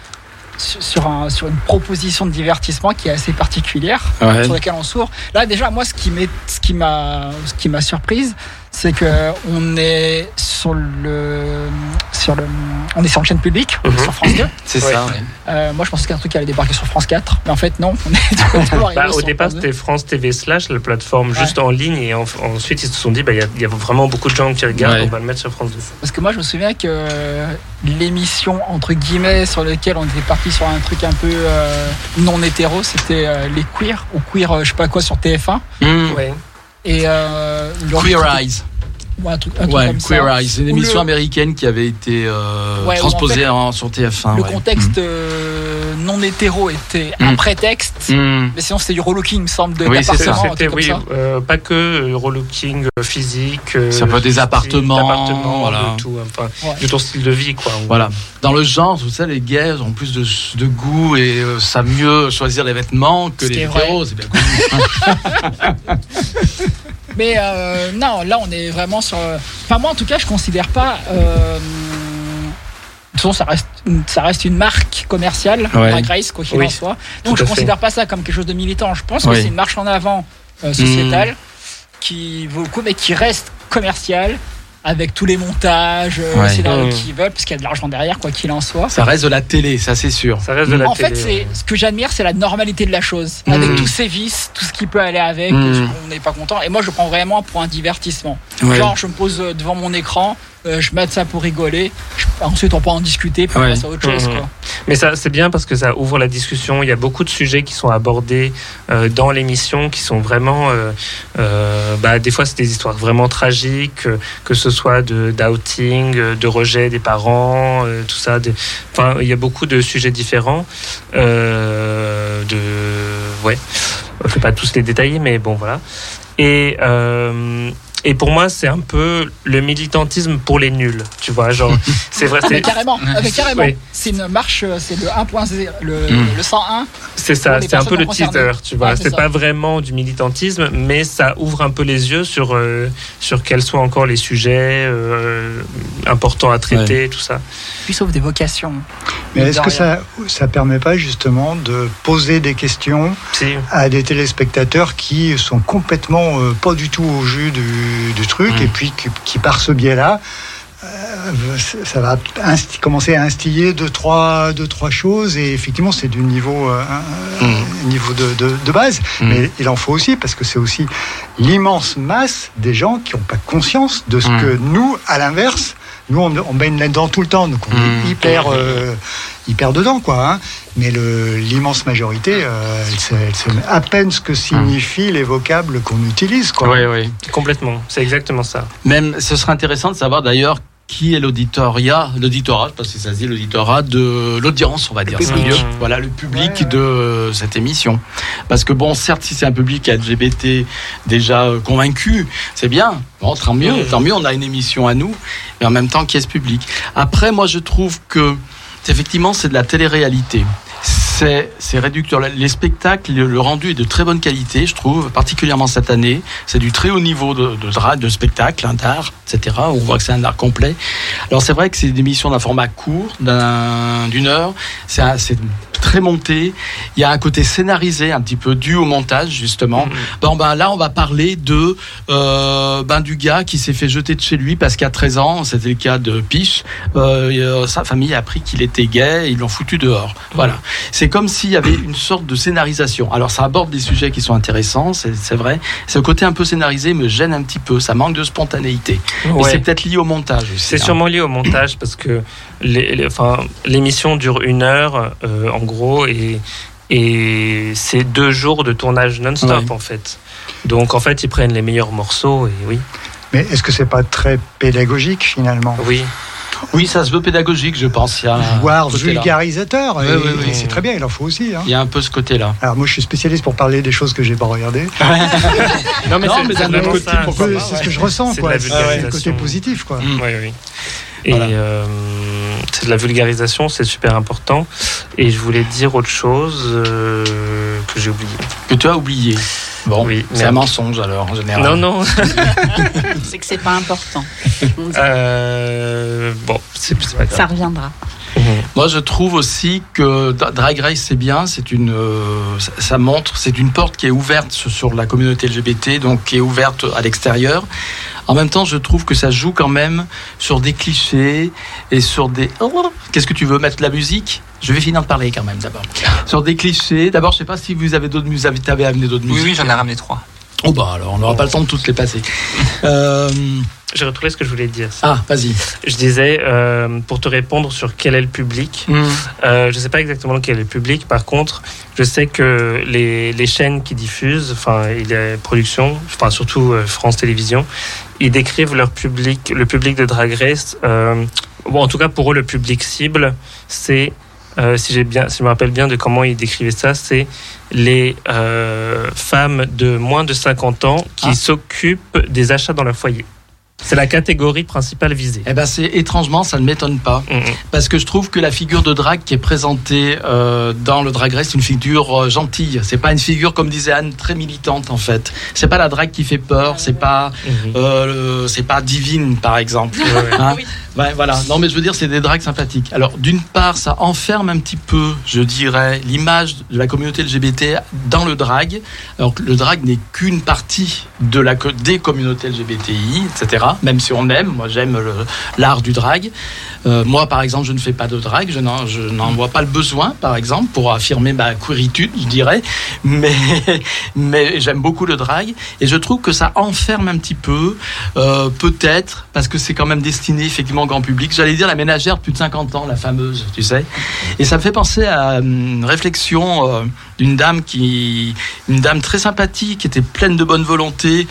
sur un, sur une proposition de divertissement qui est assez particulière Ouais. sur laquelle on s'ouvre. Là, déjà, moi, ce qui m'est ce qui m'a ce qui m'a surprise, c'est que on est sur le sur le on est sur une chaîne publique Mhm. sur France 2. C'est Ouais. ça, ouais. Euh, moi, je pensais que c'était un truc allait débarquer sur France 4, mais en fait non. On est Bah, au départ, France 2. c'était France TV slash, la plateforme juste en ligne, et en- ensuite ils se sont dit, bah, il y a- il y, a vraiment beaucoup de gens qui regardent, Ouais. on va le mettre sur France 2. Parce que moi, je me souviens que l'émission entre guillemets sur laquelle on était parti sur un truc un peu euh, non hétéro, c'était euh, les queer ou queer, euh, je sais pas quoi, sur TF1. Mm. Ouais. Et euh, Queer Eyes. Ouais, un truc, un truc Ouais, comme Queer ça. Eyes. C'est une émission le- américaine qui avait été euh, Ouais, où en transposée fait, en- sur TF1. Le ouais. contexte euh, non hétéro était un Mm. prétexte, Mm. mais sinon c'était du relooking, me semble, de Oui, c'est ça. un C'était, oui, ça. euh, pas que euh, relooking physique. euh, Ça peut être des appartements, d'appartements, voilà. de tout, enfin, Ouais. de ton style de vie, quoi. Voilà. Dans le genre, vous savez, les gays ont plus de, de goût et euh, savent mieux choisir les vêtements que les hétéros. C'est bien connu. Mais euh, non, là on est vraiment sur. Enfin, moi en tout cas, je considère pas. Euh... De toute façon, ça reste, une- ça reste une marque commerciale, Ouais. la Grace, quoi qu'il Oui, en soit. tout Donc je à fait. considère pas ça comme quelque chose de militant. Je pense que c'est une marche en avant euh, sociétale qui vaut le coup, mais qui reste commerciale avec tous les montages, euh, Ouais. scénarios Mmh. qu'ils veulent, parce qu'il y a de l'argent derrière, quoi qu'il en soit. Ça reste de la télé, ça c'est sûr. Ça reste de la En télé. fait, c'est ouais. ce que j'admire, c'est la normalité de la chose, Mmh. avec tous ses vices, tout ce qui peut aller avec. Mmh. On n'est pas content. Et moi, je le prends vraiment pour un divertissement. Ouais. Genre, je me pose devant mon écran, euh, je mets ça pour rigoler. je- ensuite, on peut en discuter, puis on Ouais. passe à autre chose. Mhm. Quoi. Mais ça, c'est bien parce que ça ouvre la discussion. Il y a beaucoup de sujets qui sont abordés euh, dans l'émission qui sont vraiment. euh, bah, des fois, c'est des histoires vraiment tragiques, que ce soit de d'outing, de rejet des parents, tout ça. Enfin, il y a beaucoup de sujets différents. De, ouais. Je vais pas tous les détailler, mais bon, voilà. Et et pour moi, c'est un peu le militantisme pour les nuls, tu vois, genre, c'est vrai, Mais c'est carrément, mais carrément. Oui. c'est une marche, euh, c'est le 1.0, le, Mm. le 101. C'est pour ça, c'est un peu le teaser, tu vois. Ouais, c'est c'est pas vraiment du militantisme, mais ça ouvre un peu les yeux sur, euh, sur quels sont encore les sujets euh, importants à traiter, tout ça. Puis sauf des vocations. Mais est-ce que ça ça permet pas justement de poser des questions Si. à des téléspectateurs qui sont complètement euh, pas du tout au jus du, du truc Mm. et puis qui, qui, par ce biais-là euh, ça va commencer à instiller deux trois, deux, trois choses et effectivement c'est du niveau, euh, Mm. niveau de, de- de base Mm. mais il en faut aussi parce que c'est aussi l'immense masse des gens qui n'ont pas conscience de ce que nous à l'inverse nous on, on baigne là-dedans tout le temps donc on Mm. est hyper euh, hyper dedans quoi hein. mais l'immense majorité euh, elle, sait, elle sait à peine ce que signifient les vocables qu'on utilise quoi Oui, oui. Complètement, c'est exactement ça. Même, ce serait intéressant de savoir d'ailleurs qui est l'auditoria, l'auditorat, parce que ça se dit l'auditorat de l'audience, on va dire. Le public. mieux. Voilà, le public Ouais, ouais. de cette émission. Parce que bon, certes, si c'est un public LGBT déjà euh, convaincu, c'est bien. Bon, tant mieux, tant mieux, on a une émission à nous, mais en même temps, qui est ce public Après, moi, je trouve que effectivement, c'est de la télé-réalité. C'est, réducteur. Les spectacles, le, le rendu est de très bonne qualité, je trouve, particulièrement cette année. C'est du très haut niveau de, de, de spectacle, hein, d'art, etc. On voit que c'est un art complet. Alors c'est vrai que c'est des émissions d'un format court, d'un, d'une heure. C'est, très monté. Il y a un côté scénarisé, un petit peu dû au montage, justement. Mhm. Bon, ben là, on va parler de euh, ben, du gars qui s'est fait jeter de chez lui parce qu'à 13 ans, c'était le cas de Piche, euh, euh, sa famille a appris qu'il était gay et ils l'ont foutu dehors. Voilà. C'est comme s'il y avait une sorte de scénarisation. Alors, ça aborde des sujets qui sont intéressants, c'est c'est vrai. Ce côté un peu scénarisé me gêne un petit peu. Ça manque de spontanéité. Et Ouais. c'est peut-être lié au montage aussi. C'est hein. sûrement lié au montage parce que les- les- enfin, l'émission dure une heure euh, en gros et, et c'est deux jours de tournage non-stop Ouais. en fait. Donc en fait ils prennent les meilleurs morceaux et oui. mais est-ce que c'est pas très pédagogique finalement? Oui. Oui, ça se veut pédagogique, je pense. Il y a un voire vulgarisateur Oui, oui, oui. et c'est très bien il en faut aussi hein. Il y a un peu ce côté-là. alors moi je suis spécialiste pour parler des choses que j'ai pas regardées Non mais mais d'un vraiment autre côté, pourquoi C'est- pas, c'est ouais. ce que je ressens quoi c'est le côté positif quoi Mm. Oui, oui. Et Voilà. euh, c'est de la vulgarisation, c'est super important. Et je voulais dire autre chose euh, que j'ai oublié. Que tu as oublié. Bon, Oui, c'est un mensonge alors, en général. Non, non. C'est que c'est pas important. Euh, bon, c'est c'est pas grave. Ça reviendra. Moi, je trouve aussi que Dra- Drag Race, c'est bien. C'est une, euh, ça, montre, c'est une porte qui est ouverte sur- sur la communauté LGBT, donc qui est ouverte à l'extérieur. En même temps, je trouve que ça joue quand même sur des clichés et sur des. Oh, Qu'est-ce que tu veux mettre de la musique? Je vais finir de parler quand même d'abord. Sur des clichés. D'abord, je sais pas si vous avez d'autres musiques. Vous avez amené d'autres Oui, musiques. oui, j'en ai ramené trois. Oh bah alors, on n'aura pas le temps de toutes les passer. Euh, J'ai retrouvé ce que je voulais dire. Ah, vas-y. Je disais, euh, pour te répondre sur quel est le public, Hmm. euh, je ne sais pas exactement quel est le public. Par contre, je sais que les, les chaînes qui diffusent, enfin, les productions, enfin, surtout euh, France Télévisions, ils décrivent leur public, le public de Drag Race. euh, bon, en tout cas, pour eux, le public cible, c'est, euh, si, j'ai bien, si je me rappelle bien de comment ils décrivaient ça, c'est les euh, femmes de moins de 50 ans qui Ah. s'occupent des achats dans leur foyer. C'est la catégorie principale visée. Eh ben, c'est étrangement, ça ne m'étonne pas. Mm, mm. Parce que je trouve que la figure de drague qui est présentée euh, dans le drag race, c'est une figure euh, gentille. C'est pas une figure, comme disait Anne, très militante en fait. C'est pas la drague qui fait peur. C'est pas, Mhm. euh, c'est pas divine par exemple. Hein Oui. Ouais, voilà. Non, mais je veux dire, c'est des dragues sympathiques. Alors, d'une part, ça enferme un petit peu, je dirais, l'image de la communauté LGBT dans le drag. Alors que le drag n'est qu'une partie de la, des communautés LGBTI, etc. Même si on aime, moi j'aime l'art du drag. Euh, moi, par exemple, je ne fais pas de drag, je n'en, vois pas le besoin, par exemple, pour affirmer ma queeritude, je dirais. Mais, j'aime beaucoup le drag. Et je trouve que ça enferme un petit peu, euh, peut-être, parce que c'est quand même destiné effectivement au grand public. J'allais dire la ménagère de plus de 50 ans, la fameuse, tu sais. Et ça me fait penser à une réflexion euh, d'une dame qui, une dame très sympathique, qui était pleine de bonne volonté.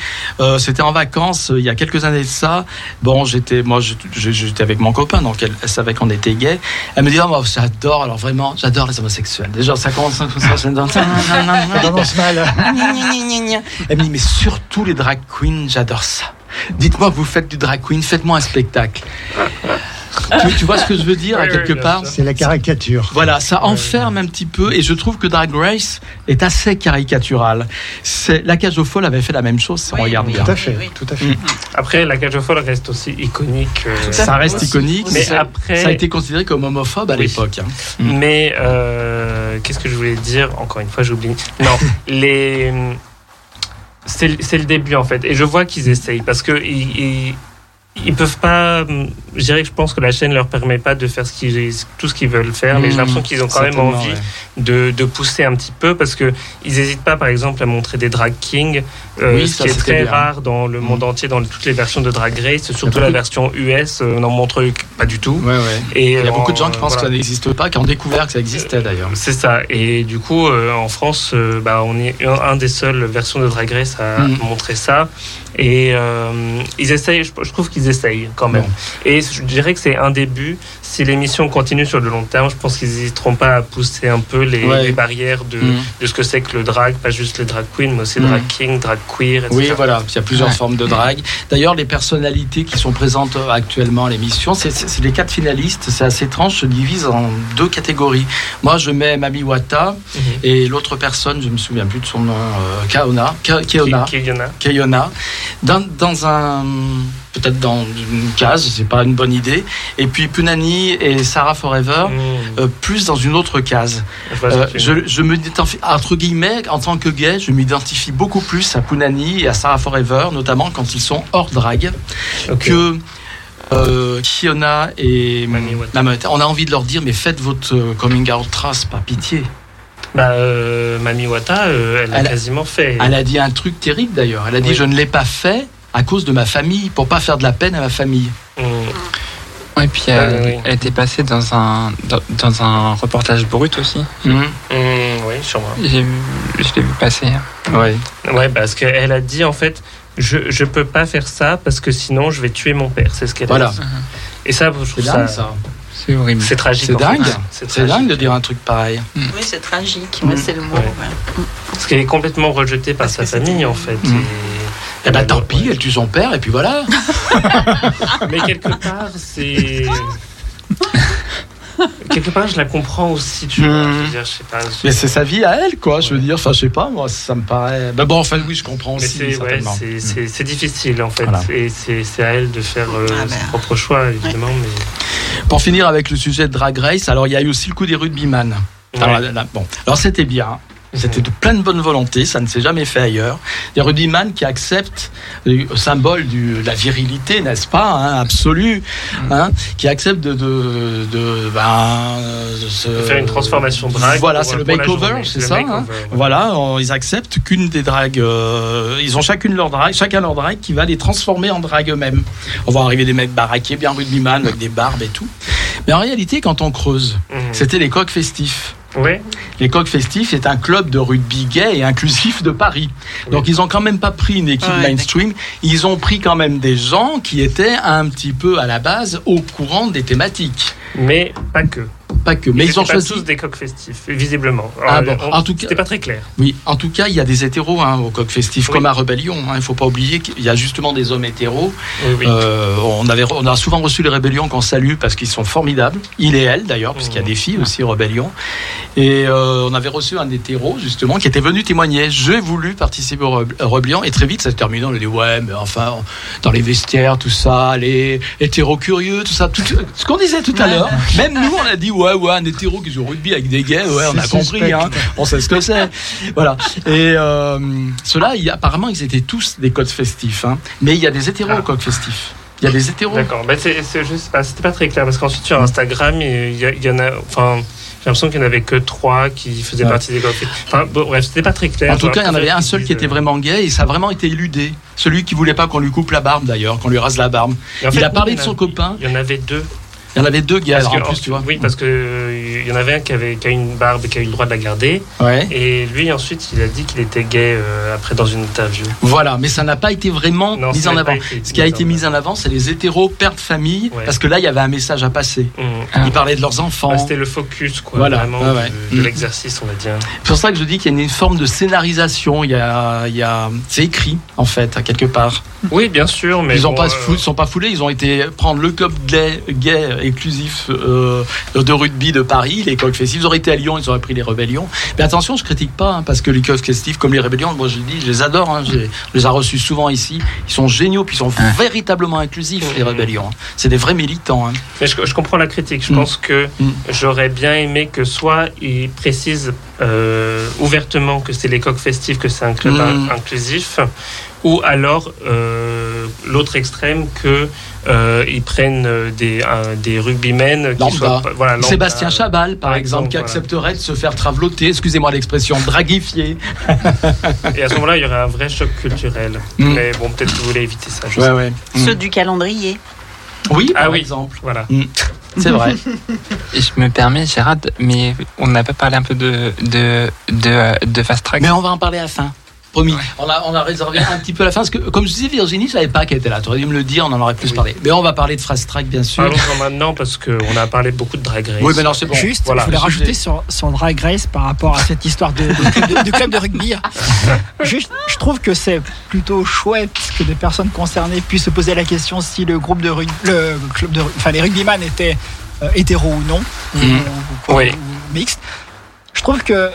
C'était en vacances il y a quelques années ça. Bon, j'étais, moi, j'étais avec mon copain, donc elle, elle savait qu'on était gay. Elle me dit, oh, moi, j'adore, alors vraiment, j'adore les homosexuels. Déjà, ça commence, ça commence, ça mal. elle me dit, mais surtout les drag queens, j'adore ça. Dites-moi, vous faites du drag queen, faites-moi un spectacle. Tu, tu vois ce que je veux dire, à quelque part. C'est la caricature. voilà, ça enferme un petit peu et je trouve que Drag Race est assez caricatural. C'est la cage aux folles avait fait la même chose, si on regarde oui, bien. Tout à fait, oui. tout à fait. Mm. Après, la cage aux folles reste aussi iconique. euh, Ça reste Aussi, iconique, aussi. mais ça, après- ça a été considéré comme homophobe à Oui. l'époque. hein. Mm. Mais euh, qu'est-ce que je voulais dire? Encore une fois, j'oublie. Non, les. C'est le- c'est le début en fait. Et je vois qu'ils essayent parce que ils, ils, ils peuvent pas. Je dirais que je pense que la chaîne leur permet pas de faire ce qu'ils, tout ce qu'ils veulent faire, mais j'ai Mm. l'impression qu'ils ont quand même envie ouais. de, de pousser un petit peu parce que ils n'hésitent pas, par exemple, à montrer des drag kings, euh, Oui, ce ça, qui est très bien. rare dans le monde entier, dans toutes les versions de Drag Race, surtout la version US, euh, on n'en montre pas du tout. Ouais, ouais. Et Il y a euh, beaucoup de gens qui pensent voilà. que ça n'existe pas, qui ont découvert que ça existait d'ailleurs. C'est ça. Et du coup, euh, en France, euh, bah, on est un, un des seules versions de Drag Race à Mm. montrer ça. Et euh, ils essayent, je, je trouve qu'ils essayent quand même. Bon. Et je dirais que c'est un début. Si l'émission continue sur le long terme, je pense qu'ils n'hésiteront pas à pousser un peu les, Ouais. les barrières de, Mm. de ce que c'est que le drag, pas juste les drag queens, mais aussi Mm. drag king, drag queer, etc. Oui, voilà, il y a plusieurs Ouais. formes de drague. D'ailleurs, les personnalités qui sont présentes euh, actuellement à l'émission, c'est- les quatre finalistes, c'est assez étrange, se divisent en deux catégories. Moi, je mets Mami Wata Mhm. et l'autre personne, je me souviens plus de son nom, euh, Kaona, Ka- Keona, dans, dans un peut-être dans une case, c'est pas une bonne idée. Et puis Punani et Sarah Forever, Mm. euh, plus dans une autre case. Je Euh, je, je me entre guillemets, en tant que gay, je m'identifie beaucoup plus à Punani et à Sarah Forever, notamment quand ils sont hors drague, que euh, Kiona et Mami. On a envie de leur dire, mais faites votre euh, coming out trace, par pitié. Bah, euh, Mami Wata, euh, elle, Elle a quasiment fait. Elle a dit un truc terrible d'ailleurs. Elle a dit, Oui. je ne l'ai pas fait à cause de ma famille, pour pas faire de la peine à ma famille. Mm. Et puis elle, Ah, oui. elle était passée dans un, dans, dans un reportage brut aussi. Mm, oui, sûrement. J'ai vu, je l'ai vu passer. Ouais. Ouais, parce qu'elle a dit en fait, je je peux pas faire ça parce que sinon je vais tuer mon père. C'est ce qu'elle Voilà. a dit. Et ça, je trouve dingue ça. C'est horrible. c'est tragique. C'est dingue. C'est dingue de dire un truc pareil. Oui, c'est tragique. Mm. c'est le mot. Ouais. ouais. Parce qu'elle est complètement rejetée par Parce sa famille en fait. Mm. Et- Eh ben tant pis, ouais. elle tue son père et puis voilà. Mais quelque part, c'est. quelque part, je la comprends aussi, tu vois. Mm. Je veux dire, je sais pas. je- Mais c'est sa vie à elle, quoi. Je veux dire, enfin, je sais pas, moi, ça me paraît. Mais bon, enfin, oui, je comprends Mais aussi. c'est ouais, difficile en fait. Voilà. Et c'est à elle de faire euh, Ah, ses ben. propres choix évidemment. Mais Pour finir avec le sujet de Drag Race, alors il y a eu aussi le coup des rugbyman. Ouais. là, bon. alors c'était bien. C'était de pleine bonne volonté, ça ne s'est jamais fait ailleurs. Des rugbyman qui acceptent le symbole de la virilité, n'est-ce pas, hein, absolue, hein, qui acceptent de, de, de, ben, de se- De faire une transformation drag Voilà, c'est le la makeover, c'est ça. makeover, hein. ouais. Voilà, on- ils acceptent qu'une des dragues, euh, ils ont chacune leur drague, chacun leur drague qui va les transformer en drague eux-mêmes. On va arriver des mecs baraqués, bien rugbyman, avec des barbes et tout. Mais en réalité, quand on creuse, Mhm. c'était les coqs festifs. Ouais. Les Coqs Festifs est un club de rugby gay et inclusif de Paris. Donc ils ont quand même pas pris une équipe Ouais, mainstream, ils ont pris quand même des gens qui étaient un petit peu à la base au courant des thématiques. Mais pas que. Pas que, mais ils, ont étaient pas choisi. tous des coqs festifs, visiblement. Ah bon, on- en tout cas- C'était pas très clair. Oui, en tout cas, il y a des hétéros hein, au Coq Festif, Oui. comme à Rébellion. hein. Il ne faut pas oublier qu'il y a justement des hommes hétéros. Oui, oui. Euh, on, avait, on a souvent reçu les Rébellions qu'on salue parce qu'ils sont formidables. Il et elle d'ailleurs, puisqu'il y a des filles aussi Rébellion. Et euh, on avait reçu un hétéro justement qui était venu témoigner. J'ai voulu participer au Rébellion et très vite ça se terminait. On a dit ouais, mais enfin dans les vestiaires tout ça, les hétéros curieux, tout ça, tout, ce qu'on disait tout à l'heure. Même nous on a dit ouais ouais un hétéro qui joue au rugby avec des gays, ouais on a compris, hein, on sait ce que c'est. Voilà. Et euh, ceux-là, il apparemment ils étaient tous des codes festifs, hein. mais il y a des hétéros Ah. au coq festif. Il y a des hétéros. D'accord. Bah, c'est, c'est juste, pas- c'était pas très clair parce qu'ensuite sur Instagram, il y, a- il y en a. Enfin, j'ai l'impression qu'il n'y en avait que trois qui faisaient Ouais. partie des festifs. Enfin, bon, bref, c'était pas très clair. En tout cas, il y en avait un seul qui était vraiment gay et ça a vraiment été éludé. Celui qui voulait pas qu'on lui coupe la barbe d'ailleurs, qu'on lui rase la barbe. il fait, a parlé oui, de son copain. Il y en avait deux. Il y en avait deux gays Parce alors, en plus, tu vois. Oui, parce que euh, il y en avait un qui, avait, qui a une barbe et qui a eu le droit de la garder. Ouais. Et lui, ensuite, il a dit qu'il était gay euh, après dans une interview. Voilà, mais ça n'a pas été vraiment Non, mis en avant. Ce qui a été mis en avant, c'est les hétéros pères de famille, Ouais. parce que là, il y avait un message à passer. Mmh. Ah. Ils parlaient de leurs enfants. Bah, c'était le focus, quoi, Voilà, vraiment, ouais. de, de Mm. l'exercice, on va dire. C'est pour ça que je dis qu'il y a une forme de scénarisation. Il y a, il y a, c'est écrit en fait, à quelque part. Oui, bien sûr, mais ils ont bon, pas euh, sont pas foulés. Ils ont été prendre le club gay, gay exclusif euh, de rugby de Paris, les coqs festifs. Ils auraient été à Lyon, ils auraient pris les rébellions. Mais attention, je critique pas hein, parce que les coqs festifs, comme les rébellions, moi je dis, je les adore. Hein, je les ai reçus souvent ici. Ils sont géniaux, puis ils sont véritablement inclusifs les rébellions. hein. C'est des vrais militants. hein. Mais je, je comprends la critique. Je Mm. pense que Mm. j'aurais bien aimé que soit ils précisent euh, ouvertement que c'est les coqs festifs, que c'est un club Mm. in- inclusif, ou alors euh, l'autre extrême que euh, ils prennent euh, des, un- des rugbymen qui soient pas- voilà, lambda. Sébastien Chabal, par, par exemple, exemple, qui voilà. accepterait de se faire traveloter, excusez-moi l'expression, draguifier. Et à ce moment-là, il y aurait un vrai choc culturel. Mm. Mais bon, peut-être que vous voulez éviter ça. je Ouais, sais ouais. Ceux du calendrier. Oui, Ah par oui. exemple. Voilà. C'est vrai. Et je me permets, Gérard, mais on n'a pas parlé un peu de, de, de, de Fast Track Mais on va en parler à la fin. Promis. On, a, on a réservé un petit peu à la fin. Parce que, comme je disais, Virginie, je savais pas qu'elle était là. Tu aurais dû me le dire, on en aurait plus Oui. parlé. Mais on va parler de Fast Track, bien sûr. Parlons-en maintenant parce qu'on a parlé beaucoup de drag race. Oui, mais non, c'est bon. Juste, voilà. je voulais rajouter sur, sur Drag Race par rapport à cette histoire de, de club de, de club de rugby. Juste, je trouve que c'est plutôt chouette que des personnes concernées puissent se poser la question si le groupe de rugby, le club de, enfin les rugbyman étaient euh, hétéros ou non, ou- ou, Oui. ou mixtes. Je trouve que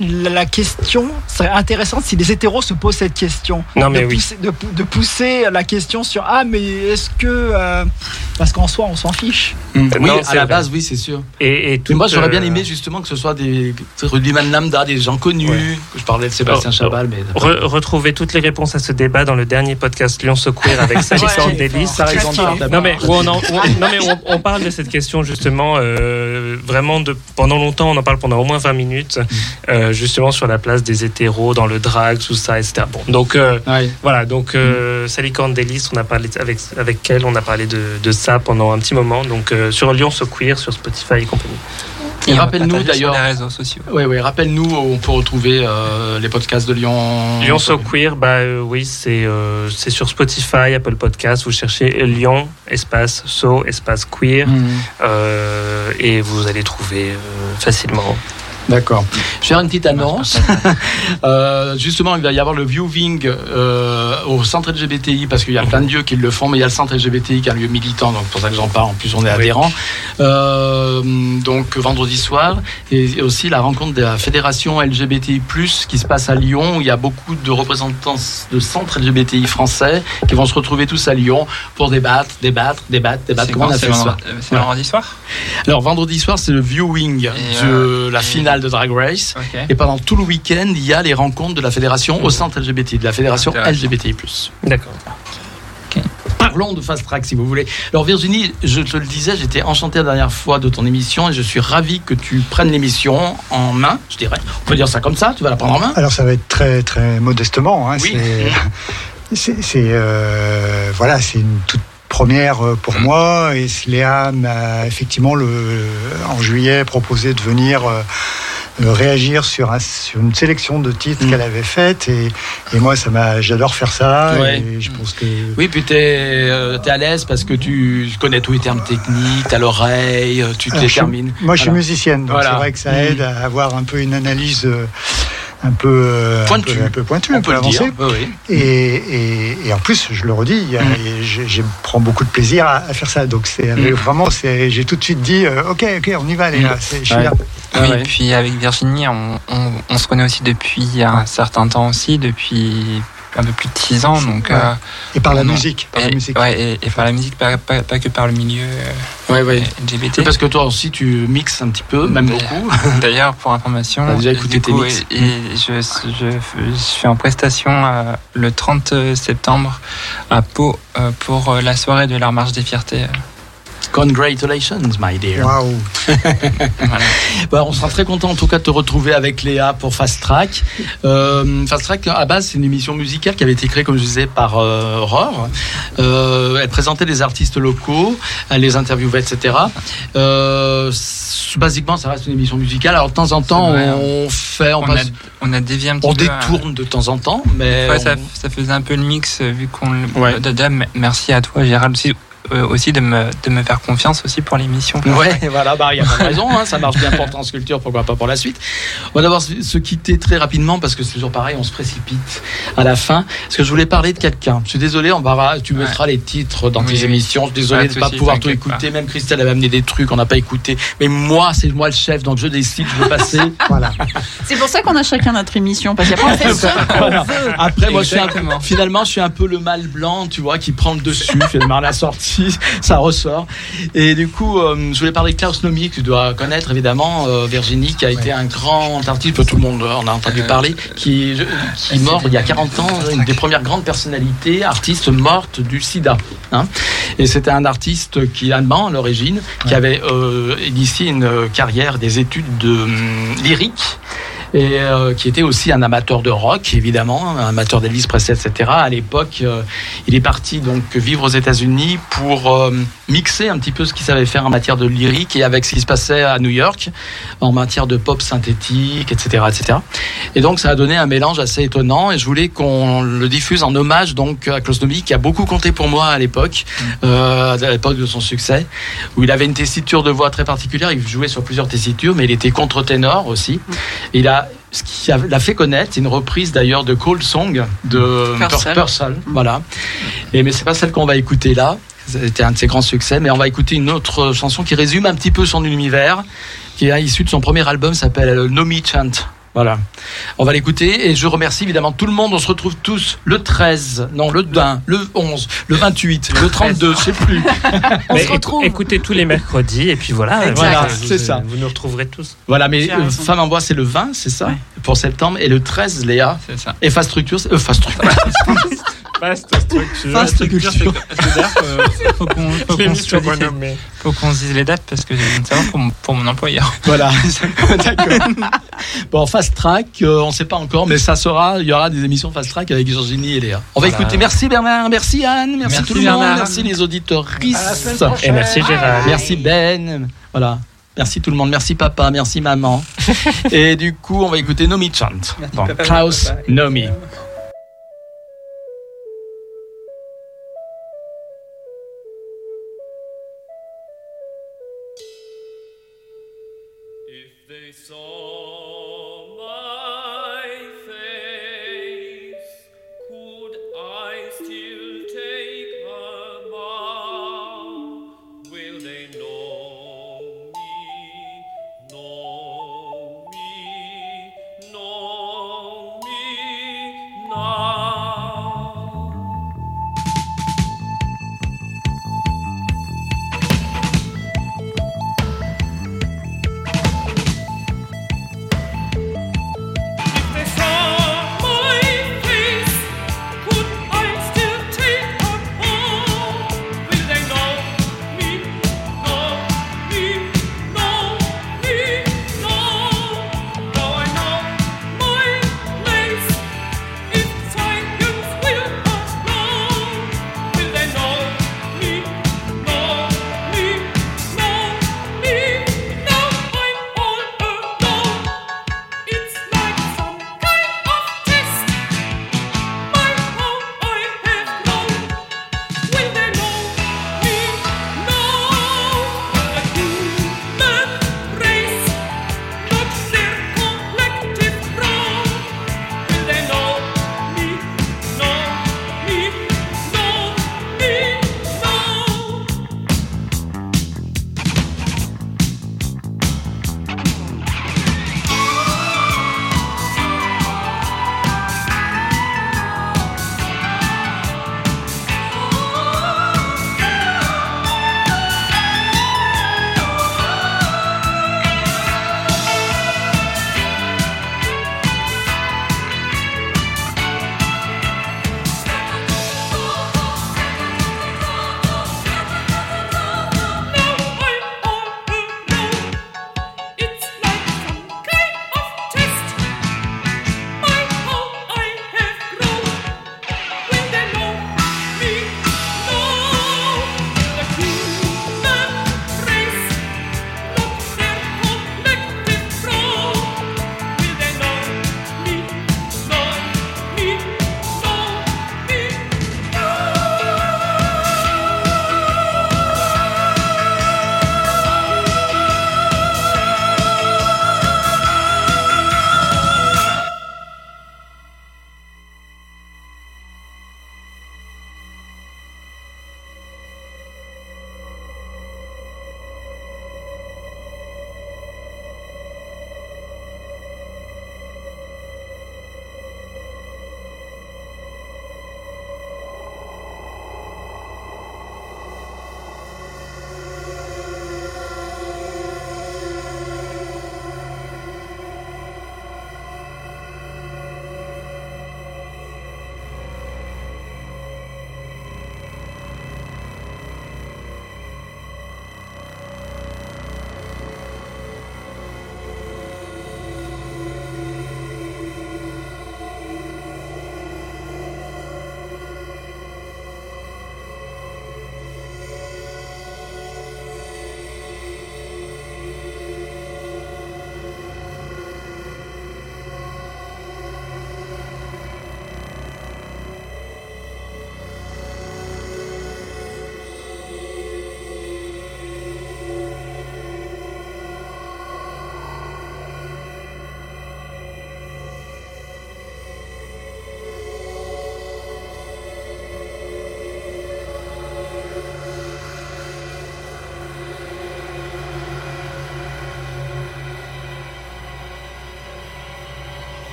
la question serait intéressante si les hétéros se posent cette question. Non, mais de, oui. pousser, de, pou- de pousser la question sur ah mais est-ce que euh, parce qu'en soi on s'en fiche. Mm. Oui, Non, à la vrai. base, oui, c'est sûr. Et, et Mais moi, j'aurais bien euh, aimé justement que ce soit des lambda, des gens connus. Ouais. Je parlais de Sébastien Oh, Chabal, mais. Re- retrouvez toutes les réponses à ce débat dans le dernier podcast Lyon se queer avec Sally Ouais, Cordelis. Ça raison de faire d'abord. Non mais, où on, en- où on- non, mais on, on parle de cette question justement euh, vraiment de pendant longtemps on en parle pendant au moins 20 minutes euh, justement sur la place des hétéros dans le drag tout ça etc bon donc euh, Ouais. voilà donc euh, Sally Cordelis on a parlé avec avec elle on a parlé de, de ça pendant un petit moment donc euh, sur Lyon se queer sur Spotify et compagnie Et rappelle-nous, d'ailleurs- Sur les réseaux sociaux. Oui, oui, rappelle-nous où on peut retrouver euh, les podcasts de Lyon. Lyon So Queer, bah euh, oui, c'est euh, c'est sur Spotify, Apple Podcast. Vous cherchez Lyon espace So espace queer Mm. euh, et vous allez trouver euh, facilement. D'accord. Je vais faire une petite annonce. Euh, justement, il va y avoir le viewing euh, au centre LGBTI parce qu'il y a plein de lieux qui le font, mais il y a le centre LGBTI qui est un lieu militant, donc pour ça que j'en parle. En plus, on est adhérent. Euh, donc vendredi soir et aussi la rencontre de la fédération LGBTI+ qui se passe à Lyon où il y a beaucoup de représentants de centres LGBTI français qui vont se retrouver tous à Lyon pour débattre, débattre, débattre, débattre. C'est Comment on a fait ça vendredi- c'est vendredi soir Alors vendredi soir, c'est le viewing de la et- finale de Drag Race. Et pendant tout le week-end, il y a les rencontres de la fédération au centre LGBT, de la fédération. LGBTI+. D'accord. Parlons de Fast Track si vous voulez. Alors Virginie, je te le disais, j'étais enchanté la dernière fois de ton émission et je suis ravi que tu prennes l'émission en main, je dirais. On peut dire ça comme ça, tu vas la prendre en main Alors ça va être très très modestement. hein, Oui. c'est, euh, voilà, c'est une toute première euh, pour moi et Léa m'a effectivement le, en juillet proposé de venir euh, euh, réagir sur, un- sur une sélection de titres Mm. qu'elle avait faite et, et moi ça m'a j'adore faire ça Ouais. et je pense que Oui, puis tu es, à l'aise parce que tu connais tous les termes techniques, tu as l'oreille, euh, tu détermines. moi je suis musicienne donc Voilà. c'est vrai que ça Mm. aide à avoir un peu une analyse euh, un peu euh, un peu- un peu pointue, On un peut peu dire. Oui. Et, et, et en plus, je le redis, Mm. je, prends beaucoup de plaisir à, à faire ça. Donc c'est Mm. vraiment, c'est, j'ai tout de suite dit, euh, ok, ok, on y va, les Mm. gars. c'est- Je suis Ouais. là. Ah oui, ouais. puis avec Virginie, on, on- on se connaît aussi depuis un certain temps aussi, depuis un peu plus de 10 ans. Donc, Ouais. euh, Et par la musique, par la et, musique. ouais, et, et par la musique, pas, pas- pas que par le milieu euh, Ouais, ouais. LGBT. Parce que toi aussi tu mixes un petit peu, même beaucoup. D'ailleurs, pour information, T'as déjà écouté tes coup, mix et, et je, je, je suis en prestation euh, le 30 septembre à Pau euh, pour euh, la soirée de la marche des fiertés. Euh. Congratulations, my dear. Waouh. Voilà. Bah, on sera très content en tout cas de te retrouver avec Léa pour Fast Track. Euh, Fast Track, à base, c'est une émission musicale qui avait été créée, comme je disais, par euh, Aurore. Euh, elle présentait des artistes locaux, elle les interviewait, etc. Euh, basiquement, ça reste une émission musicale. Alors de temps en temps, vrai, hein. on fait, on, On a, passe- on a dévié un petit on peu. euh, détourne de temps en temps, mais Ouais, ça, on- ça faisait un peu le mix euh, vu qu'on. Ouais. Merci à toi, Gérald, aussi, euh, aussi de, me, de me faire confiance aussi pour l'émission. Ouais, voilà, bah, il y a pas de raison, hein, ça marche bien pour Transculture, pourquoi pas pour la suite. On va d'abord se se quitter très rapidement parce que c'est toujours pareil, on se précipite à la fin. Parce que je voulais parler de quelqu'un. Je suis désolé, on va, tu Ouais. mettras les titres dans Oui, tes oui. émissions. Je suis désolé Pas de ne pas pouvoir tout écouter. Même Christelle avait amené des trucs qu'on n'a pas écouté. Mais moi, c'est moi le chef, donc je décide, je veux passer. Voilà. C'est pour ça qu'on a chacun notre émission, parce qu'il n'y a pas un seul qu'on Voilà. veut. Après, moi, je suis un, finalement, je suis un peu le mâle blanc, tu vois, qui prend le dessus. Finalement, à la sortie, ça ressort. Et du coup, euh, je voulais parler de Klaus Nomi, que tu dois connaître, évidemment, euh, Virginie, qui a été un grand artiste, tout le monde en a entendu Euh, parler, qui, qui est mort il y a 40 ans, une des premières grandes personnalités, artiste morte du sida. hein. Et c'était un artiste qui, allemand à l'origine, qui avait initié une carrière des études de hum, lyrique et euh, qui était aussi un amateur de rock, évidemment, un amateur d'Elvis Presley, etc. À l'époque, euh, il est parti donc vivre aux États-Unis pour euh, mixer un petit peu ce qu'il savait faire en matière de lyrique et avec ce qui se passait à New York en matière de pop synthétique, etc., etc. Et donc, ça a donné un mélange assez étonnant. Et je voulais qu'on le diffuse en hommage donc à Klaus Nomi, qui a beaucoup compté pour moi à l'époque, à l'époque de son succès, où il avait une tessiture de voix très particulière. Il jouait sur plusieurs tessitures, mais il était contre-ténor aussi. Il a ce qui l'a fait connaître, c'est une reprise d'ailleurs de Cold Song de Purcell. Purcell, voilà. Et mais c'est pas celle qu'on va écouter là. C'était un de ses grands succès, mais on va écouter une autre chanson qui résume un petit peu son univers, qui est issue de son premier album, s'appelle euh, No Me Chant. Voilà. On va l'écouter et je remercie évidemment tout le monde. On se retrouve tous le 13, non, le 20, le 11, le 28, le 32, je sais plus. On Mais se retrouve. Écoutez tous les mercredis et puis voilà. Exact. Voilà, Vous- c'est ça. Vous nous retrouverez tous. Voilà, mais euh. Femme en bois, c'est le 20, c'est ça Ouais. Pour septembre. Et le 13, Léa. C'est ça. Et Fast Structure, c'est. Euh, Fast Structure. Vaste structure. Fast Structure. C'est-à-dire qu'il faut qu'on faut qu'on se faut qu'on se dise les dates parce que j'ai une savoir pour, mon- pour mon employeur. Voilà. D'accord. Bon, Fast Track, euh, on ne sait pas encore, mais ça sera. Il y aura des émissions Fast Track avec Virginie et Léa. On va Voilà. écouter. Merci Bernard, merci Anne, merci, Merci tout le monde, merci les auditeurs. Et merci Gérard. Merci Ben. Voilà. Merci tout le monde. Merci papa. Merci maman. Et du coup, on va écouter Nomi Chant. Bon, papa, Klaus papa. Nomi.